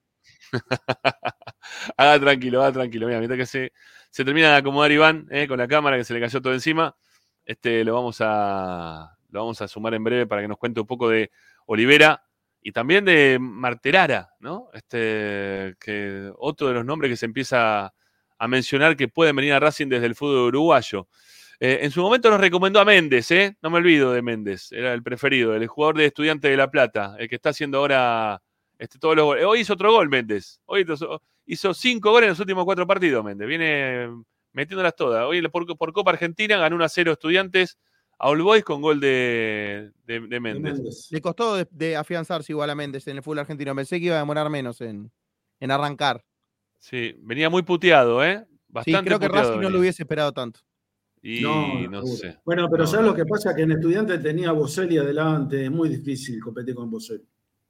haga [laughs] tranquilo, haga tranquilo, mira, mientras que se, se termina de acomodar Iván eh, con la cámara que se le cayó todo encima, este, lo, vamos a, lo vamos a sumar en breve para que nos cuente un poco de Olivera y también de Marterara, ¿no? Este, que otro de los nombres que se empieza a mencionar que pueden venir a Racing desde el fútbol uruguayo. Eh, en su momento nos recomendó a Méndez, ¿eh? No me olvido de Méndez, era el preferido, el jugador de Estudiante de La Plata, el que está haciendo ahora este, todos los goles. Hoy hizo otro gol Méndez, hoy hizo cinco goles en los últimos cuatro partidos Méndez, viene metiéndolas todas. Hoy por, por Copa Argentina ganó 1 a 0 Estudiantes a All Boys con gol de, de, Méndez. Le costó de, afianzarse igual a Méndez en el fútbol argentino. Pensé que iba a demorar menos en, arrancar. Sí, venía muy puteado, ¿eh? Bastante sí, creo que Racing no lo hubiese esperado tanto. Y no, sé. Bueno, pero ¿sabes lo que pasa? Que en Estudiante tenía Boselli adelante. Es muy difícil competir con Boselli.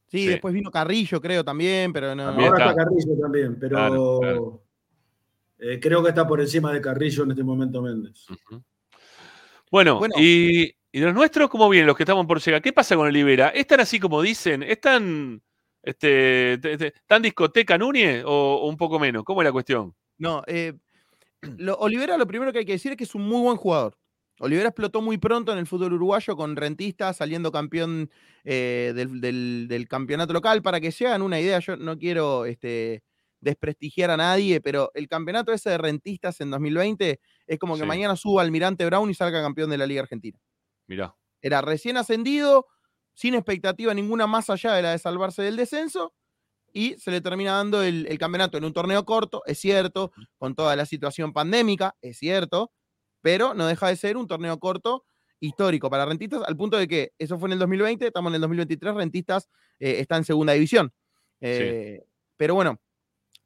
Sí, después vino Carrillo, creo, también, pero no. Ahora está. Carrillo también, pero eh, creo que está por encima de Carrillo en este momento Méndez. Bueno, Y, y, los nuestros, ¿cómo vienen los que estamos por llegar? ¿Qué pasa con Olivera? ¿Están así como dicen? ¿Están este, tan discoteca Núñez o, un poco menos? ¿Cómo es la cuestión? No, eh, Olivera lo primero que hay que decir es que es un muy buen jugador. Olivera explotó muy pronto en el fútbol uruguayo con Rentista saliendo campeón eh, del, campeonato local. Para que se hagan una idea, yo no quiero este, desprestigiar a nadie, pero el campeonato ese de rentistas en 2020 es como que mañana suba Almirante Brown y salga campeón de la Liga Argentina. Mirá. Era recién ascendido, sin expectativa ninguna más allá de la de salvarse del descenso, y se le termina dando el, campeonato en un torneo corto, es cierto, con toda la situación pandémica, es cierto, pero no deja de ser un torneo corto histórico para rentistas, al punto de que eso fue en el 2020, estamos en el 2023, rentistas eh, está en segunda división. Eh, pero bueno,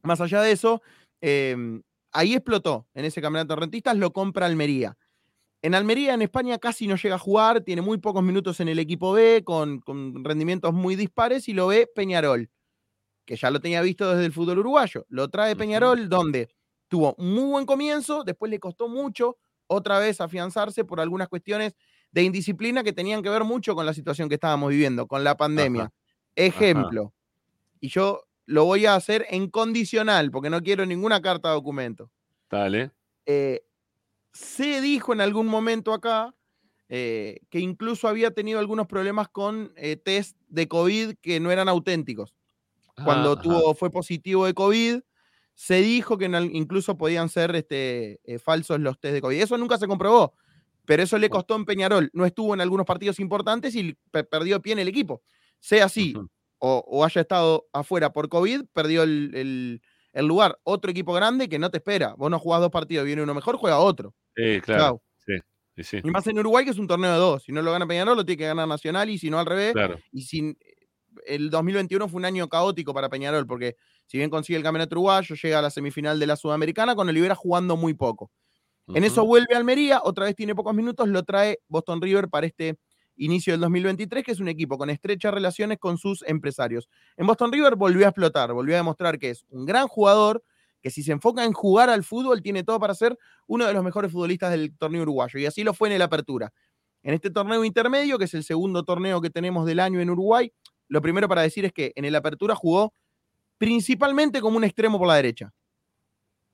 más allá de eso, em, ahí explotó en ese campeonato de rentistas, lo compra Almería. En Almería, en España, casi no llega a jugar, tiene muy pocos minutos en el equipo B, con, rendimientos muy dispares, y lo ve Peñarol, que ya lo tenía visto desde el fútbol uruguayo. Lo trae Peñarol, donde tuvo muy buen comienzo, después le costó mucho otra vez afianzarse por algunas cuestiones de indisciplina que tenían que ver mucho con la situación que estábamos viviendo, con la pandemia. Ejemplo, y yo lo voy a hacer en condicional, porque no quiero ninguna carta de documento. Dale. Eh, se dijo en algún momento acá eh, que incluso había tenido algunos problemas con eh, test de COVID que no eran auténticos. Cuando ah, tuvo, fue positivo de COVID, se dijo que incluso podían ser este, falsos los test de COVID. Eso nunca se comprobó, pero eso le costó en Peñarol. No estuvo en algunos partidos importantes y perdió pie en el equipo. Sea así, o, haya estado afuera por COVID, perdió el, lugar. Otro equipo grande que no te espera. Vos no jugás dos partidos, viene uno mejor, juega otro. Sí, claro. Y más en Uruguay, que es un torneo de dos. Si no lo gana Peñarol, lo tiene que ganar Nacional, y si no al revés. Y sin, el 2021 fue un año caótico para Peñarol, porque si bien consigue el campeonato uruguayo, llega a la semifinal de la Sudamericana, con Olivera jugando muy poco. En eso vuelve Almería, otra vez tiene pocos minutos, lo trae Boston River para este inicio del 2023, que es un equipo con estrechas relaciones con sus empresarios. En Boston River volvió a explotar, volvió a demostrar que es un gran jugador, que si se enfoca en jugar al fútbol, tiene todo para ser uno de los mejores futbolistas del torneo uruguayo. Y así lo fue en el Apertura. En este torneo intermedio, que es el segundo torneo que tenemos del año en Uruguay, lo primero para decir es que en el Apertura jugó principalmente como un extremo por la derecha.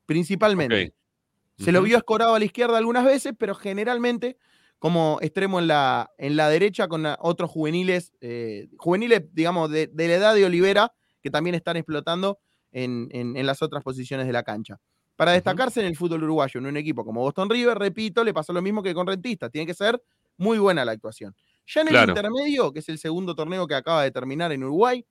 Principalmente. Se lo vio escorado a la izquierda algunas veces, pero generalmente como extremo en la, en la derecha con otros juveniles, eh, juveniles, digamos, de, la edad de Olivera, que también están explotando en, las otras posiciones de la cancha. Para destacarse en el fútbol uruguayo, en un equipo como Boston River, repito, le pasó lo mismo que con Rentista, tiene que ser muy buena la actuación. Ya en el intermedio, que es el segundo torneo que acaba de terminar en Uruguay,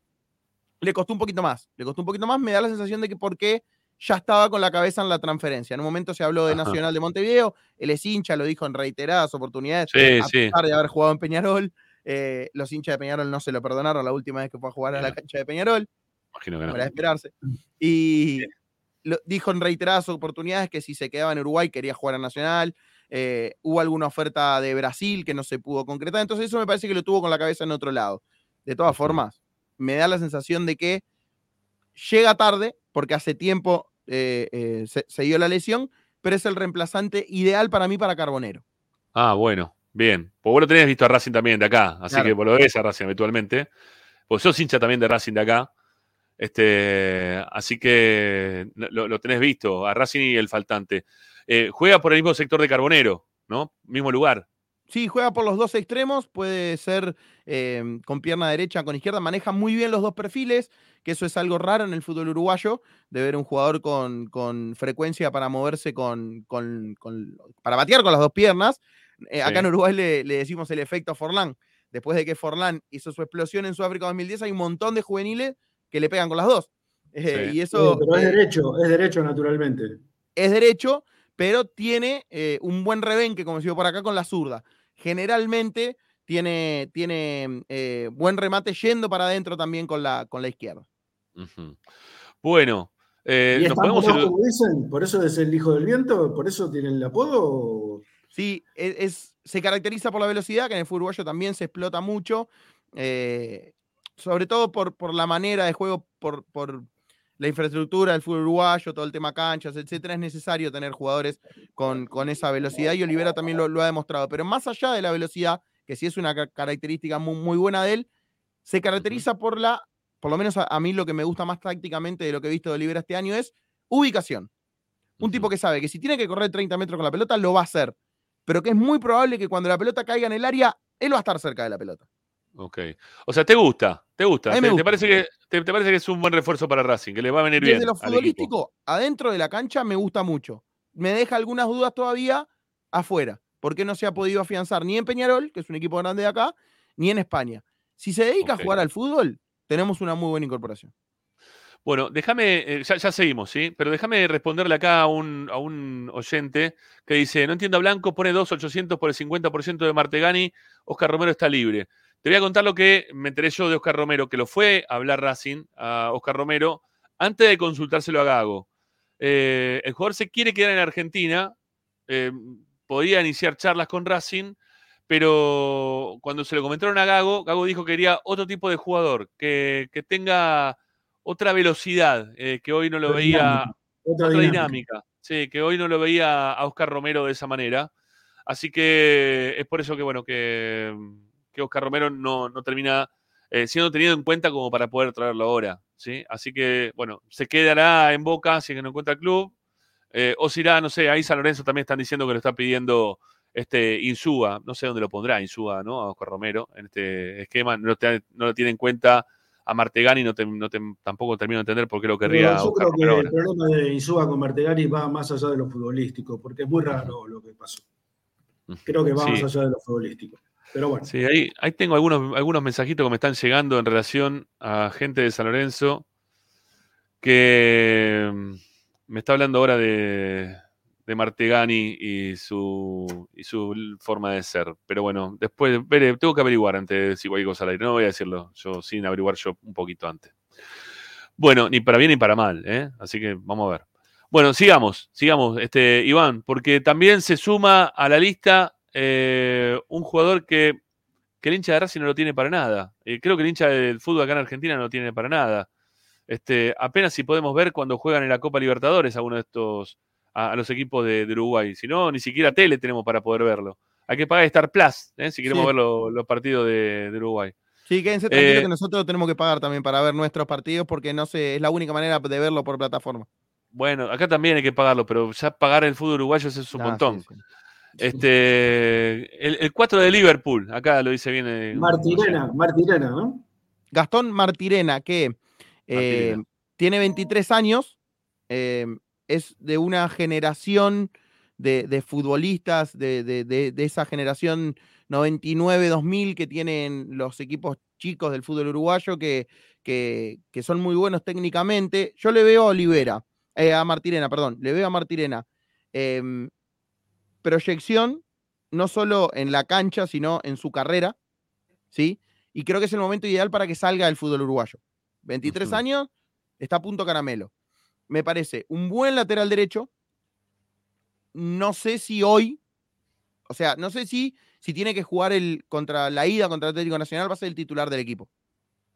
le costó un poquito más. Le costó un poquito más. Me da la sensación de que porque ya estaba con la cabeza en la transferencia. En un momento se habló de Nacional de Montevideo, él es hincha, lo dijo en reiteradas oportunidades, a pesar de haber jugado en Peñarol. Eh, los hinchas de Peñarol no se lo perdonaron la última vez que fue a jugar a la cancha de Peñarol. Imagino que no. Para esperarse. Y lo, dijo en reiteradas oportunidades que si se quedaba en Uruguay quería jugar a Nacional. Eh, hubo alguna oferta de Brasil que no se pudo concretar. Entonces eso me parece que lo tuvo con la cabeza en otro lado. De todas formas, me da la sensación de que llega tarde, porque hace tiempo eh, eh, se, dio la lesión, pero es el reemplazante ideal para mí para Carbonero. Ah, bueno, bien. Pues vos lo tenés visto a Racing también de acá, así que vos lo ves a Racing habitualmente. Pues sos hincha también de Racing de acá. Este, así que lo, tenés visto, a Racing y el faltante. Eh, juega por el mismo sector de Carbonero, ¿no? Mismo lugar. Sí, juega por los dos extremos, puede ser con pierna derecha, con izquierda, maneja muy bien los dos perfiles, que eso es algo raro en el fútbol uruguayo, de ver un jugador con, frecuencia para moverse con, para batear con las dos piernas. Eh, acá en Uruguay le, decimos el efecto Forlán. Después de que Forlán hizo su explosión en Sudáfrica 2010, hay un montón de juveniles que le pegan con las dos. Eh, y eso, pero es eh, derecho, es derecho naturalmente. Es derecho, pero tiene un buen rebenque, como decimos por acá, con la zurda. Generalmente tiene, tiene buen remate yendo para adentro también con la, con la izquierda. Bueno, eh, ¿Por eso es el hijo del viento? ¿Por eso tiene el apodo? Sí, e, es, se caracteriza por la velocidad, que en el fútbol uruguayo también se explota mucho. Eh, sobre todo por, por, la manera de juego, por, por, la infraestructura del fútbol uruguayo, todo el tema canchas, etcétera, es necesario tener jugadores con, con esa velocidad y Olivera también lo, ha demostrado. Pero más allá de la velocidad, que sí es una característica muy, muy buena de él, se caracteriza por la por lo menos a, mí lo que me gusta más tácticamente de lo que he visto de Olivera este año es ubicación. Un tipo que sabe que si tiene que correr 30 metros con la pelota, lo va a hacer. Pero que es muy probable que cuando la pelota caiga en el área, él va a estar cerca de la pelota. Ok. O sea, te gusta, te gusta. ¿Te, parece que, te, parece que es un buen refuerzo para Racing, que le va a venir bien. Desde lo futbolístico, adentro de la cancha me gusta mucho. Me deja algunas dudas todavía afuera, porque no se ha podido afianzar ni en Peñarol, que es un equipo grande de acá, ni en España. Si se dedica a jugar al fútbol, tenemos una muy buena incorporación. Bueno, déjame, eh, ya, seguimos, ¿sí? Pero déjame responderle acá a un, a un oyente que dice, no entiendo a Blanco, pone 2.800 por el 50% de Martegani, Oscar Romero está libre. Te voy a contar lo que me enteré yo de Oscar Romero, que lo fue a hablar Racing, a Oscar Romero, antes de consultárselo a Gago. Eh, el jugador se quiere quedar en Argentina, eh, podía iniciar charlas con Racing, pero cuando se lo comentaron a Gago, Gago dijo que quería otro tipo de jugador, que, tenga otra velocidad, eh, que hoy no lo veía, otra, dinámica. sí, que hoy no lo veía a Oscar Romero de esa manera. Así que es por eso que, bueno, que, que Oscar Romero no, termina eh, siendo tenido en cuenta como para poder traerlo ahora. ¿sí? Así que, bueno, se quedará en Boca si que no encuentra el club. Eh, o si irá, no sé, ahí San Lorenzo también están diciendo que lo está pidiendo este Insúa, no sé dónde lo pondrá Insúa, ¿no? A Oscar Romero, en este esquema, no, lo tiene en cuenta a Martegani, no, no tampoco termino de entender por qué lo querría. yo creo que el problema de Insúa con Martegani va más allá de lo futbolístico, porque es muy raro lo que pasó. Creo que va más allá de lo futbolístico. Sí, ahí, ahí tengo algunos, algunos mensajitos que me están llegando en relación a gente de San Lorenzo que mm, me está hablando ahora de, de Martegani y su, y su forma de ser. Pero bueno, después, veré, tengo que averiguar antes de decir cualquier cosa al aire. No voy a decirlo yo sin averiguar yo un poquito antes. Bueno, ni para bien ni para mal, ¿eh? Así que vamos a ver. Bueno, sigamos, sigamos, este, Iván, porque también se suma a la lista eh, un jugador que, que, el hincha de Racing no lo tiene para nada. Eh, creo que el hincha del fútbol acá en Argentina no lo tiene para nada. Este, apenas si podemos ver cuando juegan en la Copa Libertadores a uno de estos, a, los equipos de, Uruguay. Si no, ni siquiera tele tenemos para poder verlo. Hay que pagar Star Plus, ¿eh? si queremos ver los partidos de, Uruguay. Sí, quédense tranquilos que nosotros tenemos que pagar también para ver nuestros partidos porque no sé, es la única manera de verlo por plataforma. Bueno, acá también hay que pagarlo, pero ya pagar el fútbol uruguayo es un ah, montón. Este, el, 4 de Liverpool, acá lo dice bien. Eh, Martirena, Martirena, ¿no? Gastón Martirena, que eh, tiene 23 años, eh, es de una generación de, futbolistas, de, esa generación 99-2000 que tienen los equipos chicos del fútbol uruguayo, que, que, que son muy buenos técnicamente. Yo le veo a Olivera eh, a Martirena, perdón, le veo a Martirena. Proyección, no solo en la cancha, sino en su carrera, ¿sí? Y creo que es el momento ideal para que salga del fútbol uruguayo. 23 años, está a punto caramelo. Me parece un buen lateral derecho. No sé si hoy, o sea, no sé si, si tiene que jugar el, contra la ida contra el Atlético Nacional, va a ser el titular del equipo.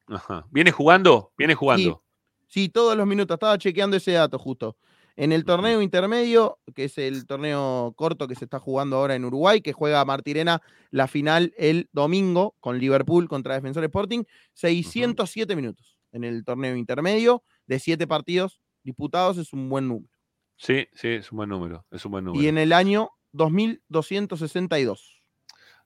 Ajá. ¿Viene jugando? Viene jugando. Sí, todos los minutos. Estaba chequeando ese dato justo. En el torneo intermedio, que es el torneo corto que se está jugando ahora en Uruguay, que juega Martirena la final el domingo con Liverpool contra Defensor Sporting, 607 minutos en el torneo intermedio de siete partidos disputados, es un buen número. Sí, sí, es un buen número, es un buen número. Y en el año 2262.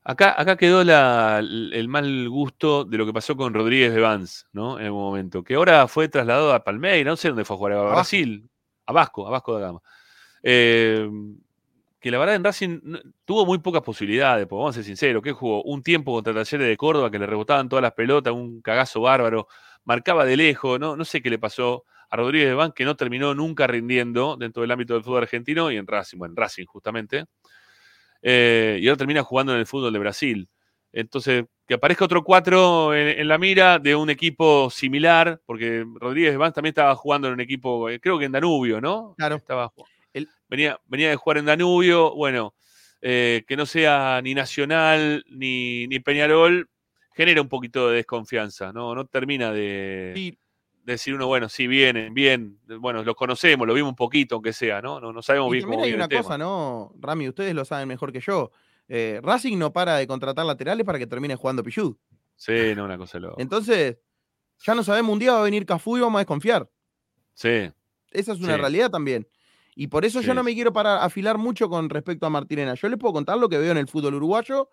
Acá, acá quedó el mal gusto de lo que pasó con Rodríguez de Vance, ¿no? En algún momento. Que ahora fue trasladado a Palmeiras, no sé dónde fue a jugar, a Brasil, a Vasco, a Vasco de Gama. Eh, que la verdad en Racing tuvo muy pocas posibilidades, porque vamos a ser sinceros, que jugó un tiempo contra Talleres de Córdoba que le rebotaban todas las pelotas, un cagazo bárbaro, marcaba de lejos, no, no sé qué le pasó a Rodríguez de Vance, que no terminó nunca rindiendo dentro del ámbito del fútbol argentino y en Racing, bueno, en Racing justamente. Eh, y ahora termina jugando en el fútbol de Brasil. Entonces, que aparezca otro 4 en, la mira de un equipo similar, porque Rodríguez Vance también estaba jugando en un equipo, eh, creo que en Danubio, ¿no? Claro. Estaba, venía, venía de jugar en Danubio, bueno, eh, que no sea ni Nacional ni, ni, Peñarol, genera un poquito de desconfianza, ¿no? No termina de decir uno, bueno, sí, vienen, bien, bueno, los conocemos, lo vimos un poquito, aunque sea, ¿no? No, no sabemos bien cómo hay una cosa, ¿no? Rami, ustedes lo saben mejor que yo. Eh, Racing no para de contratar laterales para que termine jugando Pichud. Sí, no, una cosa loca. Entonces, ya no sabemos, un día va a venir Cafú y vamos a desconfiar. Sí. Esa es una realidad también. Y por eso yo no me quiero para afilar mucho con respecto a Martirena. Yo les puedo contar lo que veo en el fútbol uruguayo,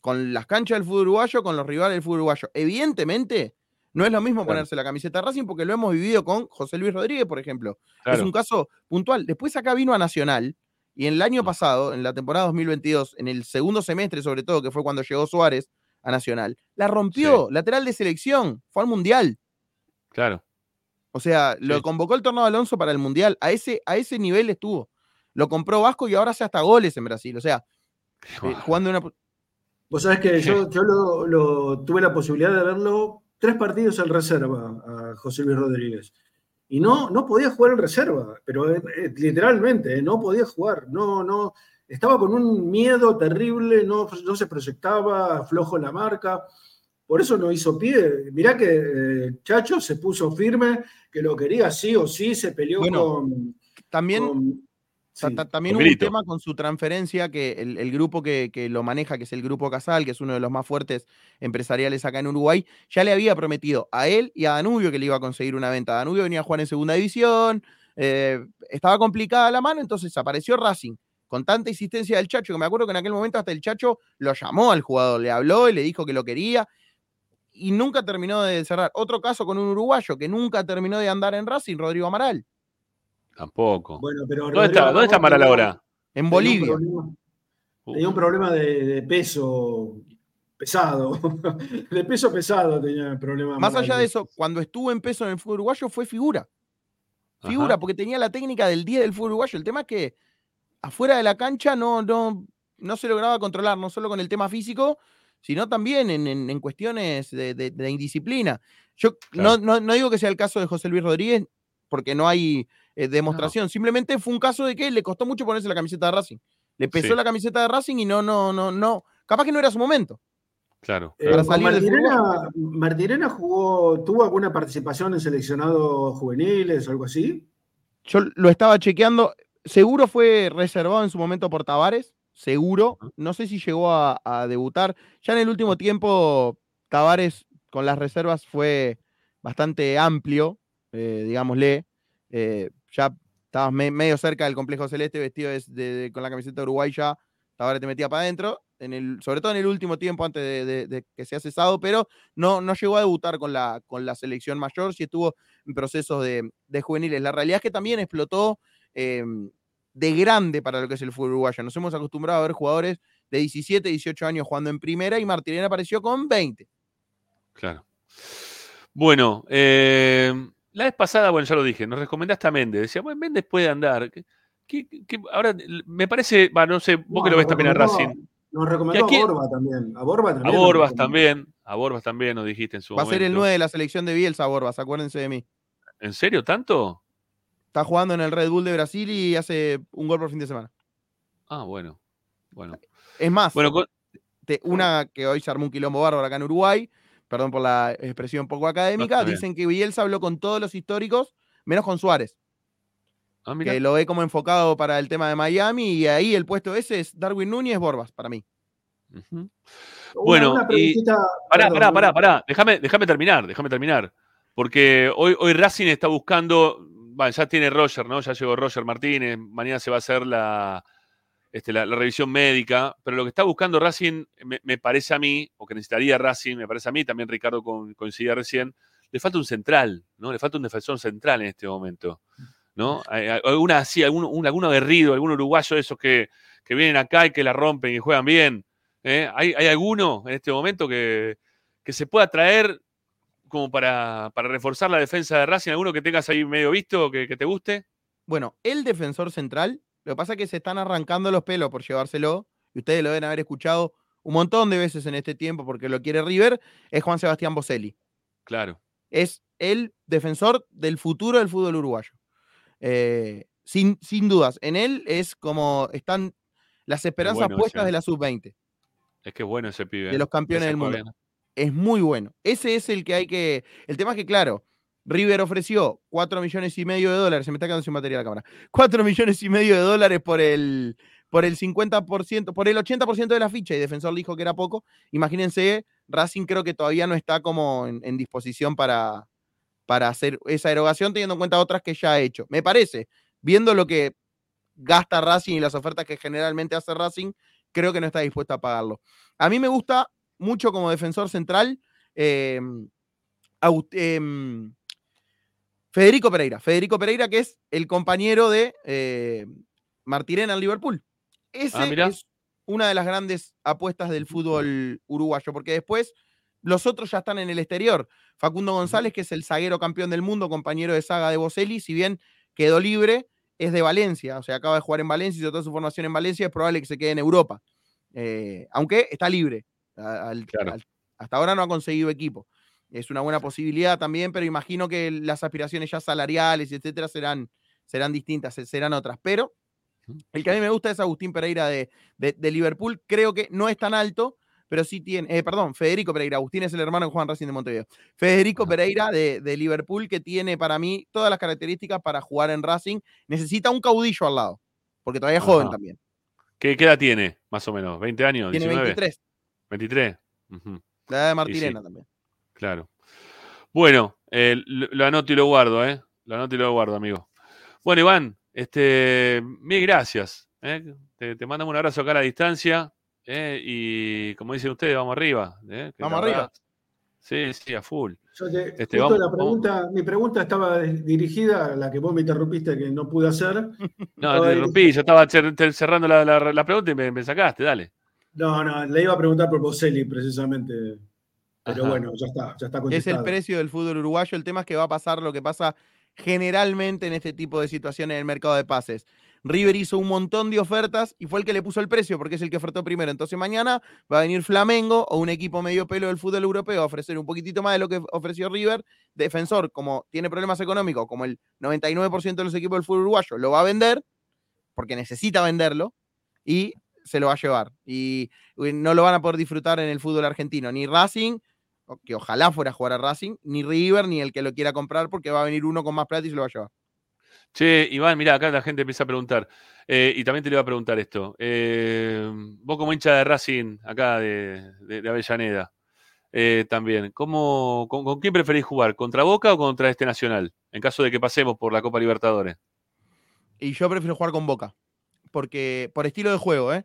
con las canchas del fútbol uruguayo, con los rivales del fútbol uruguayo. Evidentemente, no es lo mismo ponerse la camiseta Racing porque lo hemos vivido con José Luis Rodríguez, por ejemplo. Es un caso puntual. Después acá vino a Nacional y en el año pasado, en la temporada 2022, en el segundo semestre sobre todo, que fue cuando llegó Suárez a Nacional, la rompió, lateral de selección, fue al Mundial. Claro. O sea, lo convocó el Tornado Alonso para el Mundial. A ese, a ese nivel estuvo. Lo compró Vasco y ahora hace hasta goles en Brasil. O sea, eh, jugando una. Vos sabés que yo, lo, tuve la posibilidad de verlo tres partidos en reserva a José Luis Rodríguez. Y no, no podía jugar en reserva, pero eh, eh, literalmente, eh, no podía jugar. No, no, estaba con un miedo terrible, no, no se proyectaba, flojo la marca. Por eso no hizo pie. Mirá que Chacho se puso firme, que lo quería sí o sí, se peleó con. También también hubo un tema con su transferencia, que el, grupo que, lo maneja, que es el Grupo Casal, que es uno de los más fuertes empresariales acá en Uruguay, ya le había prometido a él y a Danubio que le iba a conseguir una venta. Danubio venía a jugar en segunda división, eh, estaba complicada la mano, entonces apareció Racing con tanta insistencia del Chacho, que me acuerdo que en aquel momento hasta el Chacho lo llamó al jugador, le habló y le dijo que lo quería, y nunca terminó de cerrar. Otro caso con un uruguayo que nunca terminó de andar en Racing, Rodrigo Amaral. Tampoco. Bueno, pero ¿Dónde está, ¿dónde está Amaral ahora? En Bolivia. Tenía un problema, de, peso pesado. [laughs] de peso pesado tenía el problema. Más allá de eso, cuando estuvo en peso en el fútbol uruguayo fue figura. Figura, porque tenía la técnica del día del fútbol uruguayo. El tema es que afuera de la cancha no, no, no se lograba controlar, no solo con el tema físico, sino también en, en- en cuestiones de, de- de indisciplina. Yo no, no- no digo que sea el caso de José Luis Rodríguez, porque no hay eh, demostración, simplemente fue un caso de que le costó mucho ponerse la camiseta de Racing. Le pesó Sí. la camiseta de Racing y no, no, no, no, capaz que no era su momento. Claro. Eh, del Martirena, Martirena jugó, ¿tuvo alguna participación en seleccionados juveniles o algo así? Yo lo estaba chequeando. Seguro fue reservado en su momento por Tavares. Seguro. No sé si llegó a, a debutar. Ya en el último tiempo, Tavares con las reservas fue bastante amplio, eh, digámosle. Eh, ya estabas me- medio cerca del complejo celeste, vestido de- con la camiseta de Uruguay ya. Tavares te metía para adentro. En el, sobre todo en el último tiempo antes de, de- que sea cesado, pero no, no llegó a debutar con la, con la selección mayor, sí estuvo en procesos de, juveniles. La realidad es que también explotó eh, de grande para lo que es el fútbol uruguayo. Nos hemos acostumbrado a ver jugadores de 17, 18 años jugando en primera y Martirena apareció con 20. Claro. Bueno, eh, la vez pasada, bueno, ya lo dije, nos recomendaste a Méndez. Decía, bueno, Méndez puede andar. ¿Qué- qué- qué- ahora me parece, va, no sé, vos No, que lo ves también a Racing. Nos recomendó a Borba también. A Borba A también. nos Borbas también. A Borbas también nos dijiste en su Va a momento. ser el 9 de la selección de Bielsa, Borbas, acuérdense de mí. ¿En serio tanto? Está jugando en el Red Bull de Brasil y hace un gol por fin de semana. Ah, bueno. Bueno. Es más, Bueno, con- te- una que hoy se armó un quilombo bárbaro acá en Uruguay, perdón por la expresión poco académica, dicen que Bielsa habló con todos los históricos, menos con Suárez. Ah, mira. que lo ve como enfocado para el tema de Miami y ahí el puesto ese es Darwin Núñez Borbas para mí. Bueno, una y pará, pará, pará, pará. Déjame, déjame terminar, déjame terminar. Porque hoy, hoy Racing está buscando, bueno, ya tiene Roger, ¿no? Ya llegó Roger Martínez, mañana se va a hacer la, este, la, revisión médica, pero lo que está buscando Racing, me, parece a mí, o que necesitaría Racing, me parece a mí, también Ricardo coincidía recién, le falta un central, ¿no? Le falta un defensor central en este momento, ¿no? Alguna así, algún, algún aguerrido, algún uruguayo de esos que, que vienen acá y que la rompen y juegan bien. ¿eh? ¿Hay, hay alguno en este momento que, que se pueda traer como para, para reforzar la defensa de Racing? ¿Alguno que tengas ahí medio visto, que te guste? Bueno, el defensor central, lo que pasa es que se están arrancando los pelos por llevárselo, y ustedes lo deben haber escuchado un montón de veces en este tiempo porque lo quiere River, es Juan Sebastián Boselli. Claro. Es el defensor del futuro del fútbol uruguayo. Eh, sin, sin dudas, en él es como están las esperanzas bueno puestas de la sub-20. Es que es bueno ese pibe. de ¿eh? los campeones del mundo. Es muy bueno. Ese es el que hay que. El tema es que, claro, River ofreció 4 millones y medio de dólares. Se me está quedando sin batería la cámara. 4 millones y medio de dólares por el, por el 50%, por el 80% de la ficha y Defensor dijo que era poco. Imagínense, Racing creo que todavía no está como en, disposición para, para hacer esa erogación, teniendo en cuenta otras que ya ha hecho. Me parece, viendo lo que gasta Racing y las ofertas que generalmente hace Racing, creo que no está dispuesto a pagarlo. A mí me gusta mucho como defensor central eh, em, Federico Pereira. Federico Pereira, que es el compañero de eh, Martirena en Liverpool. Ese Ah, es una de las grandes apuestas del fútbol uruguayo, porque después los otros ya están en el exterior. Facundo González, que es el zaguero campeón del mundo, compañero de saga de Boselli, si bien quedó libre, es de Valencia, o sea, acaba de jugar en Valencia, hizo toda su formación en Valencia, es probable que se quede en Europa. Eh, aunque está libre. al- hasta ahora no ha conseguido equipo. Es una buena posibilidad también, pero imagino que las aspiraciones ya salariales, etcétera, serán, serán distintas, se- serán otras. Pero el que a mí me gusta es Agustín Pereira de, de- de Liverpool. Creo que no es tan alto, pero sí tiene. eh, perdón, Federico Pereira. Agustín es el hermano de Juan Racing de Montevideo. Federico Pereira de, de Liverpool, que tiene para mí todas las características para jugar en Racing. Necesita un caudillo al lado, porque todavía es joven Ajá. también. ¿Qué, qué edad tiene, más o menos? ¿20 años? Tiene 19? 23. 23. Ujú. La edad de Martirena sí, también. Claro. Bueno, eh, lo, lo anoto y lo guardo, ¿eh? Lo anoto y lo guardo, amigo. Bueno, Iván, este, mil gracias. ¿eh? Te, te mandamos un abrazo acá a la distancia. ¿eh? Y como dicen ustedes, vamos arriba. ¿eh? Vamos arriba. verdad- Sí, sí, a full. Yo te- Este, justo vamos- la pregunta, mi pregunta estaba dirigida a la que vos me interrumpiste que no pude hacer. [laughs] No, te interrumpí, yo estaba cer- cer- cerrando la, la- la pregunta y me, me sacaste, dale. No, no, le iba a preguntar por Boselli precisamente. Pero Ajá. bueno, ya está, ya está Es contestado. el precio del fútbol uruguayo. El tema es que va a pasar lo que pasa generalmente en este tipo de situaciones en el mercado de pases. River hizo un montón de ofertas y fue el que le puso el precio porque es el que ofertó primero. Entonces mañana va a venir Flamengo o un equipo medio pelo del fútbol europeo a ofrecer un poquitito más de lo que ofreció River. Defensor, como tiene problemas económicos, como el 99% de los equipos del fútbol uruguayo, lo va a vender porque necesita venderlo y se lo va a llevar. Y no lo van a poder disfrutar en el fútbol argentino, ni Racing, que ojalá fuera a jugar a Racing, ni River, ni el que lo quiera comprar porque va a venir uno con más plata y se lo va a llevar. Che, Iván, mira, acá la gente empieza a preguntar, eh, y también te le iba a preguntar esto. Eh, vos como hincha de Racing, acá de, de, Avellaneda, eh, también, ¿cómo, con, quién preferís jugar? ¿Contra Boca o contra este Nacional? En caso de que pasemos por la Copa Libertadores. Y yo prefiero jugar con Boca, porque por estilo de juego, ¿eh?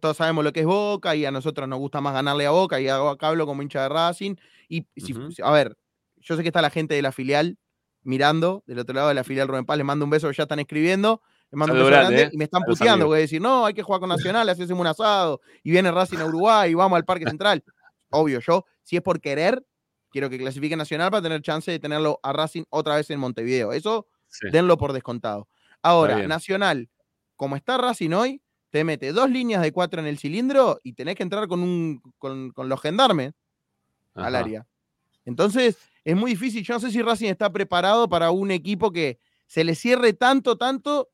Todos sabemos lo que es Boca y a nosotros nos gusta más ganarle a Boca y acá hablo como hincha de Racing. Y si, a ver, yo sé que está la gente de la filial mirando del otro lado de la filial Rubén Paz, les mando un beso, ya están escribiendo, les mando un beso grande, ¿eh? y me están puteando, voy a decir, no, hay que jugar con Nacional, hacemos un asado, y viene Racing a Uruguay, y vamos al Parque Central. Obvio, yo, si es por querer, quiero que clasifique Nacional para tener chance de tenerlo a Racing otra vez en Montevideo. Eso, denlo por descontado. Ahora, Nacional, como está Racing hoy, te mete dos líneas de cuatro en el cilindro y tenés que entrar con, un, con, los gendarmes al área. Entonces, es muy difícil. Yo no sé si Racing está preparado para un equipo que se le cierre tanto, tanto,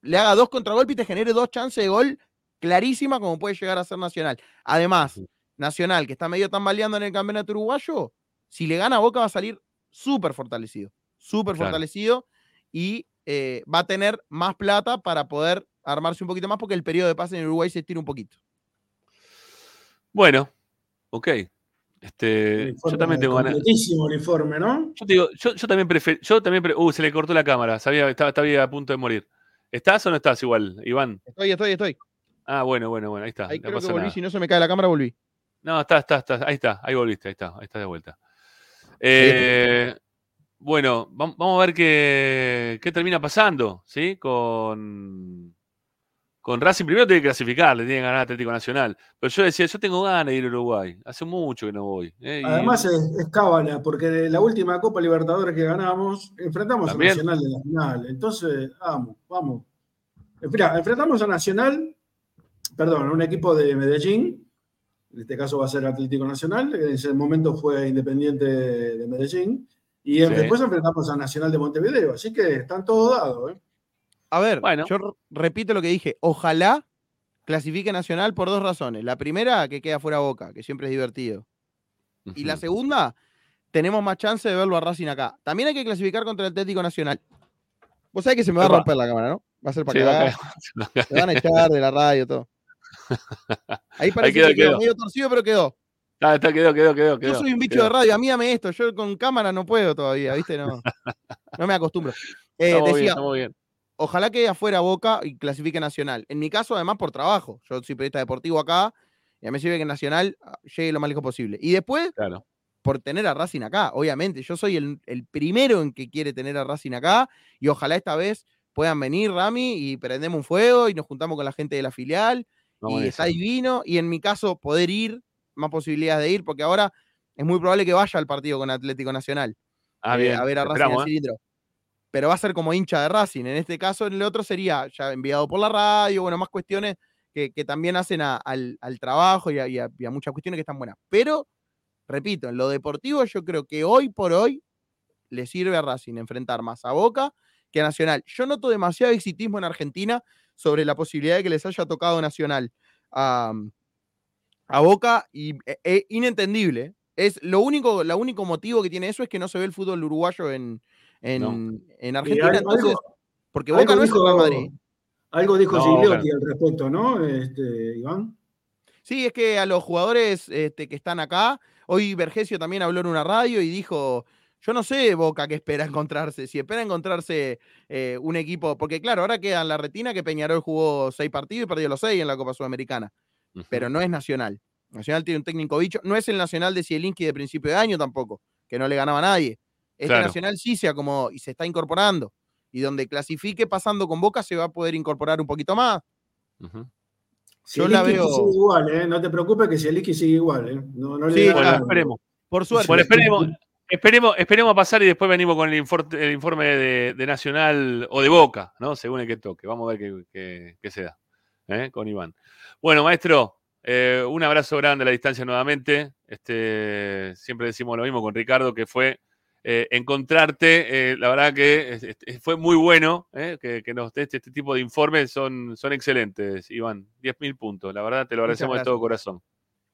le haga dos contragolpes y te genere dos chances de gol clarísima como puede llegar a ser Nacional. Además, Nacional, que está medio tambaleando en el campeonato uruguayo, si le gana a Boca va a salir súper fortalecido, súper fortalecido y eh, va a tener más plata para poder armarse un poquito más porque el periodo de pase en Uruguay se estira un poquito. Bueno, ok. Este, yo también tengo ganas. uniforme, ¿no? Yo, digo, yo, yo también prefiero. Yo también uh, se le cortó la cámara. Sabía, estaba, estaba a punto de morir. ¿Estás o no estás igual, Iván? Estoy, estoy, estoy. Ah, bueno, bueno, bueno, ahí está. Ahí creo que volví, si no se me cae la cámara, volví. No, está, está, está, ahí está, ahí volviste, ahí está, ahí está de vuelta. Eh, bueno, vamos a ver qué, qué termina pasando, ¿sí? Con, con Racing primero tiene que clasificar, le tiene que ganar Atlético Nacional. Pero yo decía, yo tengo ganas de ir a Uruguay. Hace mucho que no voy. ¿eh? Además es, cábala, porque de la última Copa Libertadores que ganamos, enfrentamos a Nacional de la final. Entonces, vamos, vamos. Mira, enfrentamos a Nacional, perdón, a un equipo de Medellín. En este caso va a ser Atlético Nacional. En ese momento fue Independiente de Medellín. Y después enfrentamos a Nacional de Montevideo. Así que están todos dados. ¿eh? A ver, yo repito lo que dije. Ojalá clasifique Nacional por dos razones. La primera, que queda fuera Boca, que siempre es divertido. Y la segunda, tenemos más chance de verlo a Racing acá. También hay que clasificar contra el Atlético Nacional. Vos sabés que se me va a romper la cámara, ¿no? Va a ser para sí, que [laughs] Se van a echar de la radio, todo. [laughs] Ahí parece que quedó, medio torcido, pero quedó. Ah, está, quedó, quedó, quedó, Yo soy un bicho de radio, a mí ame esto. Yo con cámara no puedo todavía, ¿viste? No, [laughs] no me acostumbro. Eh, decía, bien, bien ojalá que afuera Boca y clasifique Nacional. En mi caso, además, por trabajo. Yo soy periodista deportivo acá y a mí me sirve que Nacional ah, llegue lo más lejos posible. Y después, por tener a Racing acá, obviamente. Yo soy el, primero en que quiere tener a Racing acá y ojalá esta vez puedan venir, Rami, y prendemos un fuego y nos juntamos con la gente de la filial. y está divino. Y en mi caso, poder ir, más posibilidades de ir, porque ahora es muy probable que vaya al partido con Atlético Nacional. Ah, eh, a ver a Racing el ¿eh? Pero va a ser como hincha de Racing. En este caso, en el otro sería ya enviado por la radio, bueno, más cuestiones que, también hacen al, trabajo y a, muchas cuestiones que están buenas. Pero, repito, en lo deportivo yo creo que hoy por hoy le sirve a Racing enfrentar más a Boca que a Nacional. Yo noto demasiado exitismo en Argentina sobre la posibilidad de que les haya tocado Nacional a, Boca y es e, inentendible. Es lo único, lo único motivo que tiene eso es que no se ve el fútbol uruguayo en, en, Argentina. entonces, porque Boca no es Real Madrid. Algo dijo no, al respecto, ¿no, este, Iván? Sí, es que a los jugadores este, que están acá, hoy Vergesio también habló en una radio y dijo, yo no sé Boca qué espera encontrarse, si espera encontrarse eh, un equipo, porque claro, ahora queda en la retina que Peñarol jugó seis partidos y perdió los seis en la Copa Sudamericana, pero no es Nacional. Nacional tiene un técnico bicho, no es el Nacional de Zielinski de principio de año tampoco, que no le ganaba a nadie. Este Nacional sí se como y se está incorporando. Y donde clasifique pasando con Boca se va a poder incorporar un poquito más. Yo la veo. Sigue igual, ¿eh? No te preocupes que si el sigue igual, ¿eh? No, sí, esperemos. Por suerte. esperemos. Esperemos, esperemos a pasar y después venimos con el, informe, el informe de, de Nacional o de Boca, ¿no? Según el que toque. Vamos a ver qué, qué- qué se da ¿eh? con Iván. Bueno, maestro, eh, un abrazo grande a la distancia nuevamente. Este, siempre decimos lo mismo con Ricardo, que fue eh, encontrarte. eh, la verdad que es- es- fue muy bueno eh, que, que nos des este, tipo de informes. Son, son excelentes, Iván. 10.000 puntos. La verdad, te lo agradecemos de todo corazón.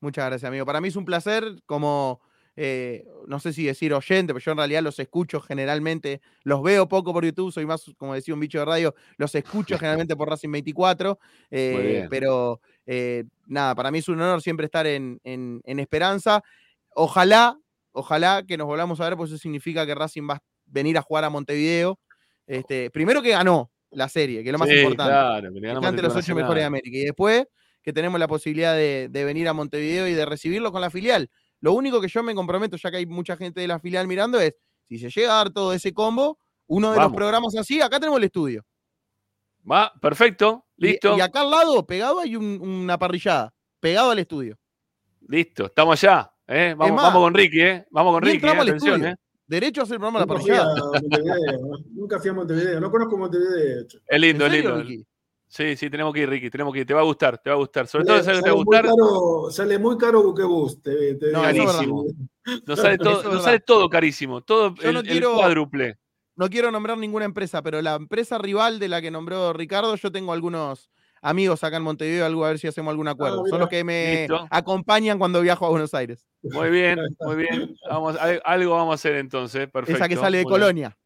Muchas gracias, amigo. Para mí es un placer, como eh, no sé si decir oyente, pero yo en realidad los escucho generalmente, los veo poco por YouTube, soy más, como decía un bicho de radio, los escucho [laughs] generalmente por Racing 24, eh, bien. pero eh, nada, para mí es un honor siempre estar en, en- en Esperanza. Ojalá, ojalá que nos volvamos a ver, porque eso significa que Racing va a venir a jugar a Montevideo. Este, primero que ganó la serie, que es lo más Sí, importante. claro, que está entre los ocho mejores de. América. Y después que tenemos la posibilidad de, de venir a Montevideo y de recibirlo con la filial. Lo único que yo me comprometo, ya que hay mucha gente de la filial mirando, es si se llega a dar todo ese combo, uno de Vamos. los programas así, acá tenemos el estudio. Va, perfecto, Y- listo. Y, acá al lado, pegado, hay un- una parrillada, pegado al estudio. Listo, estamos allá. ¿Eh? Vamos, más, vamos con Ricky, ¿eh? Vamos con Ricky, ¿eh? atención, estudio. ¿eh? Derecho a hacer el programa la parrillada. Nunca fui a Montevideo. No conozco Montevideo. che. Es lindo, ¿En es lindo. Ricky? Sí, sí, tenemos que ir, Ricky, tenemos que ir. Te va a gustar, te va a gustar. Sobre Sale- todo, ¿sabes qué te va a sale muy gustar? caro- sale muy caro Buquebus. Te, te No. Carísimo. [laughs] Nos sale, todo, nos sale todo carísimo, todo Yo el, no el quiero- cuádruple. no quiero nombrar ninguna empresa, pero la empresa rival de la que nombró Ricardo, yo tengo algunos amigos acá en Montevideo, algo a ver si hacemos algún acuerdo. Son mira. los que me Listo. acompañan cuando viajo a Buenos Aires. Muy bien, muy bien. Vamos, al- algo vamos a hacer entonces, perfecto. Esa que sale de muy bien. Colonia.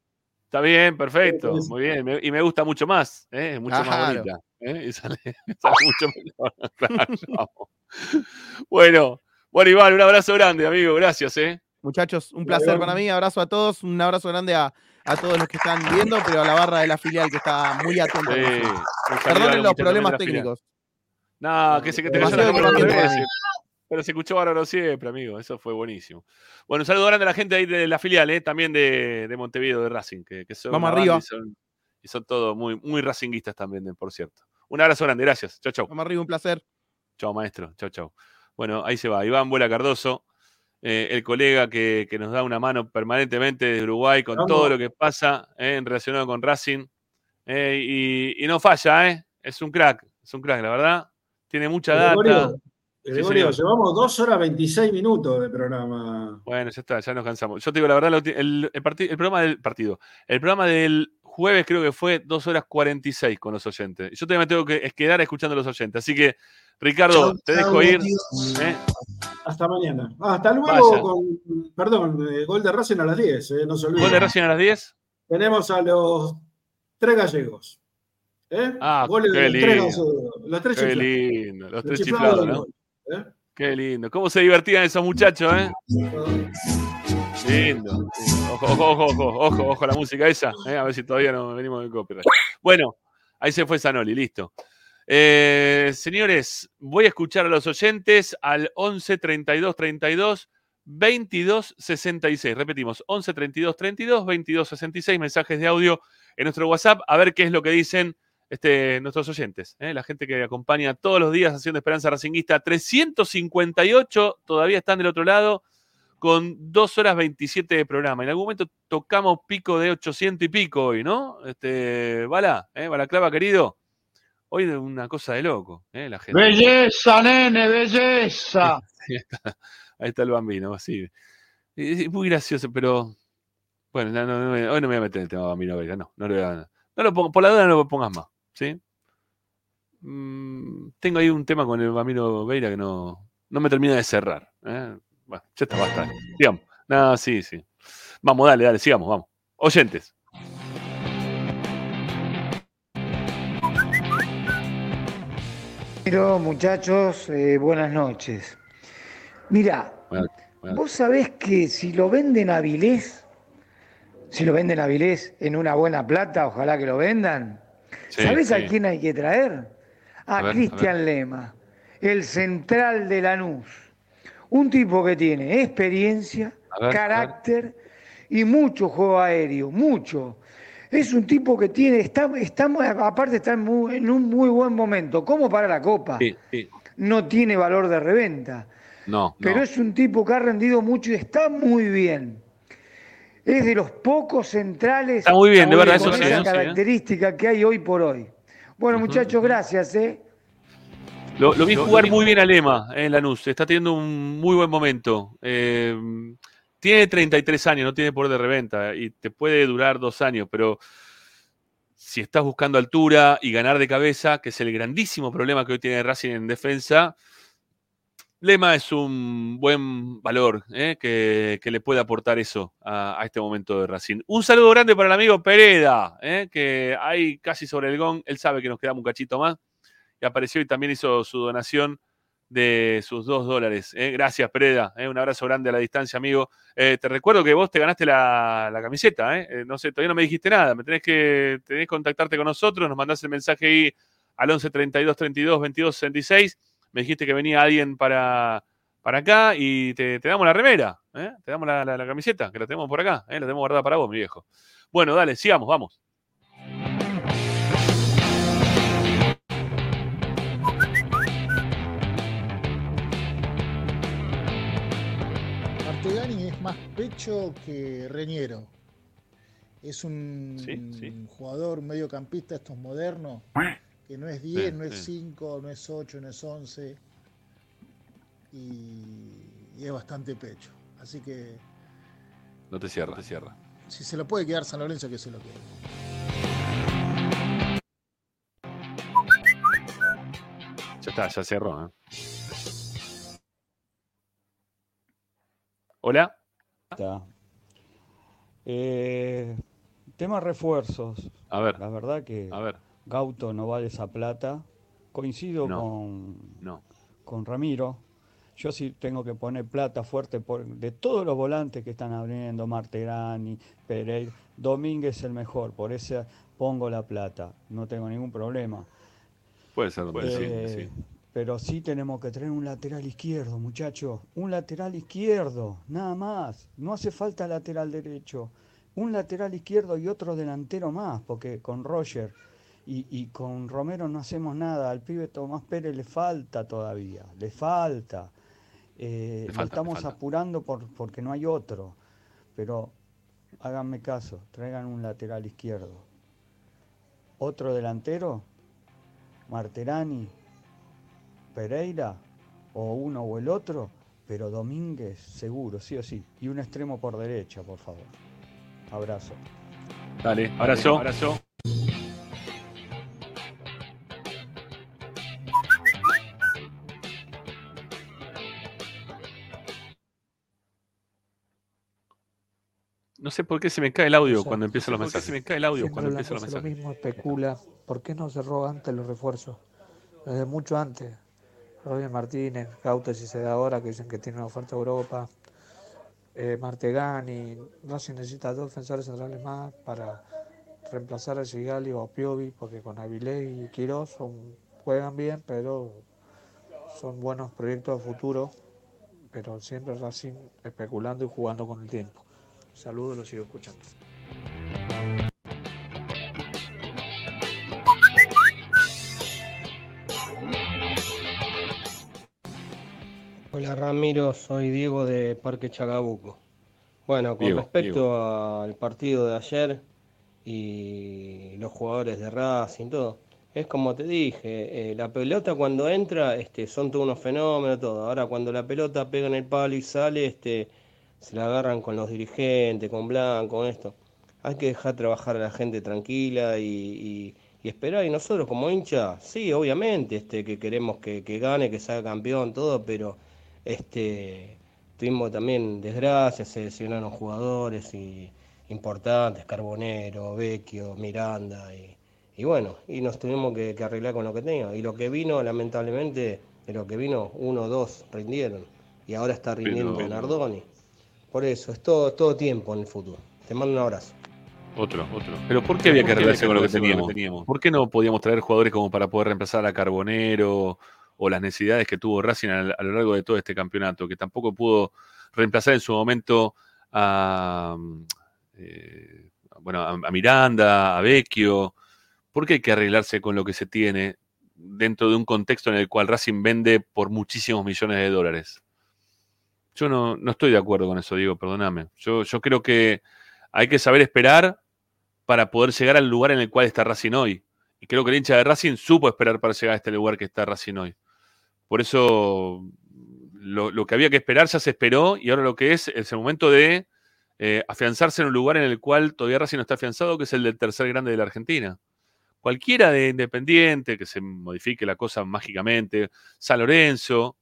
Está bien, perfecto, muy bien. me- y me gusta mucho más, ¿eh? es mucho más bonita. ¿eh? Y sale, [laughs] sale mucho mejor. [laughs] Claro. Bueno, bueno, Iván, un abrazo grande, amigo. Gracias, ¿eh? Muchachos, un placer para mí. Abrazo a todos. Un abrazo grande a, a todos los que están viendo, pero a la barra de la filial que está muy atenta. Sí, Perdonen los problemas técnicos. No, que se que te cayó la. Pero se escuchó bárbaro siempre, amigo. Eso fue buenísimo. Bueno, un saludo grande a la gente ahí de la filial, ¿eh? también de, de Montevideo, de Racing, que, que son Vamos arriba. Y son, y son todos muy, muy racinguistas también, eh, por cierto. Un abrazo grande, gracias. Chau, chau. Vamos arriba, un placer. Chau, maestro. Chau, chau. Bueno, ahí se va. Iván Vuela Cardoso, eh, el colega que, que nos da una mano permanentemente desde Uruguay con todo lo que pasa eh, en relacionado con Racing. eh, y, y no falla, ¿eh? Es un crack, es un crack, la verdad. Tiene mucha data. Gregorio, llevamos dos horas 26 minutos de programa. Bueno, ya está, ya nos cansamos. Yo te digo la verdad, el, el programa del partido, el programa del jueves creo que fue 2 horas 46 con los oyentes. Yo todavía me tengo que quedar escuchando a los oyentes. Así que, Ricardo, Chau, te dejo ir. ¿eh? Hasta mañana. Ah, hasta luego Vaya. con, perdón, eh, gol de Racing a las 10, eh, no se olviden. ¿Gol de Racing a las 10? Tenemos a los tres gallegos. ¿eh? Ah, Goles de qué los tres gallegos, los tres Qué lindo, los tres chiflados ¿no? ¿eh? Qué lindo. ¿Cómo se divertían esos muchachos, eh? Lindo. Ojo, ojo, ojo, ojo, ojo, ojo a la música esa. eh, A ver si todavía no venimos de copyright. Bueno, ahí se fue Zanoli, listo. Eh, señores, voy a escuchar a los oyentes al 11 32 32 22 66. Repetimos, 11 32 32 22 66. Mensajes de audio en nuestro WhatsApp. A ver qué es lo que dicen este, nuestros oyentes. eh, La gente que acompaña todos los días haciendo Esperanza Racinguista. 358 todavía están del otro lado con 2 horas 27 de programa. En algún momento tocamos pico de 800 y pico hoy, ¿no? Este, Bala, ¿eh? Balaclava, querido. Hoy de una cosa de loco, ¿eh? La gente. Belleza, nene, belleza. [laughs] Ahí está, ahí está el bambino, sí. Es es muy gracioso, pero. Bueno, no, no, no me- hoy no me voy a meter en el tema bambino Vega, no. No, lo voy a- no lo pongo, por la duda no lo pongas más, ¿sí? Mm, tengo ahí un tema con el bambino Veira que no, no me termina de cerrar. ¿eh? Bueno, ya está, basta. Sigamos. No, sí, sí. Vamos, dale, dale, sigamos, vamos. Oyentes. Pero muchachos, eh, buenas noches. Mira, Bueno, bueno. vos sabés que si lo venden a Vilés, si lo venden a Vilés en una buena plata, ojalá que lo vendan. Sí, ¿Sabés sí. a quién hay que traer? A, Cristian Lema, el central de Lanús. Un tipo que tiene experiencia, ver. carácter y mucho juego aéreo, mucho. Es un tipo que tiene, está, está aparte está en, muy- en un muy buen momento, como para la Copa. Sí, sí. No tiene valor de reventa, No, pero no. es un tipo que ha rendido mucho y está muy bien. Es de los pocos centrales Está muy bien, de verdad, con eso sí, esa sí, ¿eh? característica que hay hoy por hoy. Bueno, muchachos, gracias, ¿eh? Lo, lo vi jugar muy bien a Lema eh, en Lanús. Está teniendo un muy buen momento. Eh, tiene 33 años, no tiene poder de reventa y te puede durar dos años, pero si estás buscando altura y ganar de cabeza, que es el grandísimo problema que hoy tiene Racing en defensa, Lema es un buen valor eh, que, que le puede aportar eso a, este momento de Racing. Un saludo grande para el amigo Pereda, eh, que ahí casi sobre el gong, él sabe que nos quedamos un cachito más y apareció y también hizo su donación de sus dos dólares. ¿eh? Gracias, Pereda. ¿eh? Un abrazo grande a la distancia, amigo. Eh, te recuerdo que vos te ganaste la, la camiseta. no sé, todavía no me dijiste nada. Me tenés que, tenés que contactarte con nosotros. Nos mandás el mensaje ahí al 11 32 32 22 66. Me dijiste que venía alguien para, para acá y te, te damos la remera. Te damos la, la- la camiseta, que la tenemos por acá. La tenemos guardada para vos, mi viejo. Bueno, dale, sigamos, vamos. Más pecho que Reñero. Es un jugador mediocampista, estos modernos, que no es 10, Sí, no es sí. 5, no es 8, no es 11. Y, y es bastante pecho. Así que No te cierra, te cierra. si se lo puede quedar San Lorenzo, que se lo quede. Ya está, ya cerró. ¿eh? Hola. Eh, tema refuerzos. A ver. La verdad que A ver. Gauto no vale esa plata. Coincido No. con, No. con Ramiro. Yo sí tengo que poner plata fuerte por, de todos los volantes que están abriendo, Marterani, Pereira. Domínguez es el mejor, por eso pongo la plata. No tengo ningún problema. Puede ser, puede ser, Eh, sí, sí. Pero sí tenemos que tener un lateral izquierdo, muchachos. Un lateral izquierdo, nada más. No hace falta lateral derecho. Un lateral izquierdo y otro delantero más, porque con Roger y, y con Romero no hacemos nada. Al pibe Tomás Pérez le falta todavía, le falta. Eh, lo falta, le estamos apurando por, porque no hay otro. Pero háganme caso, traigan un lateral izquierdo. Otro delantero, Marterani, Pereira, o uno o el otro, pero Domínguez seguro, sí o sí. Y un extremo por derecha, por favor. Abrazo. Dale, abrazo. abrazo. No sé por qué se me cae el audio cuando empiezan los mensajes. Se me cae el audio Siempre cuando la empiezan los cosa lo mensajes. mismo especula. ¿Por qué no cerró antes los refuerzos? Desde mucho antes. Roger Martínez, Gauto si se da ahora, que dicen que tiene una oferta a Europa. Eh, Martegani, Racing necesita dos defensores centrales más para reemplazar a Sigali o a Piovi, porque con Avilés y Quirós son, juegan bien, pero son buenos proyectos de futuro, pero siempre Racing especulando y jugando con el tiempo. Saludos, los sigo escuchando. Ramiro, soy Diego de Parque Chacabuco. Bueno, con Diego, respecto al partido de ayer y los jugadores de Racing, todo, es como te dije, eh, la pelota cuando entra este, son todos unos fenómenos, todo. Ahora cuando la pelota pega en el palo y sale, este, se la agarran con los dirigentes, con Blanco, con esto. Hay que dejar trabajar a la gente tranquila y, y- y esperar. Y nosotros como hincha, sí, obviamente, este, que queremos que, que gane, que salga campeón, todo, pero este, tuvimos también desgracias, se lesionaron jugadores y, importantes, Carbonero, Vecchio, Miranda, y, y bueno, y nos tuvimos que, que arreglar con lo que teníamos. Y lo que vino, lamentablemente, de lo que vino, uno o dos rindieron. Y ahora está rindiendo Pero- Nardoni. Por eso, es todo, todo tiempo en el fútbol. Te mando un abrazo. Otro, otro. Pero ¿por qué había que arreglarse con lo que teníamos? ¿Por qué no podíamos traer jugadores como para poder reemplazar a Carbonero o las necesidades que tuvo Racing a, lo largo de todo este campeonato? Que tampoco pudo reemplazar en su momento a, eh, bueno, a, Miranda, a Vecchio. ¿Por qué hay que arreglarse con lo que se tiene dentro de un contexto en el cual Racing vende por muchísimos millones de dólares? Yo no, no estoy de acuerdo con eso, Diego, perdóname. Yo, yo creo que hay que saber esperar para poder llegar al lugar en el cual está Racing hoy. Y creo que el hincha de Racing supo esperar para llegar a este lugar que está Racing hoy. Por eso lo, que había que esperar ya se esperó y ahora lo que es es el momento de eh, afianzarse en un lugar en el cual todavía Racing no está afianzado, que es el del tercer grande de la Argentina. Cualquiera de Independiente, que se modifique la cosa mágicamente, San Lorenzo,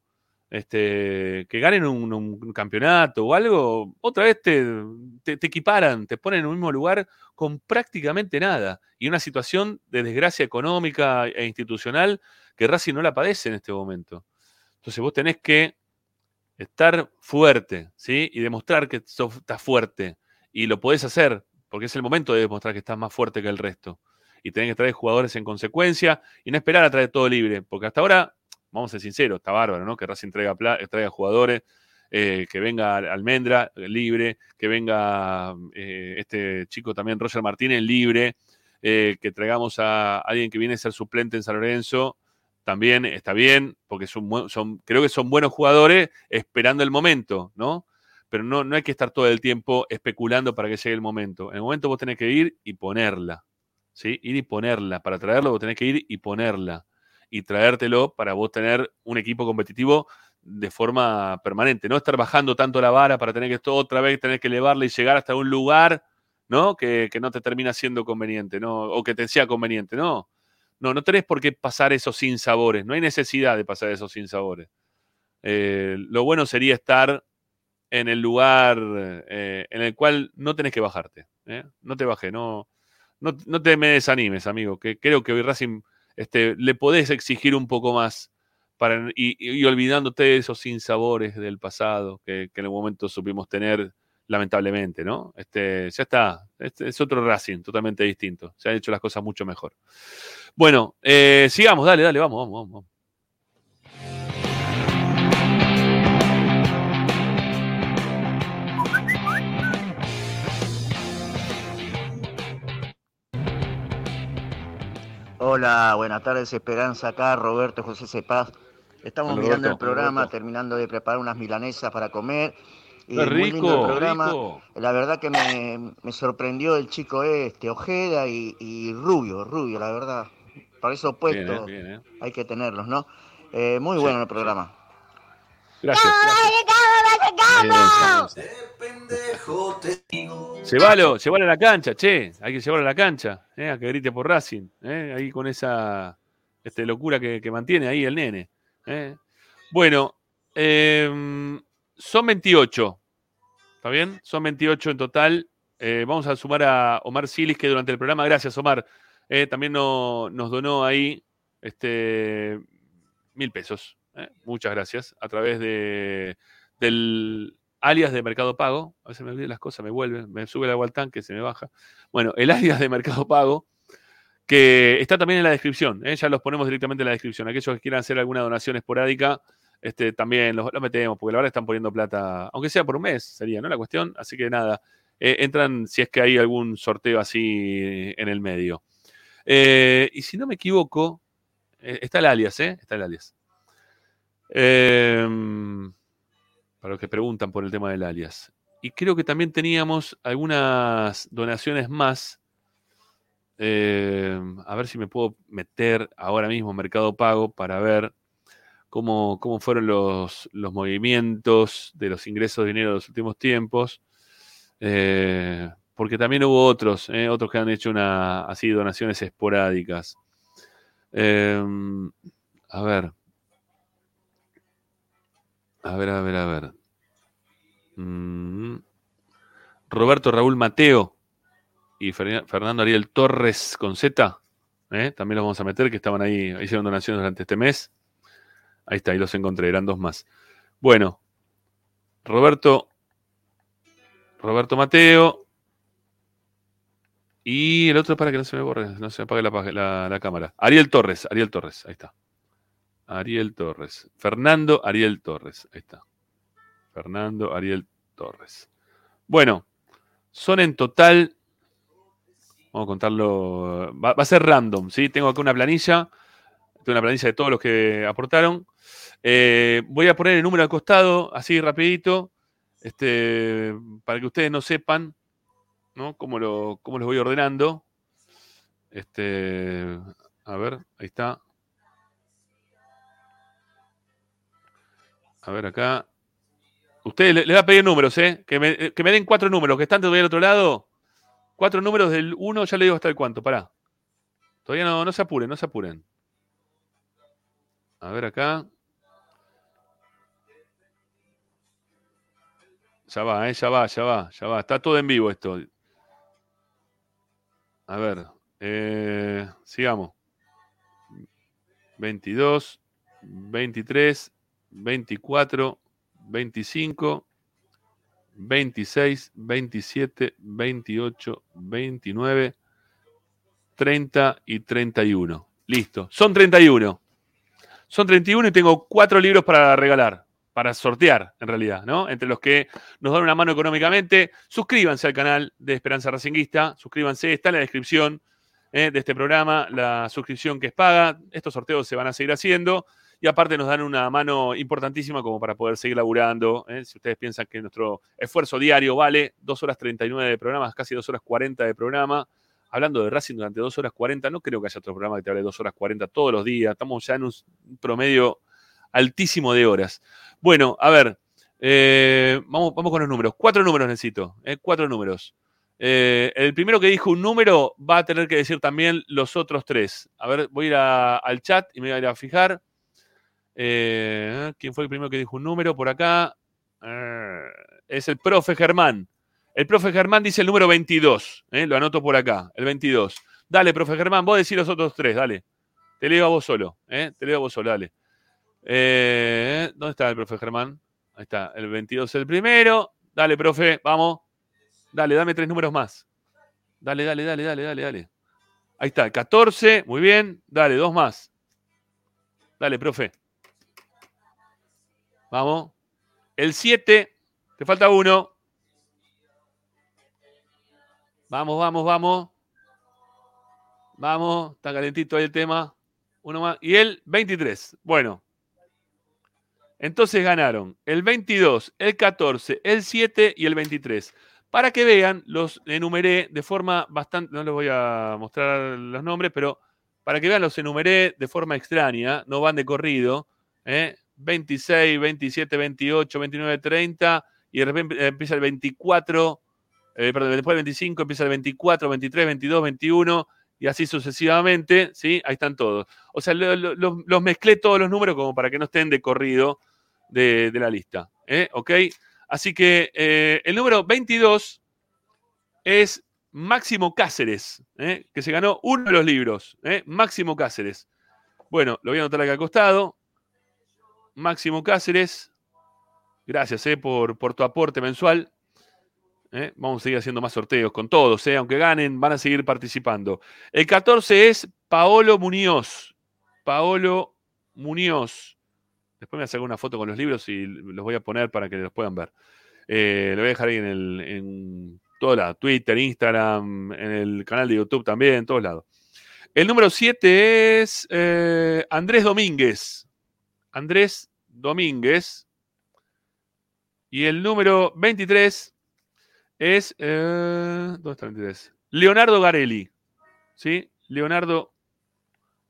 este, que ganen un, campeonato o algo, otra vez te, te, equiparan, te ponen en un mismo lugar con prácticamente nada. Y una situación de desgracia económica e institucional que Racing no la padece en este momento. Entonces vos tenés que estar fuerte, ¿sí? Y demostrar que estás fuerte. Y lo podés hacer, porque es el momento de demostrar que estás más fuerte que el resto. Y tenés que traer jugadores en consecuencia y no esperar a traer todo libre, porque hasta ahora, vamos a ser sinceros, está bárbaro, ¿no? Que Racing traiga, traiga jugadores, eh, que venga Almendra libre, que venga eh, este chico también, Roger Martínez, libre, eh, que traigamos a alguien que viene a ser suplente en San Lorenzo también está bien, porque son, creo que son buenos jugadores esperando el momento, ¿no? Pero no, no hay que estar todo el tiempo especulando para que llegue el momento. En el momento vos tenés que ir y ponerla, ¿sí? Ir y ponerla. Para traerlo vos tenés que ir y ponerla. Y traértelo para vos tener un equipo competitivo de forma permanente. No estar bajando tanto la vara para tener que esto otra vez tener que elevarla y llegar hasta un lugar, ¿no? Que, que no te termina siendo conveniente, ¿no? O que te sea conveniente, ¿no? No, no tenés por qué pasar esos sinsabores. No hay necesidad de pasar esos sinsabores. Eh, lo bueno sería estar en el lugar eh, en el cual no tenés que bajarte. ¿eh? No te bajes, no, no, te me desanimes, amigo. Que creo que hoy Racing este, le podés exigir un poco más y, olvidándote de esos sinsabores del pasado que, que en el momento supimos tener lamentablemente, ¿no? Este, ya está, este es otro Racing, totalmente distinto. Se han hecho las cosas mucho mejor. Bueno, eh, sigamos, dale, dale, vamos, vamos, vamos. Hola, buenas tardes, Esperanza acá, Roberto José Cepaz. Estamos mirando el programa, terminando de preparar unas milanesas para comer Qué rico, programa. La verdad que me, sorprendió el chico este, Ojeda y, Rubio, Rubio, la verdad. Para eso opuestos eh. hay que tenerlos, ¿no? Eh, muy bueno el programa. Gracias. Llévalo, llévalo a la cancha, che. Hay que llevarlo a la cancha, eh, a que grite por Racing. Eh, ahí con esa este, locura que, que, mantiene ahí el nene. Bueno, eh, son 28. ¿Está bien? Son 28 en total. Eh, vamos a sumar a Omar Silis, que durante el programa, gracias Omar, eh, también nos donó ahí este, mil pesos. Eh. Muchas gracias. A través de, del alias de Mercado Pago. A veces me olvido las cosas, me vuelven, me sube el agua al tanque, se me baja. Bueno, el alias de Mercado Pago, que está también en la descripción. Ya los ponemos directamente en la descripción. Aquellos que quieran hacer alguna donación esporádica, este, también lo, metemos, porque la verdad están poniendo plata, aunque sea por un mes, sería, ¿no? La cuestión. Así que nada, eh, entran si es que hay algún sorteo así en el medio. Eh, y si no me equivoco, eh, está el alias, ¿eh? Está el alias. Em, para los que preguntan por el tema del alias. Y creo que también teníamos algunas donaciones más. Em, a ver si me puedo meter ahora mismo Mercado Pago para ver cómo, fueron los, movimientos de los ingresos de dinero de los últimos tiempos. Eh, porque también hubo otros, eh, otros que han hecho una, así donaciones esporádicas. Em, a ver. A ver, a ver, a ver. Mm. Roberto Raúl Mateo y Fernando Ariel Torres con Z. Eh, también los vamos a meter, que estaban ahí, hicieron donaciones durante este mes. Ahí está, ahí los encontré, eran dos más. Bueno, Roberto, Roberto Mateo. Y el otro para que no se me borre, no se me apague la, la, cámara. Ariel Torres, Ariel Torres, ahí está. Ariel Torres. Fernando Ariel Torres, ahí está. Fernando Ariel Torres. Bueno, son en total, vamos a contarlo, va, a ser random, ¿sí? Tengo acá una planilla, tengo una planilla de todos los que aportaron. Eh, voy a poner el número al costado, así rapidito, este, para que ustedes no sepan ¿no? ¿Cómo, lo, cómo los voy ordenando? Este, a ver, ahí está. A ver acá. Ustedes le, va a pedir números, ¿eh? Que me, den cuatro números, que están todavía del otro lado. Cuatro números del uno, ya le digo hasta el cuánto, pará. Todavía no, no se apuren, no se apuren. A ver acá. Ya va, ¿eh? ya va, ya va, ya va. Está todo en vivo esto. A ver, eh, sigamos. 22, 23, 24, 25, 26, 27, 28, 29, 30 y 31. Listo. Son 31. Son 31 y tengo cuatro libros para regalar, para sortear en realidad, ¿no? Entre los que nos dan una mano económicamente. Suscríbanse al canal de Esperanza Racinguista. Suscríbanse, está en la descripción ¿eh? de este programa, la suscripción que es paga. Estos sorteos se van a seguir haciendo y aparte nos dan una mano importantísima como para poder seguir laburando. ¿eh? Si ustedes piensan que nuestro esfuerzo diario vale 2 horas 39 de programas, casi 2 horas 40 de programa, hablando de Racing durante 2 horas 40, no creo que haya otro programa que te hable 2 horas 40 todos los días, estamos ya en un promedio altísimo de horas. Bueno, a ver, eh, vamos, vamos con los números. Cuatro números necesito, ¿eh? cuatro números. el primero que dijo un número va a tener que decir también los otros tres. A ver, voy a ir al chat y me voy a ir a fijar. Eh, ¿Quién fue el primero que dijo un número por acá? Eh, es el profe Germán. El profe Germán dice el número 22. Eh, lo anoto por acá, el 22. Dale, profe Germán, vos decís los otros tres, dale. Te leo a vos solo. Te leo a vos solo, dale. ¿Dónde está el profe Germán? Ahí está, el 22 es el primero. Dale, profe, vamos. Dale, dame tres números más. Dale, dale, dale, dale, dale, dale. Ahí está, el 14, muy bien. Dale, dos más. Dale, profe. Vamos. El 7. Te falta uno. Vamos, vamos, vamos. Vamos. Está calentito ahí el tema. Uno más. Y el 23. Bueno. Entonces ganaron el 22, el 14, el 7 y el 23. Para que vean, los enumeré de forma bastante, no les voy a mostrar los nombres, pero para que vean, los enumeré de forma extraña, no van de corrido. ¿eh? 26, 27, 28, 29, 30 y de repente empieza el 24, eh, perdón, después del 25 empieza el 24, 23, 22, 21 y así sucesivamente, ¿sí? Ahí están todos. O sea, los mezclé todos los números como para que no estén de corrido de, la lista, ¿eh? ¿Ok? Así que eh, el número 22 es Máximo Cáceres, ¿eh? que se ganó uno de los libros, ¿eh? Máximo Cáceres. Bueno, lo voy a anotar acá al costado. Máximo Cáceres. Gracias eh, por, tu aporte mensual. Eh, vamos a seguir haciendo más sorteos con todos, eh, aunque ganen, van a seguir participando. El 14 es Paolo Muñoz. Paolo Muñoz. Después me voy a una foto con los libros y los voy a poner para que los puedan ver. lo voy a dejar ahí en, el, en todos lados. Twitter, Instagram, en el canal de YouTube también, en todos lados. El número 7 es Andrés Domínguez. Andrés Domínguez. Y el número 23 es. Eh, ¿Dónde está el 23? Leonardo Garelli. ¿Sí? Leonardo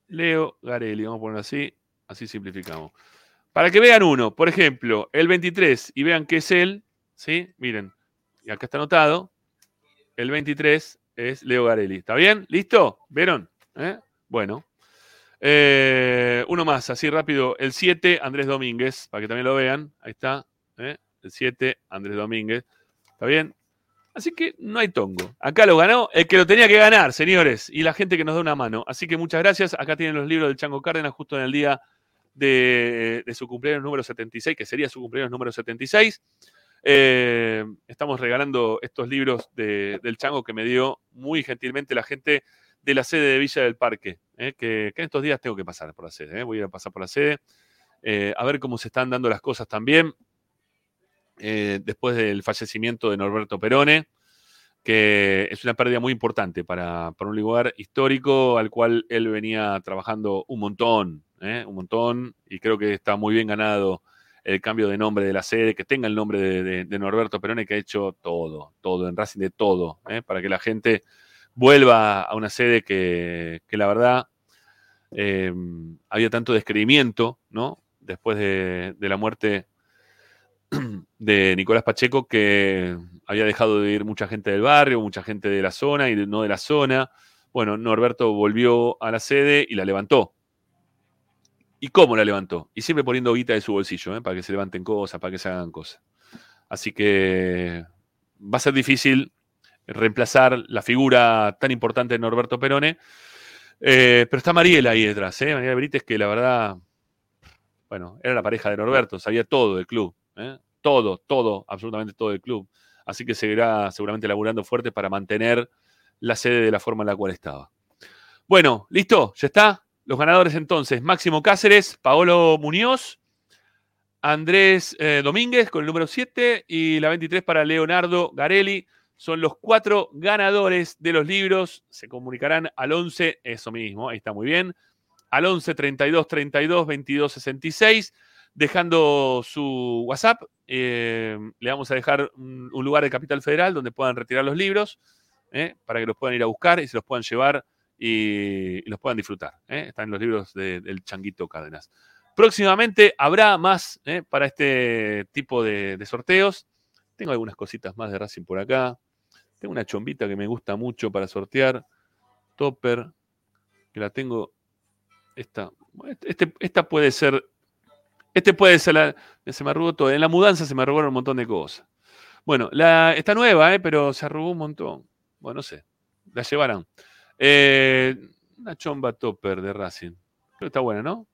Leo Garelli. Vamos a ponerlo así. Así simplificamos. Para que vean uno, por ejemplo, el 23 y vean que es él. ¿Sí? Miren. Y acá está anotado. El 23 es Leo Garelli. ¿Está bien? ¿Listo? ¿Vieron? ¿Eh? Bueno. Eh, uno más, así rápido. El 7, Andrés Domínguez, para que también lo vean. Ahí está. ¿eh? El 7, Andrés Domínguez. ¿Está bien? Así que no hay tongo. Acá lo ganó el que lo tenía que ganar, señores. Y la gente que nos da una mano. Así que muchas gracias. Acá tienen los libros del Chango Cárdenas justo en el día de, su cumpleaños número 76, que sería su cumpleaños número 76. Eh, estamos regalando estos libros del Chango que me dio muy gentilmente la gente de la sede de Villa del Parque, ¿eh? que, en estos días tengo que pasar por la sede, ¿eh? voy a pasar por la sede, eh, a ver cómo se están dando las cosas también, después del fallecimiento de Norberto Perone, que es una pérdida muy importante para, para un lugar histórico al cual él venía trabajando un montón, un montón, y creo que está muy bien ganado el cambio de nombre de la sede, que tenga el nombre de, Norberto Perone, que ha hecho todo, todo, en Racing de todo, para que la gente vuelva a una sede que, la verdad eh, había tanto descreimiento, ¿no? Después de, la muerte de Nicolás Pacheco, que había dejado de ir mucha gente del barrio, mucha gente de la zona y no de la zona. Bueno, Norberto volvió a la sede y la levantó. ¿Y cómo la levantó? Y siempre poniendo guita de su bolsillo, ¿eh? para que se levanten cosas, para que se hagan cosas. Así que va a ser difícil reemplazar la figura tan importante de Norberto Perone. Eh, pero está Mariela ahí detrás, ¿eh? Mariela Brites, que la verdad, bueno, era la pareja de Norberto, sabía todo del club, ¿eh? todo, todo, absolutamente todo del club. Así que seguirá seguramente laburando fuerte para mantener la sede de la forma en la cual estaba. Bueno, ¿listo? ¿Ya está? Los ganadores entonces, Máximo Cáceres, Paolo Muñoz, Andrés Domínguez con el número 7 y la 23 para Leonardo Garelli. Son los cuatro ganadores de los libros. Se comunicarán al 11, eso mismo, ahí está muy bien. Al 11 32 32 22 66, dejando su WhatsApp. Eh, le vamos a dejar un, lugar de Capital Federal donde puedan retirar los libros eh, para que los puedan ir a buscar y se los puedan llevar y, los puedan disfrutar. ¿eh? Están los libros del Changuito Cárdenas. Próximamente habrá más para este tipo de sorteos. Tengo algunas cositas más de Racing por acá. Una chombita que me gusta mucho para sortear. Topper, que la tengo. Esta, este, esta puede ser. Este puede ser la. Se me arrugó todo. En la mudanza se me arrugaron un montón de cosas. Bueno, la, está nueva, eh, pero se arrugó un montón. Bueno, no sé. La llevarán. Eh, una chomba topper de Racing. Pero está buena, ¿no?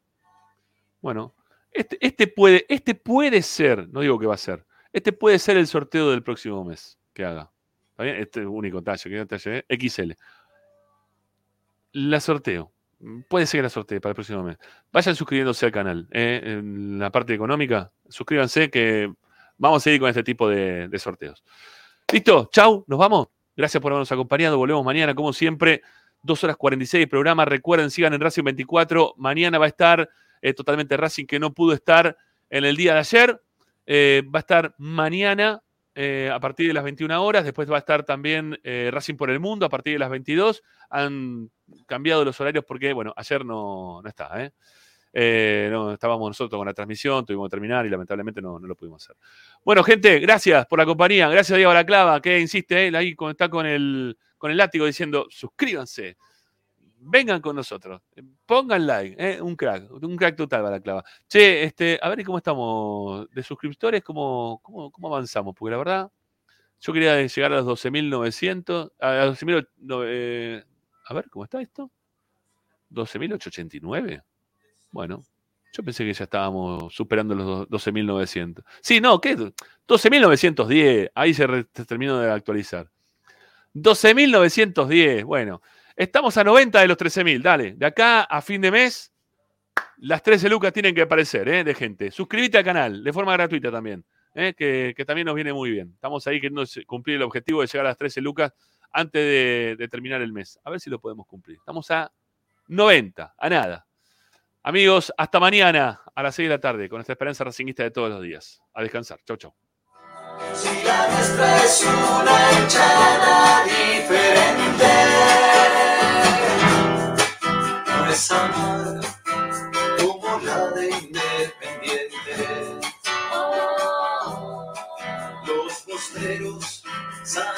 Bueno, este, este, puede, este puede ser, no digo que va a ser, este puede ser el sorteo del próximo mes que haga. Este es el único talle, que talle XL. La sorteo. Puede ser que la sortee para el próximo mes. Vayan suscribiéndose al canal. Eh, en la parte económica, suscríbanse que vamos a seguir con este tipo de, sorteos. Listo, chau, nos vamos. Gracias por habernos acompañado. Volvemos mañana, como siempre. 2 horas 46 de programa. Recuerden, sigan en Racing 24. Mañana va a estar eh, totalmente Racing, que no pudo estar en el día de ayer. Eh, va a estar mañana eh, a partir de las 21 horas. Después va a estar también eh, Racing por el Mundo a partir de las 22. Han cambiado los horarios porque, bueno, ayer no, no está. ¿eh? no, estábamos nosotros con la transmisión, tuvimos que terminar y lamentablemente no, no, lo pudimos hacer. Bueno, gente, gracias por la compañía. Gracias a Diego Clava, que insiste, ahí está con el, con el látigo diciendo suscríbanse vengan con nosotros, pongan like, ¿eh? un crack, un crack total para clava. Che, este, a ver cómo estamos de suscriptores, cómo, cómo, avanzamos, porque la verdad, yo quería llegar a los 12.900, a 12.000, eh, a ver, ¿cómo está esto? 12.889. Bueno, yo pensé que ya estábamos superando los 12.900. Sí, no, ¿qué? 12.910, ahí se, se terminó de actualizar. 12.910, bueno. Estamos a 90 de los 13.000, dale. De acá a fin de mes, las 13 lucas tienen que aparecer, ¿eh? De gente. Suscríbete al canal, de forma gratuita también, ¿eh? que, también nos viene muy bien. Estamos ahí queriendo cumplir el objetivo de llegar a las 13 lucas antes de, terminar el mes. A ver si lo podemos cumplir. Estamos a 90, a nada. Amigos, hasta mañana a las 6 de la tarde con esta esperanza racinguista de todos los días. A descansar. Chau, chau como la de Independiente. Oh. Los posteros